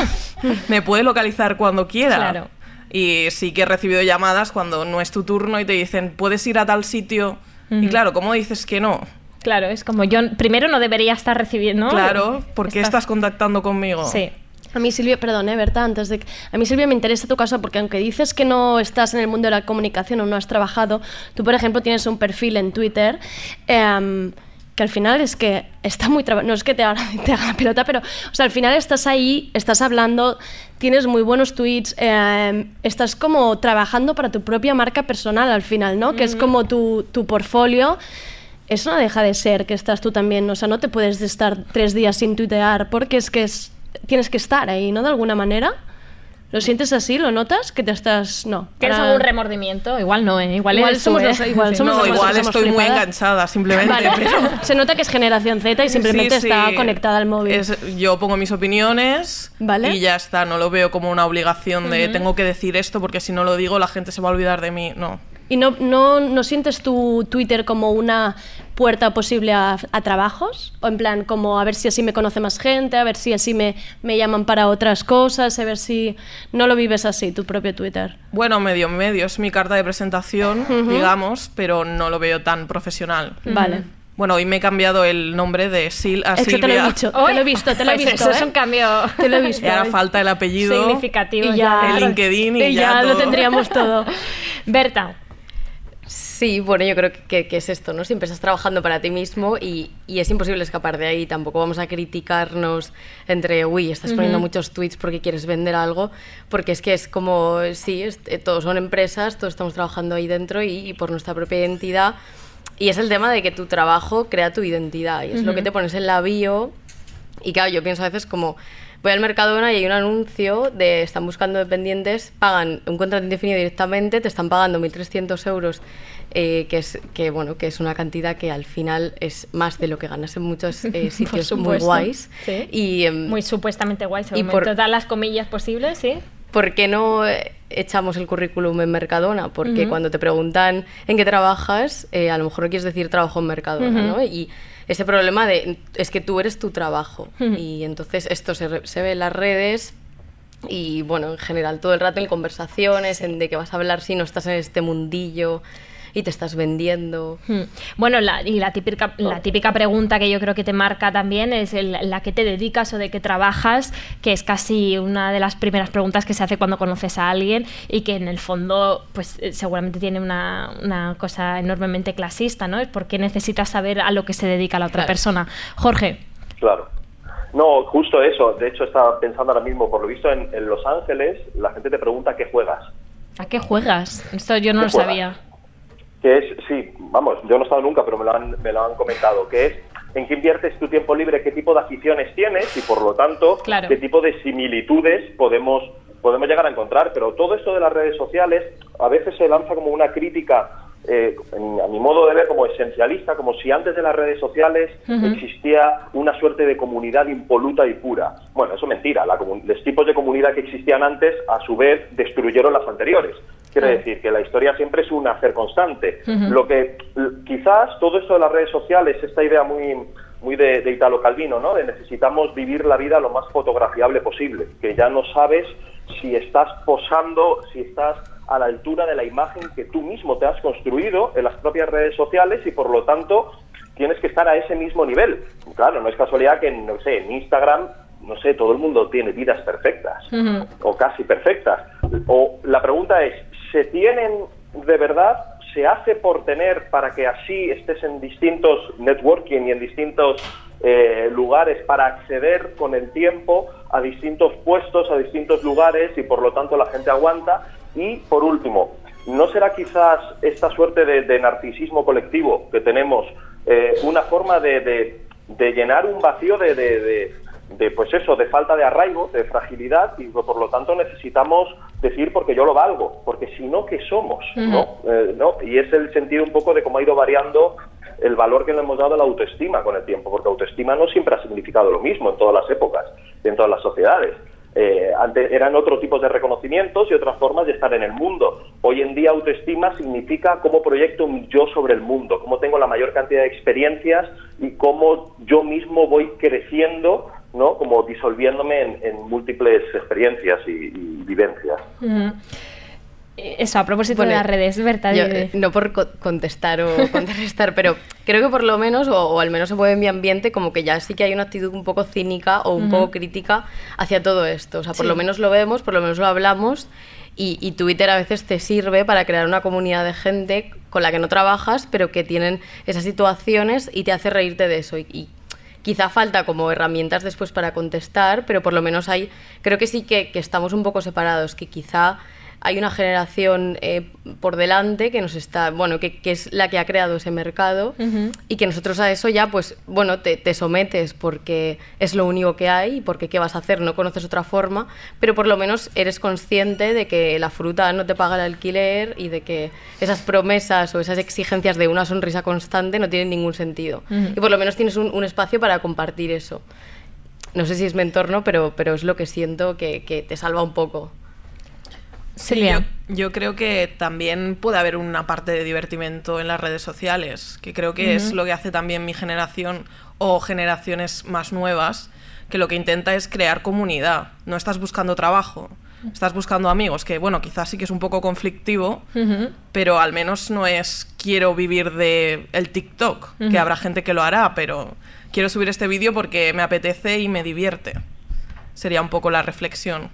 me puede localizar cuando quiera. Claro. Y sí que he recibido llamadas cuando no es tu turno y te dicen, puedes ir a tal sitio. Y claro, ¿cómo dices que no? Claro, es como yo primero no debería estar recibiendo. Claro, ¿por qué Está- estás contactando conmigo? Sí. A mí, Silvia, perdón, eh, Berta, antes de que- A mí, Silvia, me interesa tu caso porque aunque dices que no estás en el mundo de la comunicación o no has trabajado, tú, por ejemplo, tienes un perfil en Twitter em, que al final es que está muy... traba- No es que te haga, [LAUGHS] te haga la pelota, pero, o sea, al final estás ahí, estás hablando, tienes muy buenos tweets, em, estás como trabajando para tu propia marca personal al final, ¿no? Que es como tu, tu portfolio. Eso no deja de ser que estás tú también, o sea, no te puedes estar tres días sin tuitear porque es que es- tienes que estar ahí, ¿no? De alguna manera. ¿Lo sientes así? ¿Lo notas? Que te estás... No. ¿Tienes ahora- algún remordimiento? Igual no, ¿eh? Igual, Igual somos tú, ¿eh? los- igual somos no, nosotros igual somos estoy muy flipadas. enganchada, simplemente. Vale. [LAUGHS] pero- [LAUGHS] Se nota que es generación Z y simplemente Sí, está sí. conectada al móvil. Es- yo pongo mis opiniones Vale. y ya está, no lo veo como una obligación de Ujú. tengo que decir esto porque si no lo digo la gente se va a olvidar de mí. No. ¿Y no, no, no sientes tu Twitter como una puerta posible a, a trabajos? O en plan, como a ver si así me conoce más gente, a ver si así me, me llaman para otras cosas, a ver si no lo vives así, tu propio Twitter. Bueno, medio medio, es mi carta de presentación, [LAUGHS] digamos, pero no lo veo tan profesional. Vale. Bueno, hoy me he cambiado el nombre de Sil a Es que Silvia. te lo he dicho, te lo he visto, te lo he Pues visto. eso es ¿eh? un cambio Te lo he visto. [LAUGHS] Y ahora falta el apellido. significativo. Y ya, el LinkedIn y, y ya lo todo. tendríamos todo. [LAUGHS] Berta, Sí, bueno, yo creo que, que es esto, ¿no? Siempre estás trabajando para ti mismo y, y es imposible escapar de ahí. Tampoco vamos a criticarnos entre, uy, estás poniendo Ujú. muchos tweets porque quieres vender algo, porque es que es como, sí, es- eh, todos son empresas, todos estamos trabajando ahí dentro y, y por nuestra propia identidad. Y es el tema de que tu trabajo crea tu identidad y es lo Ujú. que te pones en la bio Y claro, yo pienso a veces como voy al Mercadona y hay un anuncio de están buscando dependientes, pagan un contrato indefinido directamente, te están pagando 1.300 euros, eh, que, es, que, bueno, que es una cantidad que al final es más de lo que ganas en muchos eh, [LAUGHS] sitios muy guays. Sí. Y, em, Muy supuestamente guay, y por- todas las comillas posibles, ¿sí? ¿Por qué no echamos el currículum en Mercadona? Porque Ujú. cuando te preguntan en qué trabajas, eh, a lo mejor no quieres decir trabajo en Mercadona, Ujú. ¿no? Y ese problema de es que tú eres tu trabajo. Y entonces esto se, re- se ve en las redes y bueno, en general todo el rato en conversaciones, en de qué vas a hablar si no estás en este mundillo y te estás vendiendo. Hmm. Bueno, la, y la típica, la típica pregunta que yo creo que te marca también es el- la que te dedicas o de qué trabajas, que es casi una de las primeras preguntas que se hace cuando conoces a alguien y que en el fondo pues eh, seguramente tiene una, una cosa enormemente clasista, ¿no? Es por qué necesitas saber a lo que se dedica la otra Claro. persona. Jorge. Claro. No, justo eso. De hecho, estaba pensando ahora mismo, por lo visto en, en Los Ángeles, la gente te pregunta qué juegas. ¿A qué juegas? Esto yo no ¿Qué lo juegas? sabía. Que es, sí, vamos, yo no he estado nunca, pero me lo han, me lo han comentado, que es en qué inviertes tu tiempo libre, qué tipo de aficiones tienes y por lo tanto Claro. qué tipo de similitudes podemos, podemos llegar a encontrar. Pero todo esto de las redes sociales a veces se lanza como una crítica, eh, en- a mi modo de ver, como esencialista, como si antes de las redes sociales existía una suerte de comunidad impoluta y pura. Bueno, eso es mentira. La los tipos de comunidad que existían antes, a su vez, destruyeron las anteriores. Quiere decir que la historia siempre es un hacer constante. Lo que quizás todo esto de las redes sociales, esta idea muy muy de, de Italo Calvino, ¿no? De necesitamos vivir la vida lo más fotografiable posible, que ya no sabes si estás posando, si estás a la altura de la imagen que tú mismo te has construido en las propias redes sociales y por lo tanto tienes que estar a ese mismo nivel. Claro, no es casualidad que, no sé, en Instagram, no sé, todo el mundo tiene vidas perfectas o casi perfectas. O la pregunta es, ¿se tienen de verdad? ¿Se hace por tener para que así estés en distintos networking y en distintos eh, lugares para acceder con el tiempo a distintos puestos, a distintos lugares y por lo tanto la gente aguanta? Y por último, ¿no será quizás esta suerte de, narcisismo colectivo que tenemos eh, una forma de- de llenar un vacío de, de- pues eso, de falta de arraigo, de fragilidad y por lo tanto necesitamos decir porque yo lo valgo, porque si no, ¿qué somos? ¿no? Eh, ¿no? Y es el sentido un poco de cómo ha ido variando el valor que le hemos dado a la autoestima con el tiempo, porque autoestima no siempre ha significado lo mismo en todas las épocas, en todas las sociedades. Eh, antes eran otro tipos de reconocimientos y otras formas de estar en el mundo. Hoy en día autoestima significa cómo proyecto mi yo sobre el mundo, cómo tengo la mayor cantidad de experiencias y cómo yo mismo voy creciendo, ¿no? Como disolviéndome en, en múltiples experiencias y, y vivencias. Eso, a propósito Bueno, de las redes, Berta. Yo, eh, no por co- contestar o [LAUGHS] contrarrestar, pero creo que por lo menos, o, o al menos se puede en mi ambiente, como que ya sí que hay una actitud un poco cínica o un poco crítica hacia todo esto. O sea, por Sí. lo menos lo vemos, por lo menos lo hablamos. Y, y Twitter a veces te sirve para crear una comunidad de gente con la que no trabajas, pero que tienen esas situaciones y te hace reírte de eso. Y, y quizá falta como herramientas después para contestar, pero por lo menos hay, creo que sí que, que estamos un poco separados, que quizá hay una generación eh, por delante que nos está, bueno, que, que es la que ha creado ese mercado y que nosotros a eso ya, pues, bueno, te, te sometes porque es lo único que hay y porque qué vas a hacer, no conoces otra forma, pero por lo menos eres consciente de que la fruta no te paga el alquiler y de que esas promesas o esas exigencias de una sonrisa constante no tienen ningún sentido. Y por lo menos tienes un, un espacio para compartir eso. No sé si es mi entorno, pero, pero es lo que siento que, que te salva un poco. Sí, yo, yo creo que también puede haber una parte de divertimento en las redes sociales, que creo que es lo que hace también mi generación o generaciones más nuevas, que lo que intenta es crear comunidad. No estás buscando trabajo, estás buscando amigos, que bueno, quizás sí que es un poco conflictivo, pero al menos no es quiero vivir de el TikTok, que habrá gente que lo hará, pero quiero subir este vídeo porque me apetece y me divierte. Sería un poco la reflexión.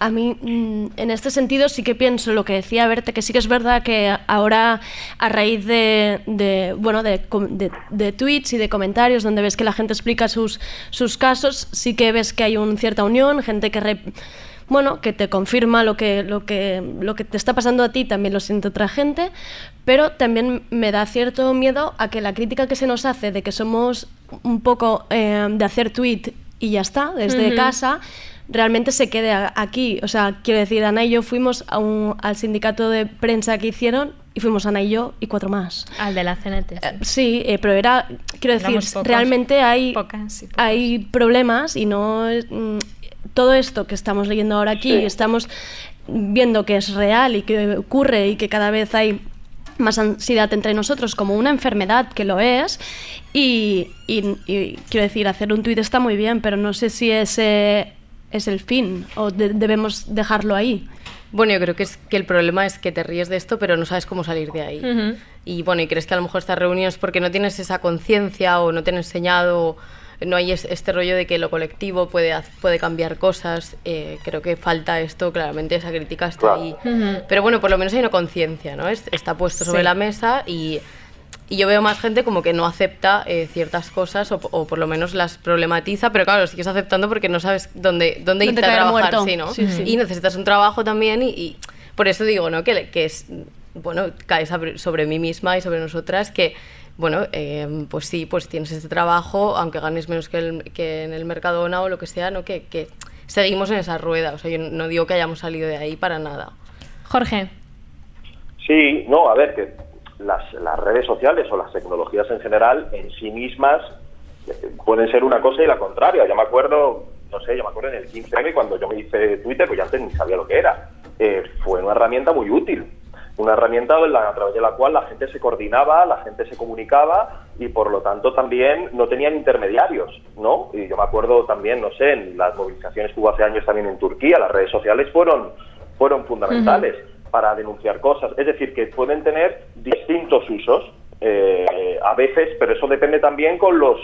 A mí, mm, en este sentido, sí que pienso lo que decía Berta, que sí que es verdad que ahora, a raíz de, de, bueno, de, de- de tweets y de comentarios donde ves que la gente explica sus, sus casos, sí que ves que hay una cierta unión, gente que... re- bueno, que te confirma lo que, lo, que, lo que te está pasando a ti, también lo siente otra gente, pero también me da cierto miedo a que la crítica que se nos hace de que somos un poco eh, de hacer tweet y ya está, desde casa, realmente se quede aquí. O sea, quiero decir, Ana y yo fuimos a un- al sindicato de prensa que hicieron y fuimos Ana y yo y cuatro más. Al de la CNT. Sí, eh, pero era, quiero decir, pocos. realmente hay, Pocas, sí, pocos. hay problemas y no mm, todo esto que estamos leyendo ahora aquí, Sí. estamos viendo que es real y que ocurre y que cada vez hay más ansiedad entre nosotros como una enfermedad que lo es y, y- y quiero decir, hacer un tuit está muy bien, pero no sé si ese es el fin o de- debemos dejarlo ahí. Bueno, yo creo que, es, que el problema es que te ríes de esto, pero no sabes cómo salir de ahí. Y bueno, y crees que a lo mejor estas reuniones porque no tienes esa conciencia o no te han enseñado, no hay es- este rollo de que lo colectivo puede, puede cambiar cosas. eh, creo que falta esto, claramente esa crítica está Claro. ahí. Pero bueno, por lo menos hay una conciencia, ¿no? Es- está puesto sobre Sí. la mesa y, y yo veo más gente como que no acepta eh, ciertas cosas o, o por lo menos las problematiza, pero claro, lo sigues aceptando porque no sabes dónde, dónde ¿Dónde irte a trabajar, sí, ¿no? Sí, sí. Y necesitas un trabajo también y, y por eso digo, ¿no? Que, que es, bueno, cae sobre, sobre mí misma y sobre nosotras que, bueno, eh, pues sí, pues tienes este trabajo, aunque ganes menos que, el- que en el Mercadona o lo que sea, ¿no? Que, que seguimos en esa rueda, o sea, yo no digo que hayamos salido de ahí para nada. Jorge. Sí, no, a ver, que las, redes sociales o las tecnologías en general en sí mismas eh, pueden ser una cosa y la contraria. Yo me acuerdo, no sé, yo me acuerdo en el 15M cuando yo me hice Twitter, pues ya antes ni sabía lo que era. Eh, fue una herramienta muy útil. Una herramienta a través de la cual la gente se coordinaba, la gente se comunicaba y por lo tanto también no tenían intermediarios, ¿no? Y yo me acuerdo también, no sé, en las movilizaciones que hubo hace años también en Turquía, las redes sociales fueron, fueron fundamentales para denunciar cosas. Es decir, que pueden tener distintos usos eh, a veces, pero eso depende también con los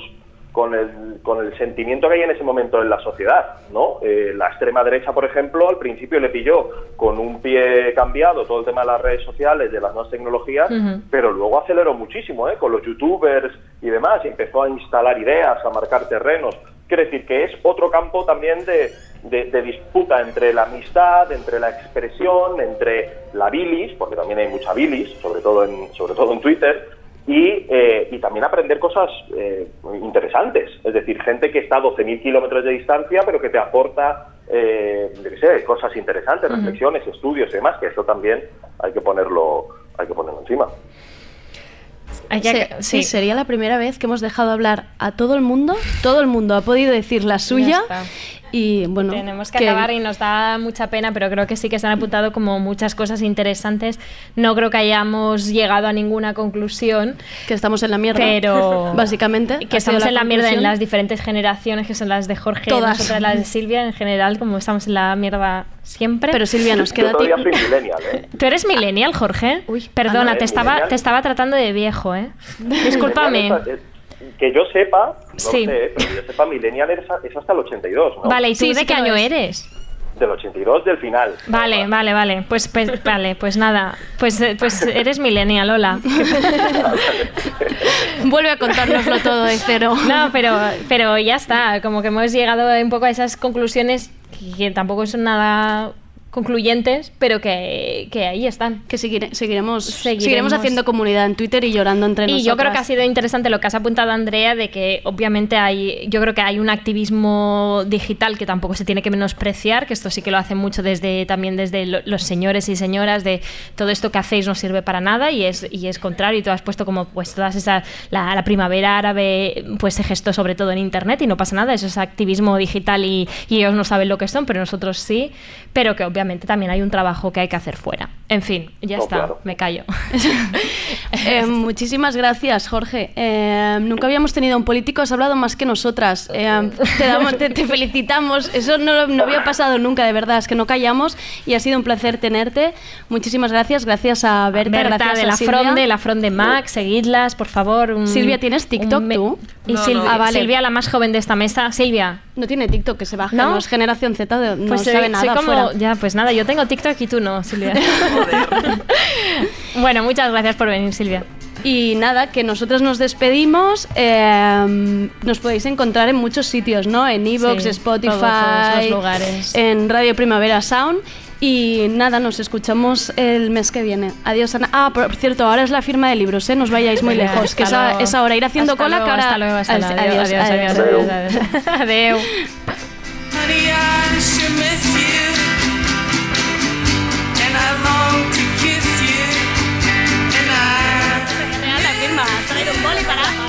con el, con el sentimiento que hay en ese momento en la sociedad, ¿no? Eh, la extrema derecha, por ejemplo, al principio le pilló con un pie cambiado todo el tema de las redes sociales, de las nuevas tecnologías, pero luego aceleró muchísimo, ¿eh? Con los youtubers y demás, y empezó a instalar ideas, a marcar terrenos. Quiere decir que es otro campo también de, de- de disputa entre la amistad, entre la expresión, entre la bilis, porque también hay mucha bilis, sobre todo en, sobre todo en Twitter, y, eh, y también aprender cosas eh, interesantes. Es decir, gente que está a 12.000 kilómetros de distancia, pero que te aporta, eh, yo sé, cosas interesantes, reflexiones, estudios y demás, que eso también hay que ponerlo, hay que ponerlo encima. Sí, sería la primera vez que hemos dejado hablar a todo el mundo. Todo el mundo ha podido decir la suya. Y bueno, Tenemos que, acabar y nos da mucha pena, pero creo que sí que se han apuntado como muchas cosas interesantes. No creo que hayamos llegado a ninguna conclusión. Que estamos en la mierda. Pero [LAUGHS] Básicamente, Que estamos la en la mierda en las diferentes generaciones, que son las de Jorge, Todas. nosotras las de Silvia, en general, como estamos en la mierda siempre. Pero Silvia, nos Yo todavía soy millennial, ¿eh? [LAUGHS] ¿Tú eres millennial, Jorge? Uy, perdona, ah, no. te, estaba, Millennial. te estaba tratando de viejo, ¿eh? [LAUGHS] Discúlpame. Que yo sepa, no Sí. sé, pero que yo sepa, Millennial es, es hasta el 82, ¿no? Vale, ¿y tú de qué año eres? Del 82 del final. Vale, vale, vale. Pues, pues [LAUGHS] vale, pues nada. Pues, eh, pues eres millennial, hola. [LAUGHS] Vuelve a contárnoslo todo de cero. No, pero, pero ya está. Como que hemos llegado un poco a esas conclusiones que tampoco son nada concluyentes, pero que, que ahí están. Que seguiremos, seguiremos haciendo comunidad en Twitter y llorando entre Y nosotros. yo creo que ha sido interesante lo que has apuntado, Andrea, de que obviamente hay, yo creo que hay un activismo digital que tampoco se tiene que menospreciar, que esto sí que lo hacen mucho desde también desde lo- los señores y señoras de todo esto que hacéis no sirve para nada y es y es contrario. Y tú has puesto como pues todas esas la, la primavera árabe pues se gestó sobre todo en internet y no pasa nada, eso es activismo digital y, y ellos no saben lo que son, pero nosotros sí, pero que obviamente también hay un trabajo que hay que hacer fuera. En fin, ya No, está, claro. me callo. [LAUGHS] Eh, muchísimas gracias, Jorge. Eh, nunca habíamos tenido un político, has hablado más que nosotras. Eh, te, damos- te- te felicitamos. Eso no, no había pasado nunca, de verdad. Es que no callamos y ha sido un placer tenerte. Muchísimas gracias. Gracias a Berta, Berta gracias de a la Silvia. Fronde, la Fronde Max, seguidlas, por favor. un- Silvia, ¿tienes TikTok me- tú? Y No, Silvia, no. Ah, vale. Silvia, la más joven de esta mesa. Silvia. No tiene TikTok, que se baja. ¿No? No, es generación Z, de- no Pues soy- sabe soy nada como, fuera. ya, pues nada, yo tengo TikTok y tú no, Silvia. [LAUGHS] [LAUGHS] bueno, muchas gracias por venir, Silvia. Y nada, que nosotros nos despedimos. eh, nos podéis encontrar en muchos sitios, ¿no? En Evox, Sí, Spotify, todos, todos los lugares. en Radio Primavera Sound. Y nada, nos escuchamos el mes que viene. Adiós, Ana. Ah, por cierto, ahora es la firma de libros, ¿eh? No os vayáis muy [LAUGHS] lejos, que hasta esa, luego. esa hora ir haciendo Hasta cola que ahora- hasta luego, hasta luego. Adiós, Adiós, adiós, adiós, [LAUGHS] I. la firma, traer un boli para. I'm so